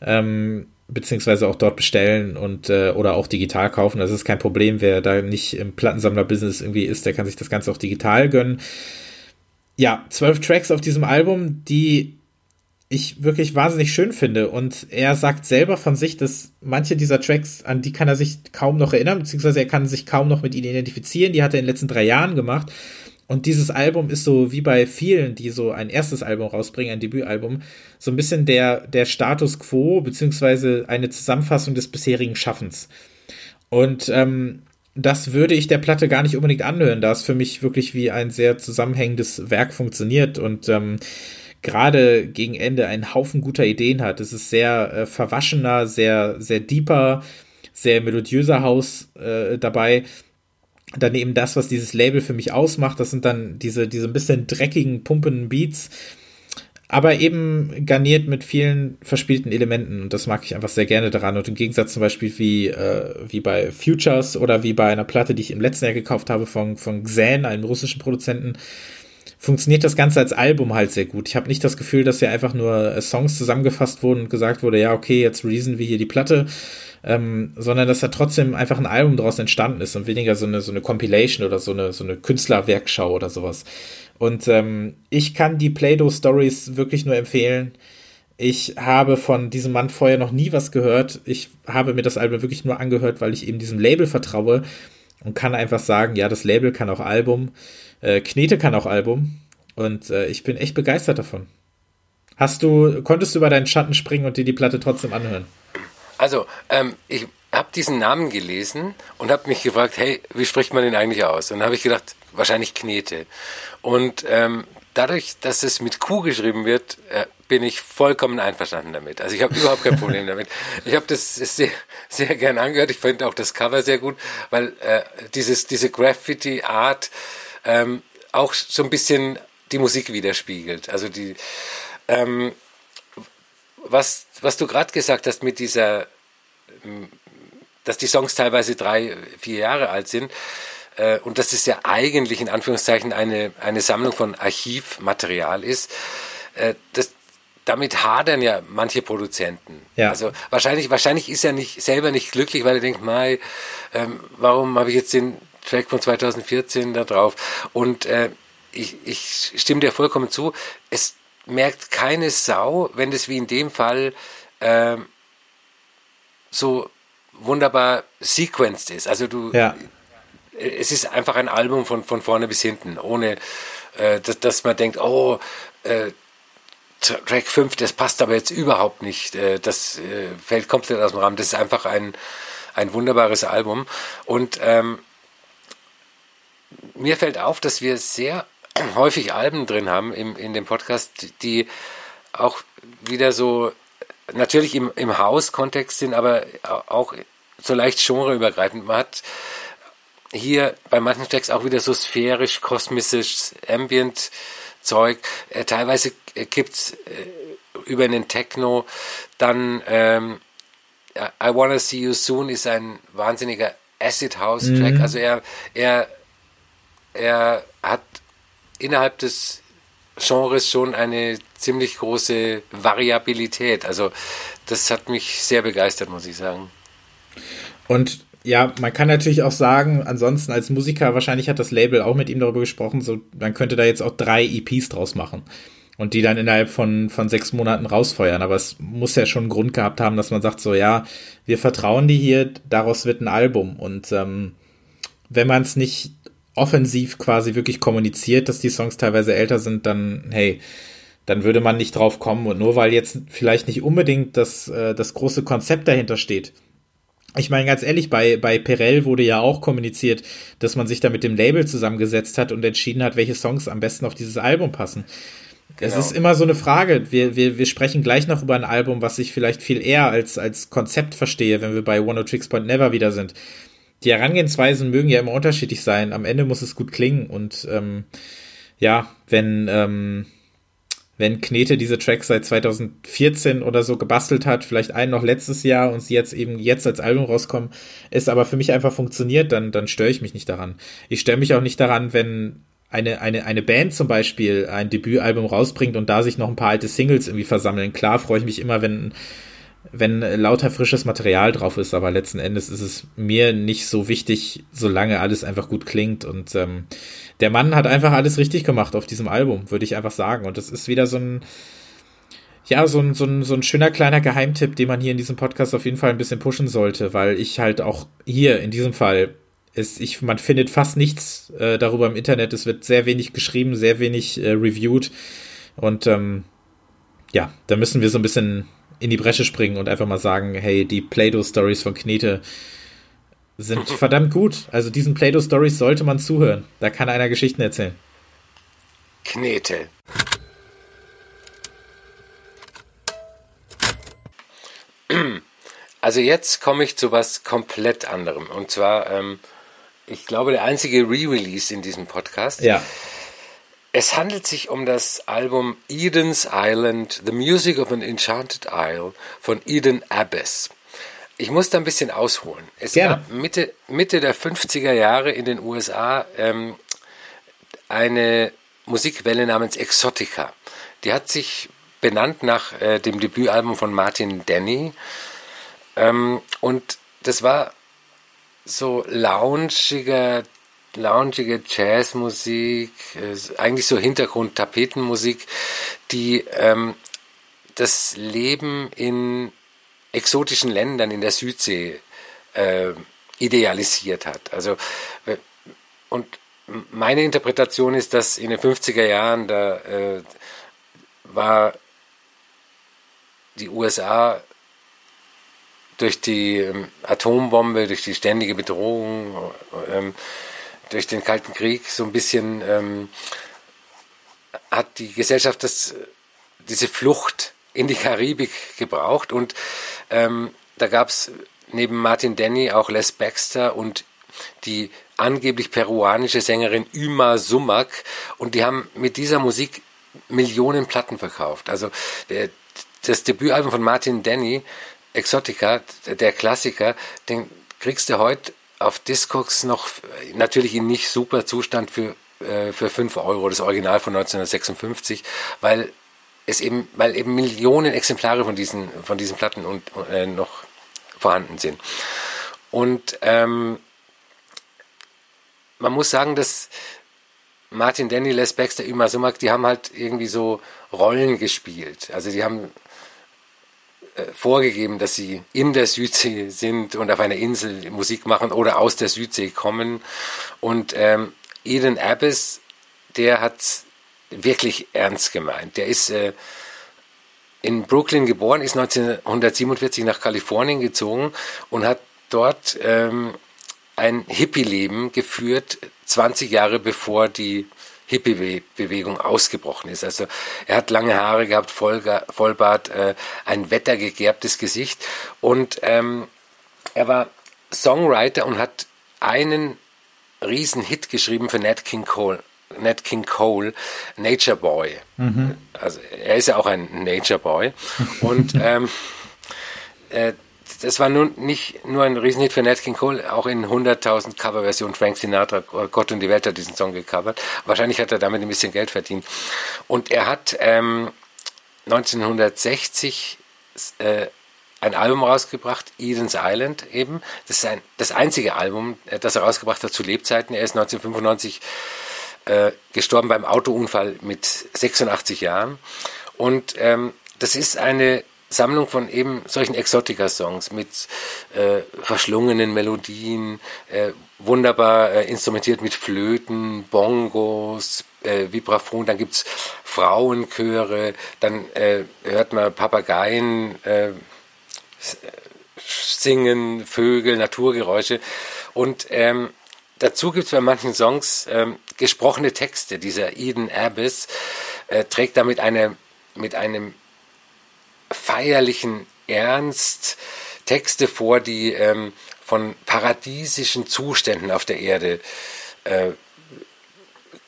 Ähm, beziehungsweise auch dort bestellen und äh, oder auch digital kaufen. Das ist kein Problem. Wer da nicht im Plattensammler-Business irgendwie ist, der kann sich das Ganze auch digital gönnen ja, zwölf Tracks auf diesem Album, die ich wirklich wahnsinnig schön finde. Und er sagt selber von sich, dass manche dieser Tracks, an die kann er sich kaum noch erinnern, beziehungsweise er kann sich kaum noch mit ihnen identifizieren. Die hat er in den letzten drei Jahren gemacht. Und dieses Album ist so wie bei vielen, die so ein erstes Album rausbringen, ein Debütalbum, so ein bisschen der, der Status quo, beziehungsweise eine Zusammenfassung des bisherigen Schaffens. Und ähm, das würde ich der Platte gar nicht unbedingt anhören, da es für mich wirklich wie ein sehr zusammenhängendes Werk funktioniert und ähm, gerade gegen Ende einen Haufen guter Ideen hat. Es ist sehr äh, verwaschener, sehr, sehr deeper, sehr melodiöser Haus äh, dabei. Dann eben das, was dieses Label für mich ausmacht, das sind dann diese, diese ein bisschen dreckigen, pumpenden Beats, aber eben garniert mit vielen verspielten Elementen und das mag ich einfach sehr gerne daran und im Gegensatz zum Beispiel wie, äh, wie bei Futures oder wie bei einer Platte, die ich im letzten Jahr gekauft habe von, von Xan, einem russischen Produzenten, funktioniert das Ganze als Album halt sehr gut. Ich habe nicht das Gefühl, dass hier einfach nur äh, Songs zusammengefasst wurden und gesagt wurde, ja, okay, jetzt releasen wir hier die Platte, ähm, sondern dass da trotzdem einfach ein Album daraus entstanden ist und weniger so eine, so eine Compilation oder so eine, so eine Künstlerwerkschau oder sowas. Und ähm, ich kann die Play-Doh Stories wirklich nur empfehlen. Ich habe von diesem Mann vorher noch nie was gehört. Ich habe mir das Album wirklich nur angehört, weil ich eben diesem Label vertraue und kann einfach sagen, ja, das Label kann auch Album, äh, Knete kann auch Album und äh, ich bin echt begeistert davon. Hast du, konntest du über deinen Schatten springen und dir die Platte trotzdem anhören? Also, ähm, ich habe diesen Namen gelesen und habe mich gefragt, hey, wie spricht man den eigentlich aus? Und dann habe ich gedacht, wahrscheinlich Knete. Und ähm, dadurch, dass es mit Q geschrieben wird, äh, bin ich vollkommen einverstanden damit. Also ich habe überhaupt kein Problem damit. Ich habe das sehr, sehr gern angehört. Ich finde auch das Cover sehr gut, weil äh, dieses, diese Graffiti-Art ähm, auch so ein bisschen die Musik widerspiegelt. Also die, ähm, was, was du gerade gesagt hast mit dieser, dass die Songs teilweise drei, vier Jahre alt sind, äh, und dass es ja eigentlich in Anführungszeichen eine, eine Sammlung von Archivmaterial ist, äh, das, damit hadern ja manche Produzenten. Ja. Also wahrscheinlich, wahrscheinlich ist er nicht selber nicht glücklich, weil er denkt, Mai, ähm, warum habe ich jetzt den Track von 2014 da drauf? Und äh, ich, ich stimme dir vollkommen zu. Es merkt keine Sau, wenn das wie in dem Fall ähm, so wunderbar sequenced ist. Also du, ja. es ist einfach ein Album von, von vorne bis hinten, ohne äh, dass, dass man denkt, oh, äh, Track 5, das passt aber jetzt überhaupt nicht. Äh, das äh, fällt komplett aus dem Rahmen. Das ist einfach ein, ein wunderbares Album. Und ähm, mir fällt auf, dass wir sehr häufig Alben drin haben im, in dem Podcast, die auch wieder so natürlich im, im Haus-Kontext sind, aber auch so leicht genreübergreifend. Man hat hier bei manchen Tracks auch wieder so sphärisch, kosmisches Ambient-Zeug. Äh, teilweise gibt's äh, über einen Techno dann ähm, I Wanna See You Soon ist ein wahnsinniger Acid House Track. Mhm. Also er, er, er hat innerhalb des Genres schon eine ziemlich große Variabilität. Also das hat mich sehr begeistert, muss ich sagen. Und ja, man kann natürlich auch sagen, ansonsten als Musiker, wahrscheinlich hat das Label auch mit ihm darüber gesprochen, so, man könnte da jetzt auch drei EPs draus machen und die dann innerhalb von, von sechs Monaten rausfeuern. Aber es muss ja schon einen Grund gehabt haben, dass man sagt, so, ja, wir vertrauen die hier, daraus wird ein Album. Und ähm, wenn man es nicht offensiv quasi wirklich kommuniziert, dass die Songs teilweise älter sind, dann, hey, dann würde man nicht drauf kommen. Und nur weil jetzt vielleicht nicht unbedingt das, äh, das große Konzept dahinter steht. Ich meine, ganz ehrlich, bei, bei Perel wurde ja auch kommuniziert, dass man sich da mit dem Label zusammengesetzt hat und entschieden hat, welche Songs am besten auf dieses Album passen. Genau. Es ist immer so eine Frage. Wir, wir, wir sprechen gleich noch über ein Album, was ich vielleicht viel eher als, als Konzept verstehe, wenn wir bei One of Tricks Point Never wieder sind die Herangehensweisen mögen ja immer unterschiedlich sein. Am Ende muss es gut klingen und ähm, ja, wenn ähm, wenn Knete diese Tracks seit 2014 oder so gebastelt hat, vielleicht einen noch letztes Jahr und sie jetzt eben jetzt als Album rauskommen, ist aber für mich einfach funktioniert, dann, dann störe ich mich nicht daran. Ich störe mich auch nicht daran, wenn eine, eine, eine Band zum Beispiel ein Debütalbum rausbringt und da sich noch ein paar alte Singles irgendwie versammeln. Klar freue ich mich immer, wenn wenn lauter frisches Material drauf ist, aber letzten Endes ist es mir nicht so wichtig, solange alles einfach gut klingt. Und ähm, der Mann hat einfach alles richtig gemacht auf diesem Album, würde ich einfach sagen. Und das ist wieder so ein, ja, so ein, so, ein, so ein schöner kleiner Geheimtipp, den man hier in diesem Podcast auf jeden Fall ein bisschen pushen sollte, weil ich halt auch hier in diesem Fall ist, ich, man findet fast nichts äh, darüber im Internet. Es wird sehr wenig geschrieben, sehr wenig äh, reviewed. Und ähm, ja, da müssen wir so ein bisschen in die Bresche springen und einfach mal sagen, hey, die Play-Doh-Stories von Knete sind verdammt gut. Also diesen Play-Doh-Stories sollte man zuhören. Da kann einer Geschichten erzählen. Knete. Also jetzt komme ich zu was komplett anderem. Und zwar, ähm, ich glaube, der einzige Re-Release in diesem Podcast. Ja. Es handelt sich um das Album Eden's Island, The Music of an Enchanted Isle von Eden Abbess. Ich muss da ein bisschen ausholen. Es Gerne. gab Mitte, Mitte der 50er Jahre in den USA ähm, eine Musikwelle namens Exotica. Die hat sich benannt nach äh, dem Debütalbum von Martin Denny. Ähm, und das war so loungiger loungige Jazzmusik, eigentlich so Hintergrund-Tapetenmusik, die ähm, das Leben in exotischen Ländern in der Südsee äh, idealisiert hat. Also äh, und meine Interpretation ist, dass in den 50er Jahren da äh, war die USA durch die ähm, Atombombe, durch die ständige Bedrohung, ähm, durch den Kalten Krieg so ein bisschen ähm, hat die Gesellschaft das, diese Flucht in die Karibik gebraucht und ähm, da gab es neben Martin Denny auch Les Baxter und die angeblich peruanische Sängerin Uma Sumac und die haben mit dieser Musik Millionen Platten verkauft. Also der, das Debütalbum von Martin Denny, Exotica, der Klassiker, den kriegst du heute auf Discogs noch natürlich in nicht super Zustand für äh, für 5 Euro, das Original von 1956, weil es eben, weil eben Millionen Exemplare von diesen, von diesen Platten und, äh, noch vorhanden sind. Und ähm, man muss sagen, dass Martin Denny, Les Baxter, Uma Sumac, die haben halt irgendwie so Rollen gespielt. Also die haben vorgegeben, dass sie in der Südsee sind und auf einer Insel Musik machen oder aus der Südsee kommen. Und ähm, Eden Abbas, der hat wirklich ernst gemeint. Der ist äh, in Brooklyn geboren, ist 1947 nach Kalifornien gezogen und hat dort ähm, ein Hippie-Leben geführt, 20 Jahre bevor die Hippie-Bewegung ausgebrochen ist. Also er hat lange Haare gehabt, Vollbart, äh, ein wettergegerbtes Gesicht und ähm, er war Songwriter und hat einen riesen Hit geschrieben für Nat King Cole. Nat King Cole, Nature Boy. Mhm. Also er ist ja auch ein Nature Boy. Und ähm, äh, das war nun nicht nur ein Riesenhit für Nat King Cole, auch in 100.000 Coverversionen. Frank Sinatra, Gott und die Welt hat diesen Song gecovert. Wahrscheinlich hat er damit ein bisschen Geld verdient. Und er hat ähm, 1960 äh, ein Album rausgebracht, Eden's Island eben. Das ist ein, das einzige Album, äh, das er rausgebracht hat zu Lebzeiten. Er ist 1995 äh, gestorben beim Autounfall mit 86 Jahren. Und ähm, das ist eine Sammlung von eben solchen Exotica-Songs mit äh, verschlungenen Melodien, äh, wunderbar äh, instrumentiert mit Flöten, Bongos, äh, Vibraphon, dann gibt's Frauenchöre, dann äh, hört man Papageien, äh, Singen, Vögel, Naturgeräusche. Und ähm, dazu gibt es bei manchen Songs ähm, gesprochene Texte. Dieser Eden Abyss äh, trägt damit eine, mit einem feierlichen Ernst Texte vor, die ähm, von paradiesischen Zuständen auf der Erde äh,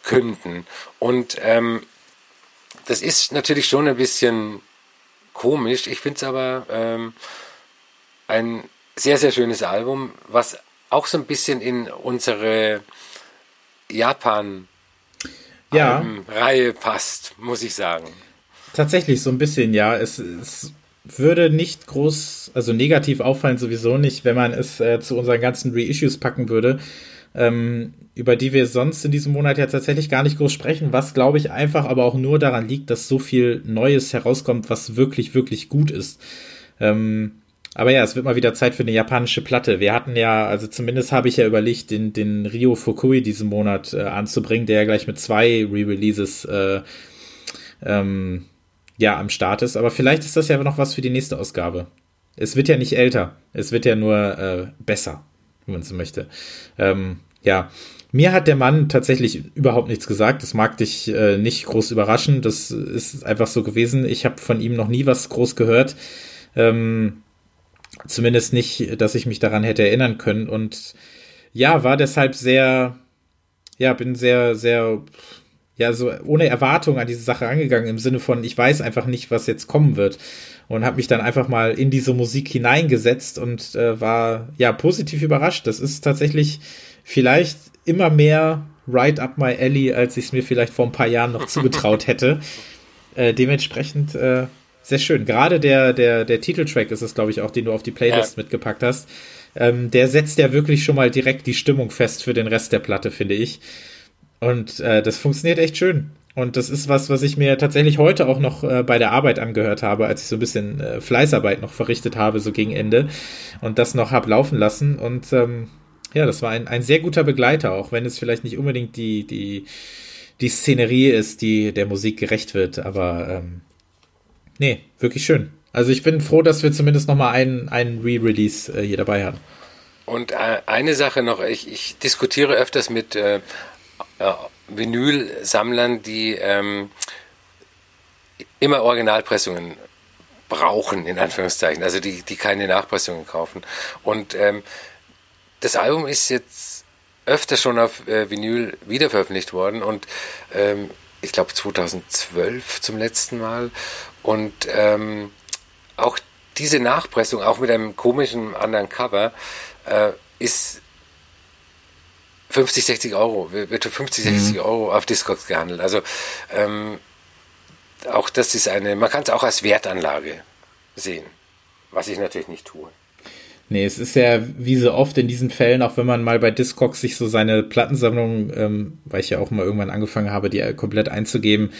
künden. Und ähm, das ist natürlich schon ein bisschen komisch. Ich finde es aber ähm, ein sehr, sehr schönes Album, was auch so ein bisschen in unsere Japan ja. Passt, muss ich sagen. Tatsächlich so ein bisschen, ja. Es, es würde nicht groß, also negativ auffallen sowieso nicht, wenn man es äh, zu unseren ganzen Reissues packen würde, ähm, über die wir sonst in diesem Monat ja tatsächlich gar nicht groß sprechen, was glaube ich einfach aber auch nur daran liegt, dass so viel Neues herauskommt, was wirklich, wirklich gut ist. Ähm, aber ja, es wird mal wieder Zeit für eine japanische Platte. Wir hatten ja, also zumindest habe ich ja überlegt, den, den Rio Fukui diesen Monat äh, anzubringen, der ja gleich mit zwei Re-Releases äh, ähm, ja, am Start ist. Aber vielleicht ist das ja noch was für die nächste Ausgabe. Es wird ja nicht älter, es wird ja nur äh, besser, wenn man so möchte. Ähm, ja, mir hat der Mann tatsächlich überhaupt nichts gesagt. Das mag dich äh, nicht groß überraschen. Das ist einfach so gewesen. Ich habe von ihm noch nie was groß gehört. Ähm, Zumindest nicht, dass ich mich daran hätte erinnern können. Und ja, war deshalb sehr, ja, bin sehr, sehr, ja, so ohne Erwartung an diese Sache angegangen, im Sinne von, ich weiß einfach nicht, was jetzt kommen wird. Und habe mich dann einfach mal in diese Musik hineingesetzt und äh, war, ja, positiv überrascht. Das ist tatsächlich vielleicht immer mehr right up my alley, als ich es mir vielleicht vor ein paar Jahren noch zugetraut hätte. Äh, dementsprechend, äh, sehr schön. Gerade der, der, der Titeltrack ist es, glaube ich, auch, den du auf die Playlist ja. mitgepackt hast. Ähm, der setzt ja wirklich schon mal direkt die Stimmung fest für den Rest der Platte, finde ich. Und äh, das funktioniert echt schön. Und das ist was, was ich mir tatsächlich heute auch noch äh, bei der Arbeit angehört habe, als ich so ein bisschen äh, Fleißarbeit noch verrichtet habe, so gegen Ende. Und das noch hab laufen lassen. Und ähm, ja, das war ein, ein sehr guter Begleiter, auch wenn es vielleicht nicht unbedingt die, die, die Szenerie ist, die der Musik gerecht wird. Aber ähm, nee, wirklich schön. Also ich bin froh, dass wir zumindest nochmal einen, einen Re-Release äh, hier dabei haben. Und äh, eine Sache noch, ich, ich diskutiere öfters mit äh, Vinyl-Sammlern, die ähm, immer Originalpressungen brauchen, in Anführungszeichen, also die, die keine Nachpressungen kaufen. Und ähm, das Album ist jetzt öfter schon auf äh, Vinyl wiederveröffentlicht worden und ähm, ich glaube 2012 zum letzten Mal. Und ähm, auch diese Nachpressung, auch mit einem komischen anderen Cover, äh, ist 50, 60 Euro, wird für 50, 60 mhm. Euro auf Discogs gehandelt. Also ähm, auch das ist eine, man kann es auch als Wertanlage sehen, was ich natürlich nicht tue. Nee, es ist ja wie so oft in diesen Fällen, auch wenn man mal bei Discogs sich so seine Plattensammlung, ähm, weil ich ja auch mal irgendwann angefangen habe, die komplett einzugeben,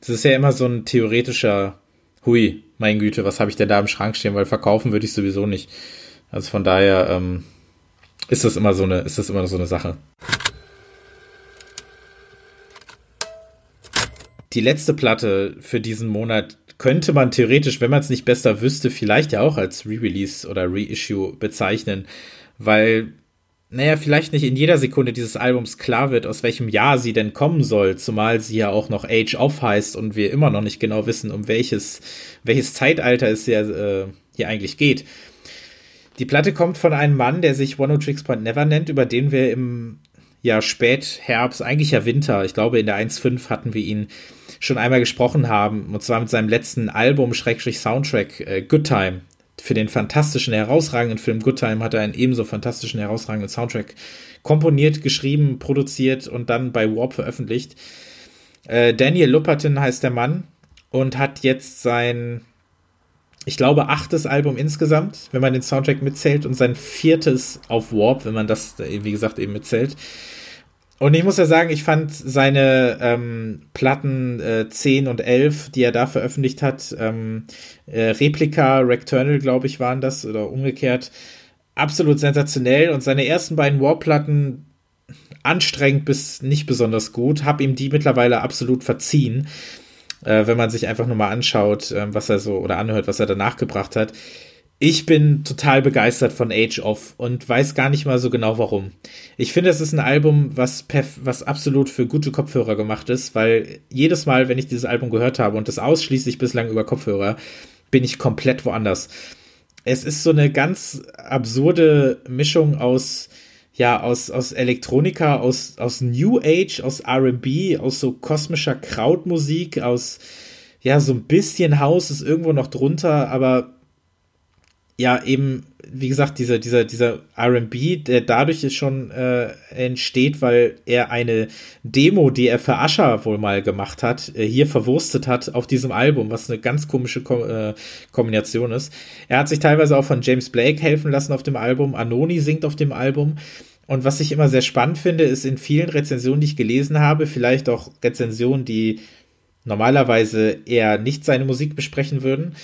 es ist ja immer so ein theoretischer, hui, mein Güte, was habe ich denn da im Schrank stehen, weil verkaufen würde ich sowieso nicht. Also von daher ähm, ist das immer so eine, ist das immer so eine Sache. Die letzte Platte für diesen Monat könnte man theoretisch, wenn man es nicht besser wüsste, vielleicht ja auch als Re-Release oder Reissue bezeichnen, weil, naja, vielleicht nicht in jeder Sekunde dieses Albums klar wird, aus welchem Jahr sie denn kommen soll, zumal sie ja auch noch Age of heißt und wir immer noch nicht genau wissen, um welches, welches Zeitalter es ja, äh, hier eigentlich geht. Die Platte kommt von einem Mann, der sich One Tricks Point Never nennt, über den wir im ja, Spätherbst, eigentlich ja Winter, ich glaube in der 1.5 hatten wir ihn schon einmal gesprochen haben, und zwar mit seinem letzten Album, Schrägstrich Soundtrack, äh, Good Time. Für den fantastischen, herausragenden Film Good Time hat er einen ebenso fantastischen, herausragenden Soundtrack komponiert, geschrieben, produziert und dann bei Warp veröffentlicht. Äh, Daniel Lupperton heißt der Mann und hat jetzt sein ich glaube, achtes Album insgesamt, wenn man den Soundtrack mitzählt, und sein viertes auf Warp, wenn man das, wie gesagt, eben mitzählt. Und ich muss ja sagen, ich fand seine ähm, Platten äh, 10 und 11, die er da veröffentlicht hat, ähm, äh, Replika, Recturnal, glaube ich, waren das, oder umgekehrt, absolut sensationell. Und seine ersten beiden Warp-Platten anstrengend bis nicht besonders gut, habe ihm die mittlerweile absolut verziehen äh, wenn man sich einfach nur mal anschaut, äh, was er so oder anhört, was er danach gebracht hat. Ich bin total begeistert von Age of und weiß gar nicht mal so genau warum. Ich finde, es ist ein Album, was, was absolut für gute Kopfhörer gemacht ist, weil jedes Mal, wenn ich dieses Album gehört habe und das ausschließlich bislang über Kopfhörer, bin ich komplett woanders. Es ist so eine ganz absurde Mischung aus ja, aus, aus Elektronika, aus, aus New Age, aus RB, aus so kosmischer Krautmusik, aus ja, so ein bisschen Haus ist irgendwo noch drunter, aber ja, eben, wie gesagt, dieser, dieser, dieser RB, der dadurch schon äh, entsteht, weil er eine Demo, die er für Ascher wohl mal gemacht hat, äh, hier verwurstet hat auf diesem Album, was eine ganz komische Ko äh, Kombination ist. Er hat sich teilweise auch von James Blake helfen lassen auf dem Album. Anoni singt auf dem Album. Und was ich immer sehr spannend finde, ist in vielen Rezensionen, die ich gelesen habe, vielleicht auch Rezensionen, die normalerweise eher nicht seine Musik besprechen würden,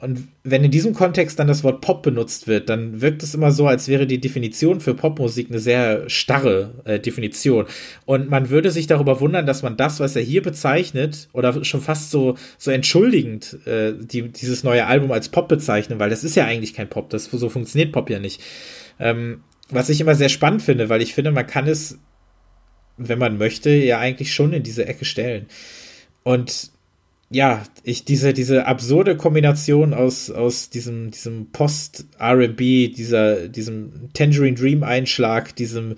und wenn in diesem Kontext dann das Wort Pop benutzt wird, dann wirkt es immer so, als wäre die Definition für Popmusik eine sehr starre äh, Definition. Und man würde sich darüber wundern, dass man das, was er hier bezeichnet, oder schon fast so, so entschuldigend äh, die, dieses neue Album als Pop bezeichnen, weil das ist ja eigentlich kein Pop, das so funktioniert Pop ja nicht. Ähm, was ich immer sehr spannend finde, weil ich finde, man kann es, wenn man möchte, ja eigentlich schon in diese Ecke stellen. Und ja, ich, diese, diese absurde Kombination aus, aus diesem, diesem Post-RB, dieser, diesem Tangerine Dream Einschlag, diesem,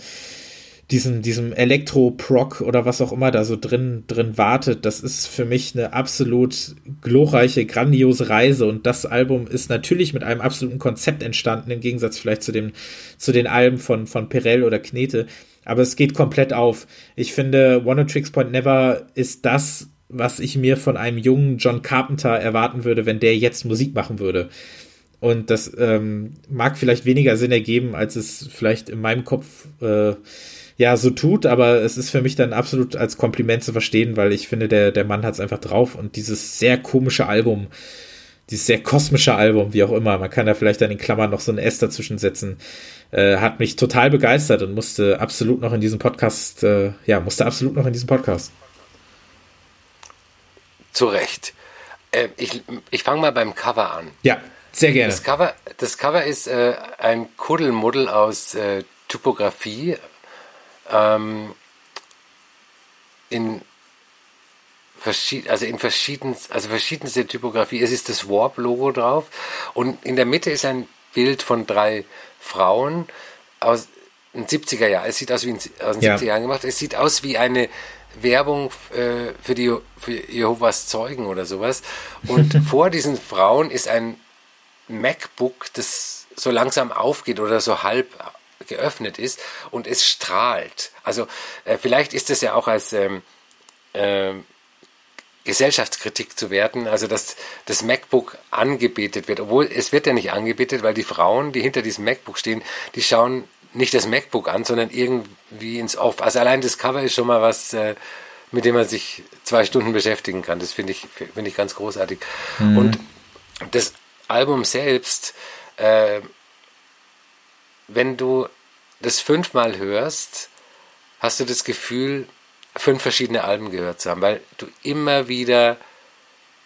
diesem, diesem Elektro-Proc oder was auch immer da so drin, drin wartet, das ist für mich eine absolut glorreiche, grandiose Reise und das Album ist natürlich mit einem absoluten Konzept entstanden, im Gegensatz vielleicht zu dem, zu den Alben von, von Perel oder Knete. Aber es geht komplett auf. Ich finde, One Tricks Point Never ist das, was ich mir von einem jungen John Carpenter erwarten würde, wenn der jetzt Musik machen würde. Und das ähm, mag vielleicht weniger Sinn ergeben, als es vielleicht in meinem Kopf äh, ja so tut, aber es ist für mich dann absolut als Kompliment zu verstehen, weil ich finde, der, der Mann hat es einfach drauf und dieses sehr komische Album, dieses sehr kosmische Album, wie auch immer, man kann da vielleicht dann in Klammern noch so ein S dazwischen setzen, äh, hat mich total begeistert und musste absolut noch in diesem Podcast, äh, ja, musste absolut noch in diesem Podcast. Zu Recht. Äh, ich ich fange mal beim Cover an. Ja, sehr gerne. Das Cover, das Cover ist äh, ein Kuddelmuddel aus äh, Typografie ähm, in verschied also in verschieden also verschiedenste Typografie. Es ist das Warp-Logo drauf und in der Mitte ist ein Bild von drei Frauen aus den 70er Jahren. Es sieht aus wie in, aus den ja. 70er Jahren gemacht. Es sieht aus wie eine Werbung äh, für die für Jehovas Zeugen oder sowas. Und vor diesen Frauen ist ein MacBook, das so langsam aufgeht oder so halb geöffnet ist und es strahlt. Also äh, vielleicht ist es ja auch als ähm, äh, Gesellschaftskritik zu werten, also dass das MacBook angebetet wird, obwohl es wird ja nicht angebetet, weil die Frauen, die hinter diesem MacBook stehen, die schauen nicht das MacBook an, sondern irgendwie ins Off. Also allein das Cover ist schon mal was, äh, mit dem man sich zwei Stunden beschäftigen kann. Das finde ich, finde ich ganz großartig. Mhm. Und das Album selbst, äh, wenn du das fünfmal hörst, hast du das Gefühl, fünf verschiedene Alben gehört zu haben, weil du immer wieder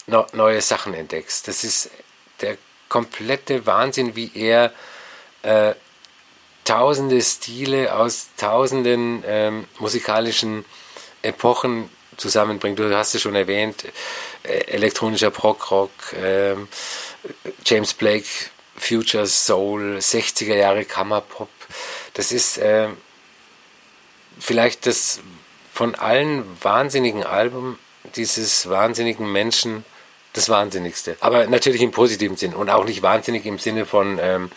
no neue Sachen entdeckst. Das ist der komplette Wahnsinn, wie er äh, tausende Stile aus tausenden ähm, musikalischen Epochen zusammenbringt. Du hast es schon erwähnt, äh, elektronischer Prog-Rock, äh, James Blake, Future Soul, 60er Jahre Kammerpop. Das ist äh, vielleicht das von allen wahnsinnigen Alben dieses wahnsinnigen Menschen das Wahnsinnigste. Aber natürlich im positiven Sinn und auch nicht wahnsinnig im Sinne von, ähm,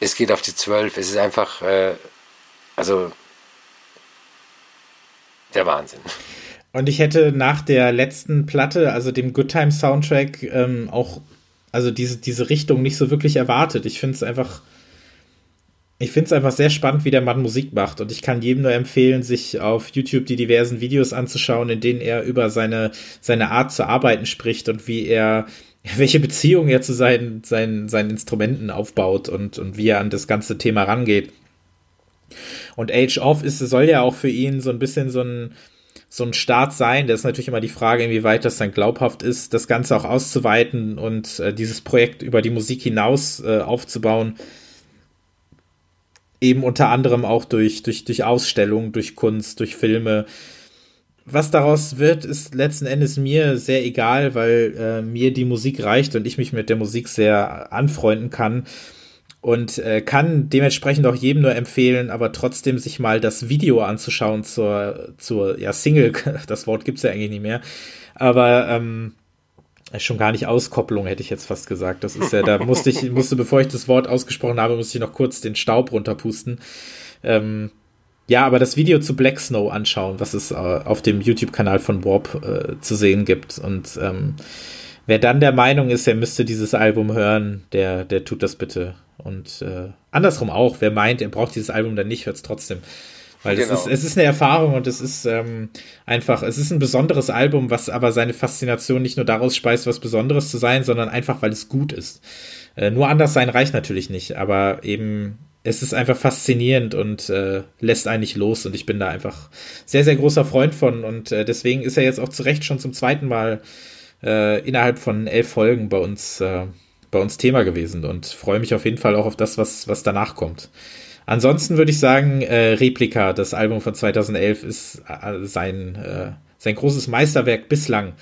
es geht auf die Zwölf. Es ist einfach, äh, also der Wahnsinn. Und ich hätte nach der letzten Platte, also dem Good Time Soundtrack, ähm, auch, also diese, diese Richtung nicht so wirklich erwartet. Ich finde es einfach ich finde es einfach sehr spannend, wie der Mann Musik macht. Und ich kann jedem nur empfehlen, sich auf YouTube die diversen Videos anzuschauen, in denen er über seine, seine Art zu arbeiten spricht und wie er, welche Beziehung er zu seinen, seinen, seinen Instrumenten aufbaut und, und wie er an das ganze Thema rangeht. Und Age of ist, soll ja auch für ihn so ein bisschen so ein, so ein Start sein. Da ist natürlich immer die Frage, inwieweit das dann glaubhaft ist, das Ganze auch auszuweiten und äh, dieses Projekt über die Musik hinaus äh, aufzubauen eben unter anderem auch durch, durch, durch Ausstellungen, durch Kunst, durch Filme. Was daraus wird, ist letzten Endes mir sehr egal, weil äh, mir die Musik reicht und ich mich mit der Musik sehr anfreunden kann und äh, kann dementsprechend auch jedem nur empfehlen, aber trotzdem sich mal das Video anzuschauen zur, zur ja, Single, das Wort gibt's ja eigentlich nicht mehr, aber ähm, schon gar nicht Auskopplung, hätte ich jetzt fast gesagt. Das ist ja, da musste ich, musste, bevor ich das Wort ausgesprochen habe, musste ich noch kurz den Staub runterpusten. Ähm, ja, aber das Video zu Black Snow anschauen, was es äh, auf dem YouTube-Kanal von Warp äh, zu sehen gibt. Und ähm, wer dann der Meinung ist, er müsste dieses Album hören, der, der tut das bitte. Und äh, andersrum auch, wer meint, er braucht dieses Album dann nicht, hört es trotzdem. Weil genau. es, ist, es ist eine Erfahrung und es ist ähm, einfach, es ist ein besonderes Album, was aber seine Faszination nicht nur daraus speist, was Besonderes zu sein, sondern einfach, weil es gut ist. Äh, nur anders sein reicht natürlich nicht, aber eben, es ist einfach faszinierend und äh, lässt eigentlich los und ich bin da einfach sehr, sehr großer Freund von und äh, deswegen ist er jetzt auch zu Recht schon zum zweiten Mal äh, innerhalb von elf Folgen bei uns, äh, bei uns Thema gewesen und freue mich auf jeden Fall auch auf das, was, was danach kommt. Ansonsten würde ich sagen, äh, Replika, das Album von 2011, ist sein, sein großes Meisterwerk bislang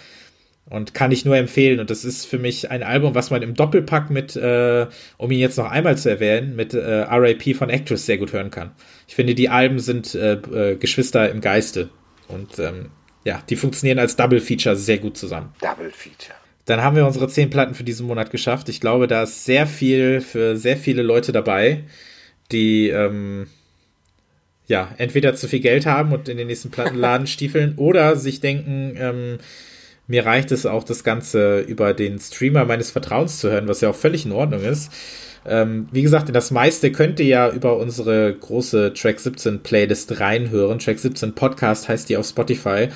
und kann ich nur empfehlen. Und das ist für mich ein Album, was man im Doppelpack mit, äh, um ihn jetzt noch einmal zu erwähnen, mit äh, RIP von Actress sehr gut hören kann. Ich finde, die Alben sind äh, äh, Geschwister im Geiste. Und ähm, ja, die funktionieren als Double Feature sehr gut zusammen. Double Feature. Dann haben wir unsere zehn Platten für diesen Monat geschafft. Ich glaube, da ist sehr viel für sehr viele Leute dabei die ähm, ja entweder zu viel Geld haben und in den nächsten Plattenladen stiefeln oder sich denken, ähm, mir reicht es auch, das Ganze über den Streamer meines Vertrauens zu hören, was ja auch völlig in Ordnung ist. Ähm, wie gesagt, das meiste könnt ihr ja über unsere große Track 17 Playlist reinhören. Track 17 Podcast heißt die auf Spotify.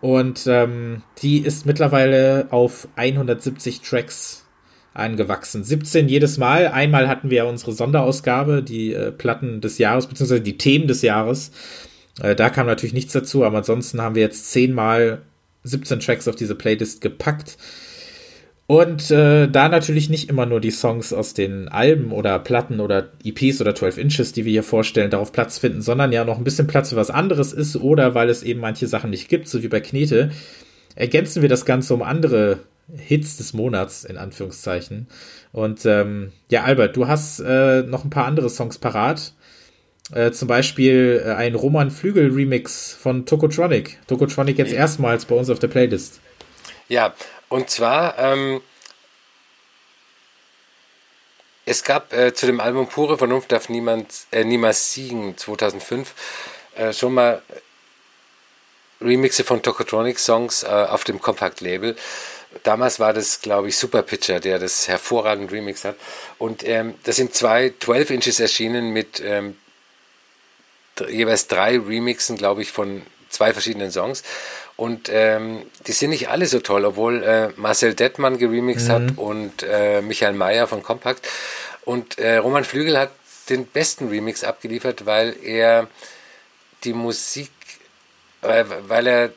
Und ähm, die ist mittlerweile auf 170 Tracks angewachsen. 17 jedes Mal. Einmal hatten wir unsere Sonderausgabe, die äh, Platten des Jahres, beziehungsweise die Themen des Jahres. Äh, da kam natürlich nichts dazu, aber ansonsten haben wir jetzt 10 Mal 17 Tracks auf diese Playlist gepackt. Und äh, da natürlich nicht immer nur die Songs aus den Alben oder Platten oder EPs oder 12 Inches, die wir hier vorstellen, darauf Platz finden, sondern ja noch ein bisschen Platz für was anderes ist oder weil es eben manche Sachen nicht gibt, so wie bei Knete, ergänzen wir das Ganze um andere Hits des Monats, in Anführungszeichen. Und ähm, ja, Albert, du hast äh, noch ein paar andere Songs parat. Äh, zum Beispiel äh, ein Roman Flügel Remix von Tokotronic. Tokotronic jetzt erstmals bei uns auf der Playlist. Ja, und zwar, ähm, es gab äh, zu dem Album Pure Vernunft darf niemand, äh, niemals siegen 2005 äh, schon mal Remixe von Tokotronic Songs auf dem Compact Label. Damals war das, glaube ich, Super Pitcher, der das hervorragend remix hat. Und ähm, das sind zwei 12 Inches erschienen mit ähm, jeweils drei Remixen, glaube ich, von zwei verschiedenen Songs. Und ähm, die sind nicht alle so toll, obwohl äh, Marcel Detmann geremixed mhm. hat und äh, Michael Mayer von Compact. Und äh, Roman Flügel hat den besten Remix abgeliefert, weil er die Musik, äh, weil er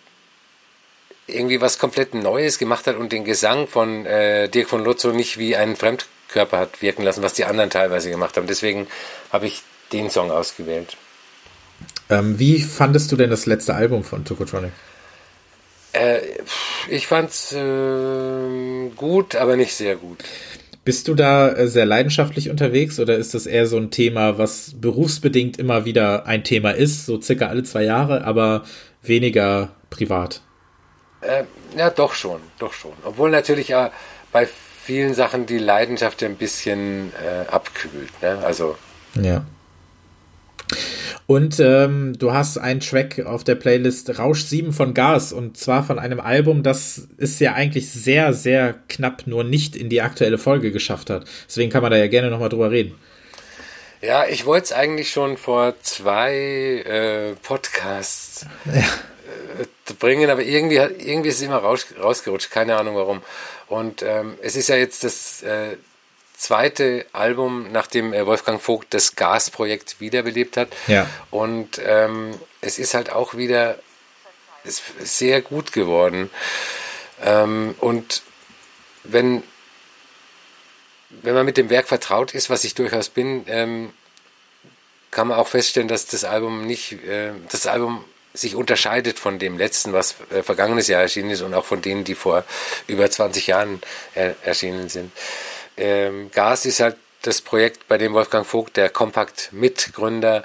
irgendwie was komplett Neues gemacht hat und den Gesang von äh, Dirk von Lotzo nicht wie einen Fremdkörper hat wirken lassen, was die anderen teilweise gemacht haben. Deswegen habe ich den Song ausgewählt. Ähm, wie fandest du denn das letzte Album von Tokotronic? Äh, ich fand's äh, gut, aber nicht sehr gut. Bist du da äh, sehr leidenschaftlich unterwegs oder ist das eher so ein Thema, was berufsbedingt immer wieder ein Thema ist, so circa alle zwei Jahre, aber weniger privat? Äh, ja, doch schon, doch schon. Obwohl natürlich äh, bei vielen Sachen die Leidenschaft ein bisschen äh, abkühlt. Ne? Also. Ja. Und ähm, du hast einen Track auf der Playlist Rausch 7 von Gas und zwar von einem Album, das es ja eigentlich sehr, sehr knapp nur nicht in die aktuelle Folge geschafft hat. Deswegen kann man da ja gerne nochmal drüber reden. Ja, ich wollte es eigentlich schon vor zwei äh, Podcasts ja. äh, bringen, aber irgendwie, irgendwie ist es immer raus, rausgerutscht, keine Ahnung warum. Und ähm, es ist ja jetzt das äh, zweite Album, nachdem äh, Wolfgang Vogt das Gasprojekt wiederbelebt hat. Ja. Und ähm, es ist halt auch wieder sehr gut geworden. Ähm, und wenn, wenn man mit dem Werk vertraut ist, was ich durchaus bin, ähm, kann man auch feststellen, dass das Album nicht, äh, das Album sich unterscheidet von dem letzten, was äh, vergangenes Jahr erschienen ist und auch von denen, die vor über 20 Jahren äh, erschienen sind ähm, Gas ist halt das Projekt, bei dem Wolfgang Vogt, der Kompakt-Mitgründer,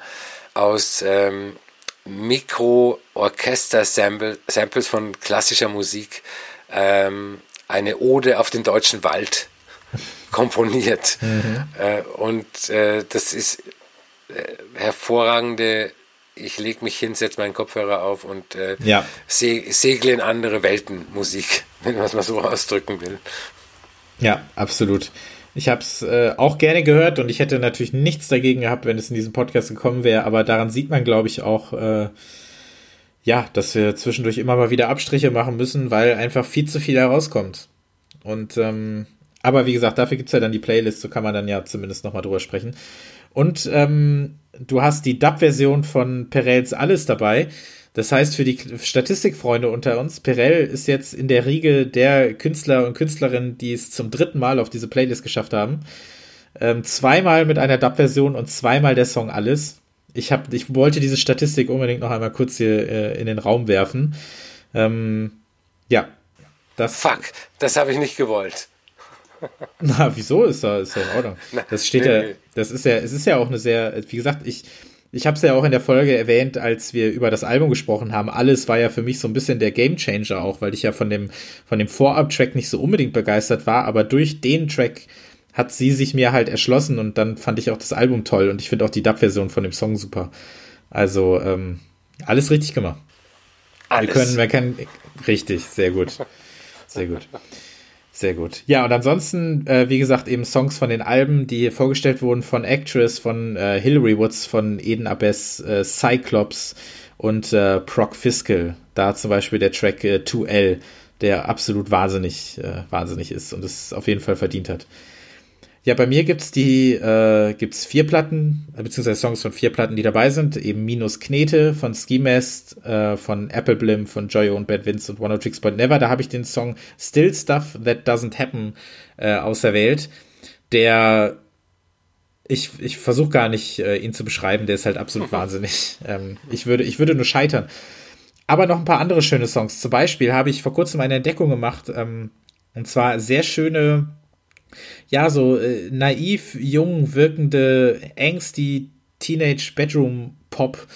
aus ähm, Mikro-Orchester-Samples von klassischer Musik ähm, eine Ode auf den deutschen Wald komponiert. Mhm. Äh, und äh, das ist äh, hervorragende ich lege mich hin, setze meinen Kopfhörer auf und äh, ja. segle in andere Welten Musik, wenn man es mal so ausdrücken will. Ja, absolut. Ich habe es äh, auch gerne gehört und ich hätte natürlich nichts dagegen gehabt, wenn es in diesem Podcast gekommen wäre, aber daran sieht man, glaube ich, auch, äh, ja, dass wir zwischendurch immer mal wieder Abstriche machen müssen, weil einfach viel zu viel herauskommt. Und ähm, aber wie gesagt, dafür gibt's ja dann die Playlist, so kann man dann ja zumindest nochmal drüber sprechen. Und ähm, du hast die Dub-Version von Perels Alles dabei. Das heißt, für die Statistikfreunde unter uns, Perel ist jetzt in der Riege der Künstler und Künstlerinnen, die es zum dritten Mal auf diese Playlist geschafft haben. Ähm, zweimal mit einer Dub-Version und zweimal der Song Alles. Ich, hab, ich wollte diese Statistik unbedingt noch einmal kurz hier äh, in den Raum werfen. Ähm, ja. Das, Fuck, das habe ich nicht gewollt. Na, wieso ist da, ist da in Ordnung? Das steht ja, das ist ja, es ist ja auch eine sehr, wie gesagt, ich, ich habe es ja auch in der Folge erwähnt, als wir über das Album gesprochen haben. Alles war ja für mich so ein bisschen der Gamechanger auch, weil ich ja von dem, von dem Vorab-Track nicht so unbedingt begeistert war, aber durch den Track hat sie sich mir halt erschlossen und dann fand ich auch das Album toll und ich finde auch die Dub-Version von dem Song super. Also, ähm, alles richtig gemacht. Alles. Wir können, wir können, richtig, sehr gut. Sehr gut. Sehr gut. Ja, und ansonsten, äh, wie gesagt, eben Songs von den Alben, die vorgestellt wurden von Actress, von äh, Hillary Woods, von Eden Abess, äh, Cyclops und äh, Proc Fiscal. Da zum Beispiel der Track äh, 2L, der absolut wahnsinnig, äh, wahnsinnig ist und es auf jeden Fall verdient hat. Ja, bei mir gibt's die, äh, gibt's vier Platten, äh, beziehungsweise Songs von vier Platten, die dabei sind. Eben Minus Knete von Ski Mast, äh, von Apple Blim, von Joyo und Bad Vince und One of Tricks But Never. Da habe ich den Song Still Stuff That Doesn't Happen äh, auserwählt. Der ich, ich versuche gar nicht, äh, ihn zu beschreiben, der ist halt absolut wahnsinnig. Ähm, ich, würde, ich würde nur scheitern. Aber noch ein paar andere schöne Songs. Zum Beispiel habe ich vor kurzem eine Entdeckung gemacht, ähm, und zwar sehr schöne ja, so äh, naiv, jung wirkende, angsty Teenage Bedroom Pop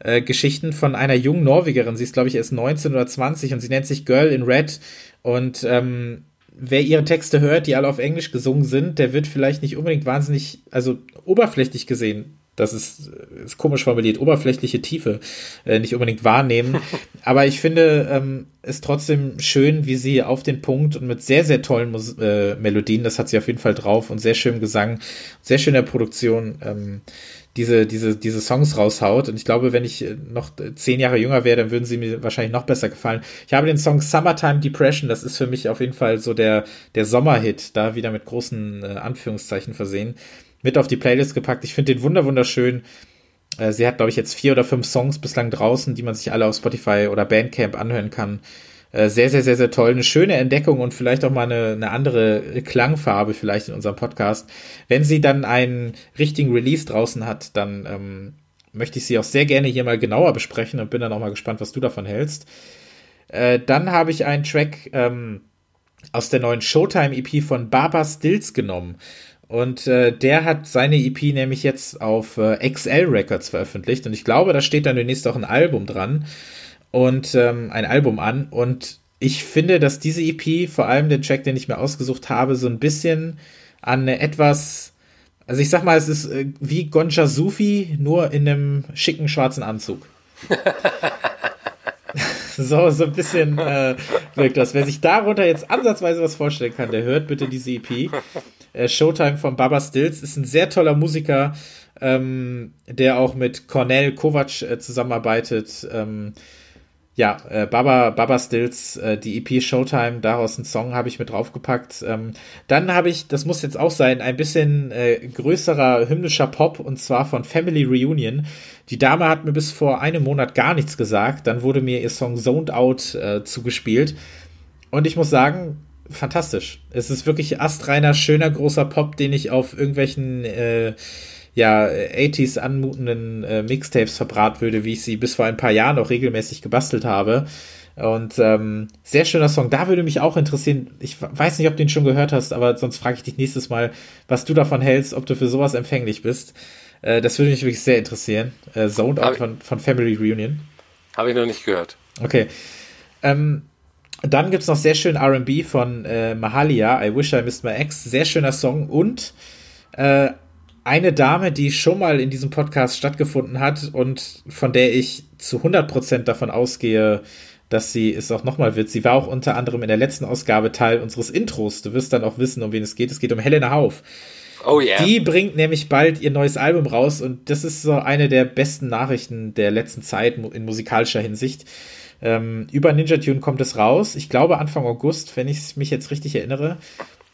äh, Geschichten von einer jungen Norwegerin. Sie ist, glaube ich, erst 19 oder 20 und sie nennt sich Girl in Red. Und ähm, wer ihre Texte hört, die alle auf Englisch gesungen sind, der wird vielleicht nicht unbedingt wahnsinnig, also oberflächlich gesehen, das ist, ist komisch formuliert, oberflächliche Tiefe äh, nicht unbedingt wahrnehmen. Aber ich finde ähm, es trotzdem schön, wie sie auf den Punkt und mit sehr, sehr tollen Mus äh, Melodien, das hat sie auf jeden Fall drauf und sehr schönem Gesang, sehr schöner Produktion, ähm, diese, diese, diese Songs raushaut. Und ich glaube, wenn ich noch zehn Jahre jünger wäre, dann würden sie mir wahrscheinlich noch besser gefallen. Ich habe den Song Summertime Depression, das ist für mich auf jeden Fall so der, der Sommerhit, da wieder mit großen äh, Anführungszeichen versehen mit auf die Playlist gepackt. Ich finde den wunder wunderschön. Äh, sie hat, glaube ich, jetzt vier oder fünf Songs bislang draußen, die man sich alle auf Spotify oder Bandcamp anhören kann. Äh, sehr, sehr, sehr, sehr toll. Eine schöne Entdeckung und vielleicht auch mal eine, eine andere Klangfarbe vielleicht in unserem Podcast. Wenn sie dann einen richtigen Release draußen hat, dann ähm, möchte ich sie auch sehr gerne hier mal genauer besprechen und bin dann auch mal gespannt, was du davon hältst. Äh, dann habe ich einen Track ähm, aus der neuen Showtime EP von Baba Stills genommen. Und äh, der hat seine EP nämlich jetzt auf äh, XL Records veröffentlicht. Und ich glaube, da steht dann demnächst auch ein Album dran. Und ähm, ein Album an. Und ich finde, dass diese EP, vor allem den Track, den ich mir ausgesucht habe, so ein bisschen an eine etwas. Also ich sag mal, es ist äh, wie Gonja Sufi, nur in einem schicken schwarzen Anzug. so, so ein bisschen äh, wirkt das. Wer sich darunter jetzt ansatzweise was vorstellen kann, der hört bitte diese EP. Äh, Showtime von Baba Stills ist ein sehr toller Musiker, ähm, der auch mit Cornel Kovac äh, zusammenarbeitet. Ähm, ja, äh, Baba, Baba Stills, äh, die EP Showtime, daraus einen Song habe ich mit draufgepackt. Ähm, dann habe ich, das muss jetzt auch sein, ein bisschen äh, größerer hymnischer Pop und zwar von Family Reunion. Die Dame hat mir bis vor einem Monat gar nichts gesagt. Dann wurde mir ihr Song Zoned Out äh, zugespielt. Und ich muss sagen, fantastisch. Es ist wirklich astreiner, schöner, großer Pop, den ich auf irgendwelchen äh, ja, 80s anmutenden äh, Mixtapes verbrat würde, wie ich sie bis vor ein paar Jahren auch regelmäßig gebastelt habe. Und ähm, sehr schöner Song. Da würde mich auch interessieren, ich weiß nicht, ob du ihn schon gehört hast, aber sonst frage ich dich nächstes Mal, was du davon hältst, ob du für sowas empfänglich bist. Äh, das würde mich wirklich sehr interessieren. Äh, Zoned Out von, von Family Reunion. Habe ich noch nicht gehört. Okay. Ähm, dann gibt es noch sehr schön RB von äh, Mahalia, I Wish I Missed My Ex. Sehr schöner Song. Und äh, eine Dame, die schon mal in diesem Podcast stattgefunden hat und von der ich zu 100% davon ausgehe, dass sie es auch nochmal wird. Sie war auch unter anderem in der letzten Ausgabe Teil unseres Intros. Du wirst dann auch wissen, um wen es geht. Es geht um Helena Hauf. Oh yeah. Die bringt nämlich bald ihr neues Album raus und das ist so eine der besten Nachrichten der letzten Zeit in musikalischer Hinsicht. Ähm, über Ninja Tune kommt es raus. Ich glaube Anfang August, wenn ich mich jetzt richtig erinnere.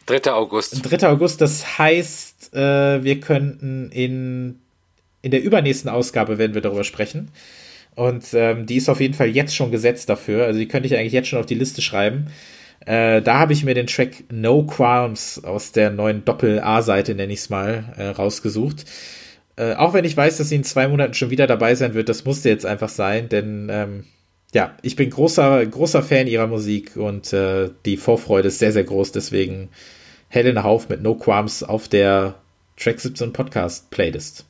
3. August. 3. August, das heißt, äh, wir könnten in, in der übernächsten Ausgabe werden wir darüber sprechen. Und ähm, die ist auf jeden Fall jetzt schon gesetzt dafür. Also die könnte ich eigentlich jetzt schon auf die Liste schreiben. Äh, da habe ich mir den Track No Qualms aus der neuen Doppel-A-Seite, nenne ich es mal, äh, rausgesucht. Äh, auch wenn ich weiß, dass sie in zwei Monaten schon wieder dabei sein wird, das musste jetzt einfach sein, denn ähm, ja, ich bin großer, großer Fan ihrer Musik und äh, die Vorfreude ist sehr, sehr groß. Deswegen Helena Hauf mit No Qualms auf der Track 17 Podcast Playlist.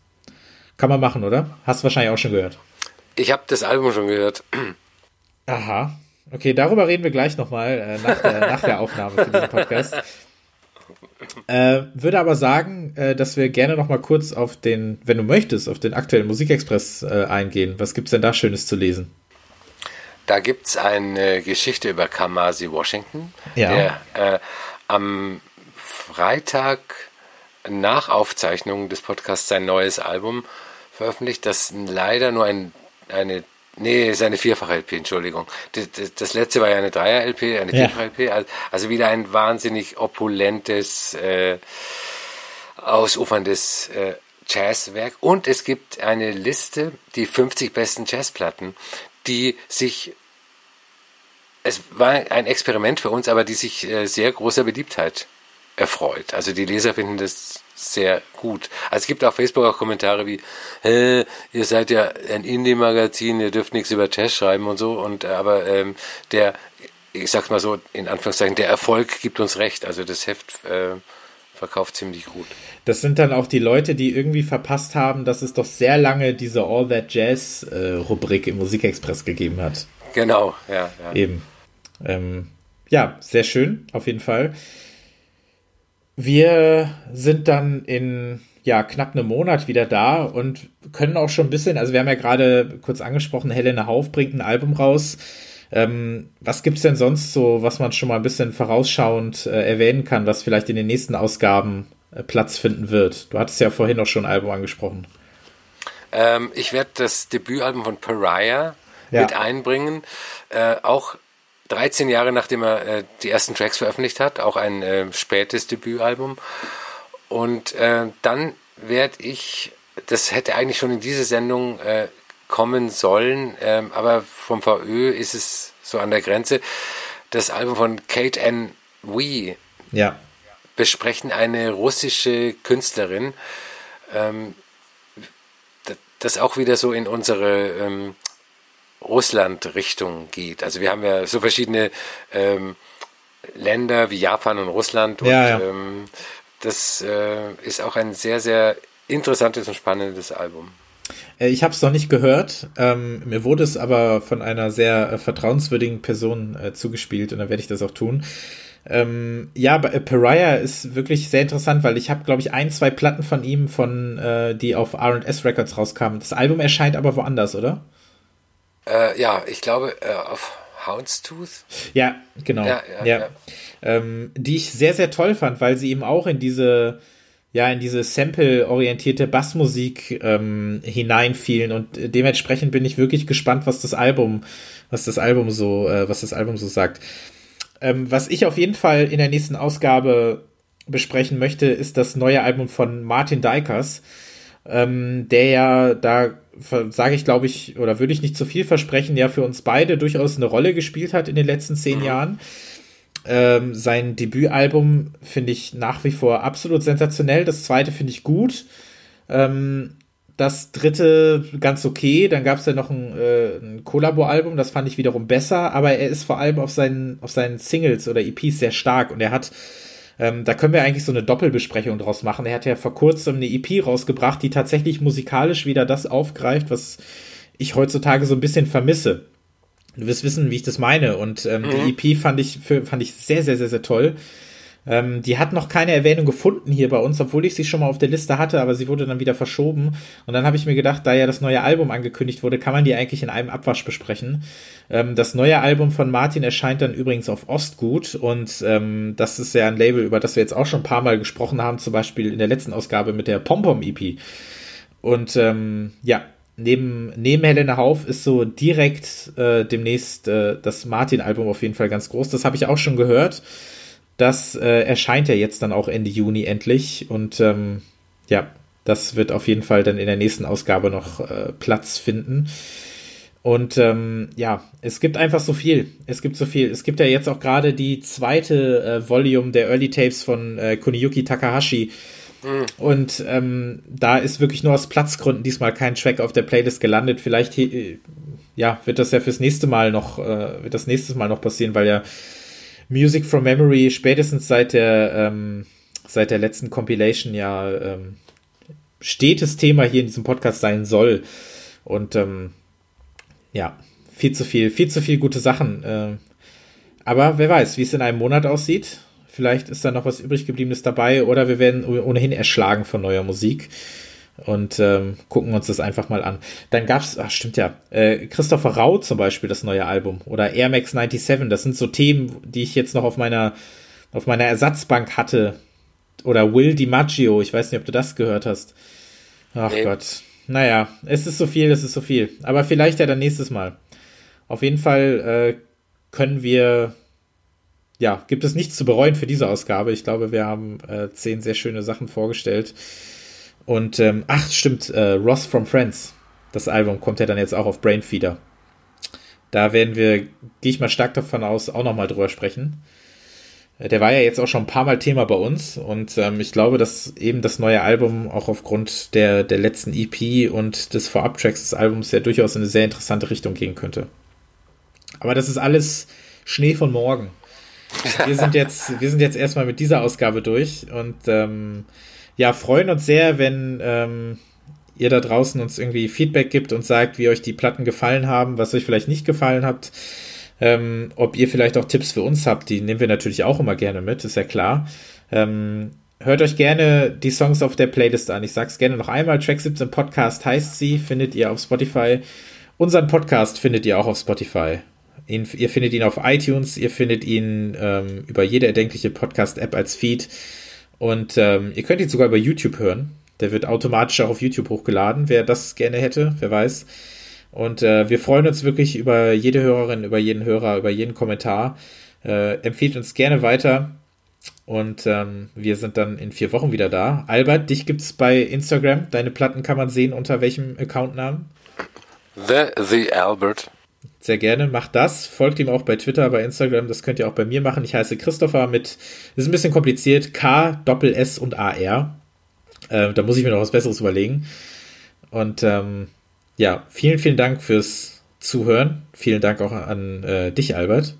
Kann man machen, oder? Hast du wahrscheinlich auch schon gehört. Ich habe das Album schon gehört. Aha. Okay, darüber reden wir gleich nochmal äh, nach, der, nach der Aufnahme für diesen Podcast. Äh, würde aber sagen, äh, dass wir gerne nochmal kurz auf den, wenn du möchtest, auf den aktuellen Musikexpress äh, eingehen. Was gibt's denn da Schönes zu lesen? Da gibt es eine Geschichte über Kamasi Washington, ja. der äh, am Freitag nach Aufzeichnung des Podcasts sein neues Album veröffentlicht, das leider nur ein, eine Nee, ist eine Vierfach-LP, Entschuldigung. Das, das, das, letzte war ja eine Dreier-LP, eine ja. Vierfach-LP. Also wieder ein wahnsinnig opulentes, äh, ausuferndes äh, Jazzwerk. Und es gibt eine Liste, die 50 besten Jazzplatten, die sich es war ein Experiment für uns, aber die sich äh, sehr großer Beliebtheit erfreut. Also die Leser finden das sehr gut. Also es gibt auf Facebook auch Kommentare wie, Hä, ihr seid ja ein Indie-Magazin, ihr dürft nichts über Jazz schreiben und so. Und aber ähm, der, ich sag's mal so in Anführungszeichen, der Erfolg gibt uns recht. Also das Heft äh, verkauft ziemlich gut. Das sind dann auch die Leute, die irgendwie verpasst haben, dass es doch sehr lange diese All That Jazz äh, Rubrik im Musikexpress gegeben hat. Genau, ja. ja. Eben. Ähm, ja, sehr schön, auf jeden Fall. Wir sind dann in ja, knapp einem Monat wieder da und können auch schon ein bisschen, also wir haben ja gerade kurz angesprochen, Helene Hauf bringt ein Album raus. Ähm, was es denn sonst so, was man schon mal ein bisschen vorausschauend äh, erwähnen kann, was vielleicht in den nächsten Ausgaben äh, Platz finden wird? Du hattest ja vorhin auch schon ein Album angesprochen. Ähm, ich werde das Debütalbum von Pariah ja. mit einbringen. Äh, auch 13 Jahre nachdem er äh, die ersten Tracks veröffentlicht hat, auch ein äh, spätes Debütalbum. Und äh, dann werde ich, das hätte eigentlich schon in diese Sendung kommen sollen, ähm, aber vom VÖ ist es so an der Grenze, das Album von Kate N. Wee ja. besprechen, eine russische Künstlerin, ähm, das auch wieder so in unsere ähm, Russland-Richtung geht. Also wir haben ja so verschiedene ähm, Länder wie Japan und Russland und ja, ja. Ähm, das äh, ist auch ein sehr, sehr interessantes und spannendes Album. Äh, ich habe es noch nicht gehört. Ähm, mir wurde es aber von einer sehr äh, vertrauenswürdigen Person äh, zugespielt und dann werde ich das auch tun. Ähm, ja, äh, Pariah ist wirklich sehr interessant, weil ich habe, glaube ich, ein, zwei Platten von ihm, von äh, die auf R&S Records rauskamen. Das Album erscheint aber woanders, oder? Äh, ja, ich glaube auf Houndstooth. Ja, genau. Ja, ja, ja. ja. Ähm, die ich sehr, sehr toll fand, weil sie eben auch in diese, ja, in diese Sample-orientierte Bassmusik ähm, hineinfielen und dementsprechend bin ich wirklich gespannt, was das Album, was das Album so, äh, was das Album so sagt. Ähm, was ich auf jeden Fall in der nächsten Ausgabe besprechen möchte, ist das neue Album von Martin Dykers, ähm, der ja da sage ich, glaube ich, oder würde ich nicht zu viel versprechen, ja für uns beide durchaus eine Rolle gespielt hat in den letzten zehn mhm. Jahren. Ähm, sein Debütalbum finde ich nach wie vor absolut sensationell. Das zweite finde ich gut. Ähm, das dritte ganz okay. Dann gab es ja noch ein, äh, ein Collabo-Album, das fand ich wiederum besser. Aber er ist vor allem auf seinen, auf seinen Singles oder EPs sehr stark und er hat ähm, da können wir eigentlich so eine Doppelbesprechung draus machen. Er hat ja vor kurzem eine EP rausgebracht, die tatsächlich musikalisch wieder das aufgreift, was ich heutzutage so ein bisschen vermisse. Du wirst wissen, wie ich das meine. Und ähm, mhm. die EP fand ich, fand ich sehr, sehr, sehr, sehr toll. Ähm, die hat noch keine Erwähnung gefunden hier bei uns, obwohl ich sie schon mal auf der Liste hatte, aber sie wurde dann wieder verschoben. Und dann habe ich mir gedacht, da ja das neue Album angekündigt wurde, kann man die eigentlich in einem Abwasch besprechen. Ähm, das neue Album von Martin erscheint dann übrigens auf Ostgut und ähm, das ist ja ein Label, über das wir jetzt auch schon ein paar Mal gesprochen haben, zum Beispiel in der letzten Ausgabe mit der Pompom EP. Und ähm, ja, neben, neben Helene Hauf ist so direkt äh, demnächst äh, das Martin-Album auf jeden Fall ganz groß. Das habe ich auch schon gehört. Das äh, erscheint ja jetzt dann auch Ende Juni endlich und ähm, ja, das wird auf jeden Fall dann in der nächsten Ausgabe noch äh, Platz finden. Und ähm, ja, es gibt einfach so viel. Es gibt so viel. Es gibt ja jetzt auch gerade die zweite äh, Volume der Early Tapes von äh, Kuniyuki Takahashi. Mhm. Und ähm, da ist wirklich nur aus Platzgründen diesmal kein Track auf der Playlist gelandet. Vielleicht äh, ja, wird das ja fürs nächste Mal noch, äh, wird das nächstes Mal noch passieren, weil ja Music from Memory spätestens seit der, ähm, seit der letzten Compilation ja ähm, stetes Thema hier in diesem Podcast sein soll. Und ähm, ja, viel zu viel, viel zu viel gute Sachen. Äh, aber wer weiß, wie es in einem Monat aussieht. Vielleicht ist da noch was übrig gebliebenes dabei oder wir werden ohnehin erschlagen von neuer Musik und ähm, gucken uns das einfach mal an. Dann gab's, ach stimmt ja, äh, Christopher Rau zum Beispiel, das neue Album oder Air Max 97, das sind so Themen, die ich jetzt noch auf meiner auf meiner Ersatzbank hatte. Oder Will DiMaggio, ich weiß nicht, ob du das gehört hast. Ach nee. Gott. Naja, es ist so viel, es ist so viel. Aber vielleicht ja dann nächstes Mal. Auf jeden Fall äh, können wir, ja, gibt es nichts zu bereuen für diese Ausgabe. Ich glaube, wir haben äh, zehn sehr schöne Sachen vorgestellt. Und, ähm, ach, stimmt, äh, Ross from Friends. Das Album kommt ja dann jetzt auch auf Brainfeeder. Da werden wir, gehe ich mal stark davon aus, auch nochmal drüber sprechen. Der war ja jetzt auch schon ein paar Mal Thema bei uns und ähm, ich glaube, dass eben das neue Album auch aufgrund der, der letzten EP und des Vorabtracks des Albums ja durchaus in eine sehr interessante Richtung gehen könnte. Aber das ist alles Schnee von morgen. Wir sind jetzt, wir sind jetzt erstmal mit dieser Ausgabe durch und ähm, ja, freuen uns sehr, wenn ähm, ihr da draußen uns irgendwie Feedback gibt und sagt, wie euch die Platten gefallen haben, was euch vielleicht nicht gefallen habt. Ähm, ob ihr vielleicht auch Tipps für uns habt, die nehmen wir natürlich auch immer gerne mit, ist ja klar. Ähm, hört euch gerne die Songs auf der Playlist an. Ich sag's gerne noch einmal. Track 17 Podcast heißt sie, findet ihr auf Spotify. Unseren Podcast findet ihr auch auf Spotify. Ihn, ihr findet ihn auf iTunes, ihr findet ihn ähm, über jede erdenkliche Podcast-App als Feed. Und ähm, ihr könnt ihn sogar über YouTube hören. Der wird automatisch auch auf YouTube hochgeladen, wer das gerne hätte, wer weiß. Und äh, wir freuen uns wirklich über jede Hörerin, über jeden Hörer, über jeden Kommentar. Äh, empfiehlt uns gerne weiter. Und ähm, wir sind dann in vier Wochen wieder da. Albert, dich gibt es bei Instagram. Deine Platten kann man sehen unter welchem Accountnamen? The, the Albert. Sehr gerne, macht das. Folgt ihm auch bei Twitter, bei Instagram. Das könnt ihr auch bei mir machen. Ich heiße Christopher mit, das ist ein bisschen kompliziert, K, Doppel S und AR. Äh, da muss ich mir noch was Besseres überlegen. Und ähm, ja, vielen, vielen Dank fürs Zuhören. Vielen Dank auch an äh, dich, Albert.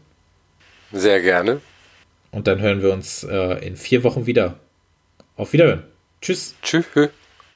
Sehr gerne. Und dann hören wir uns äh, in vier Wochen wieder. Auf Wiederhören. Tschüss. Tschüss.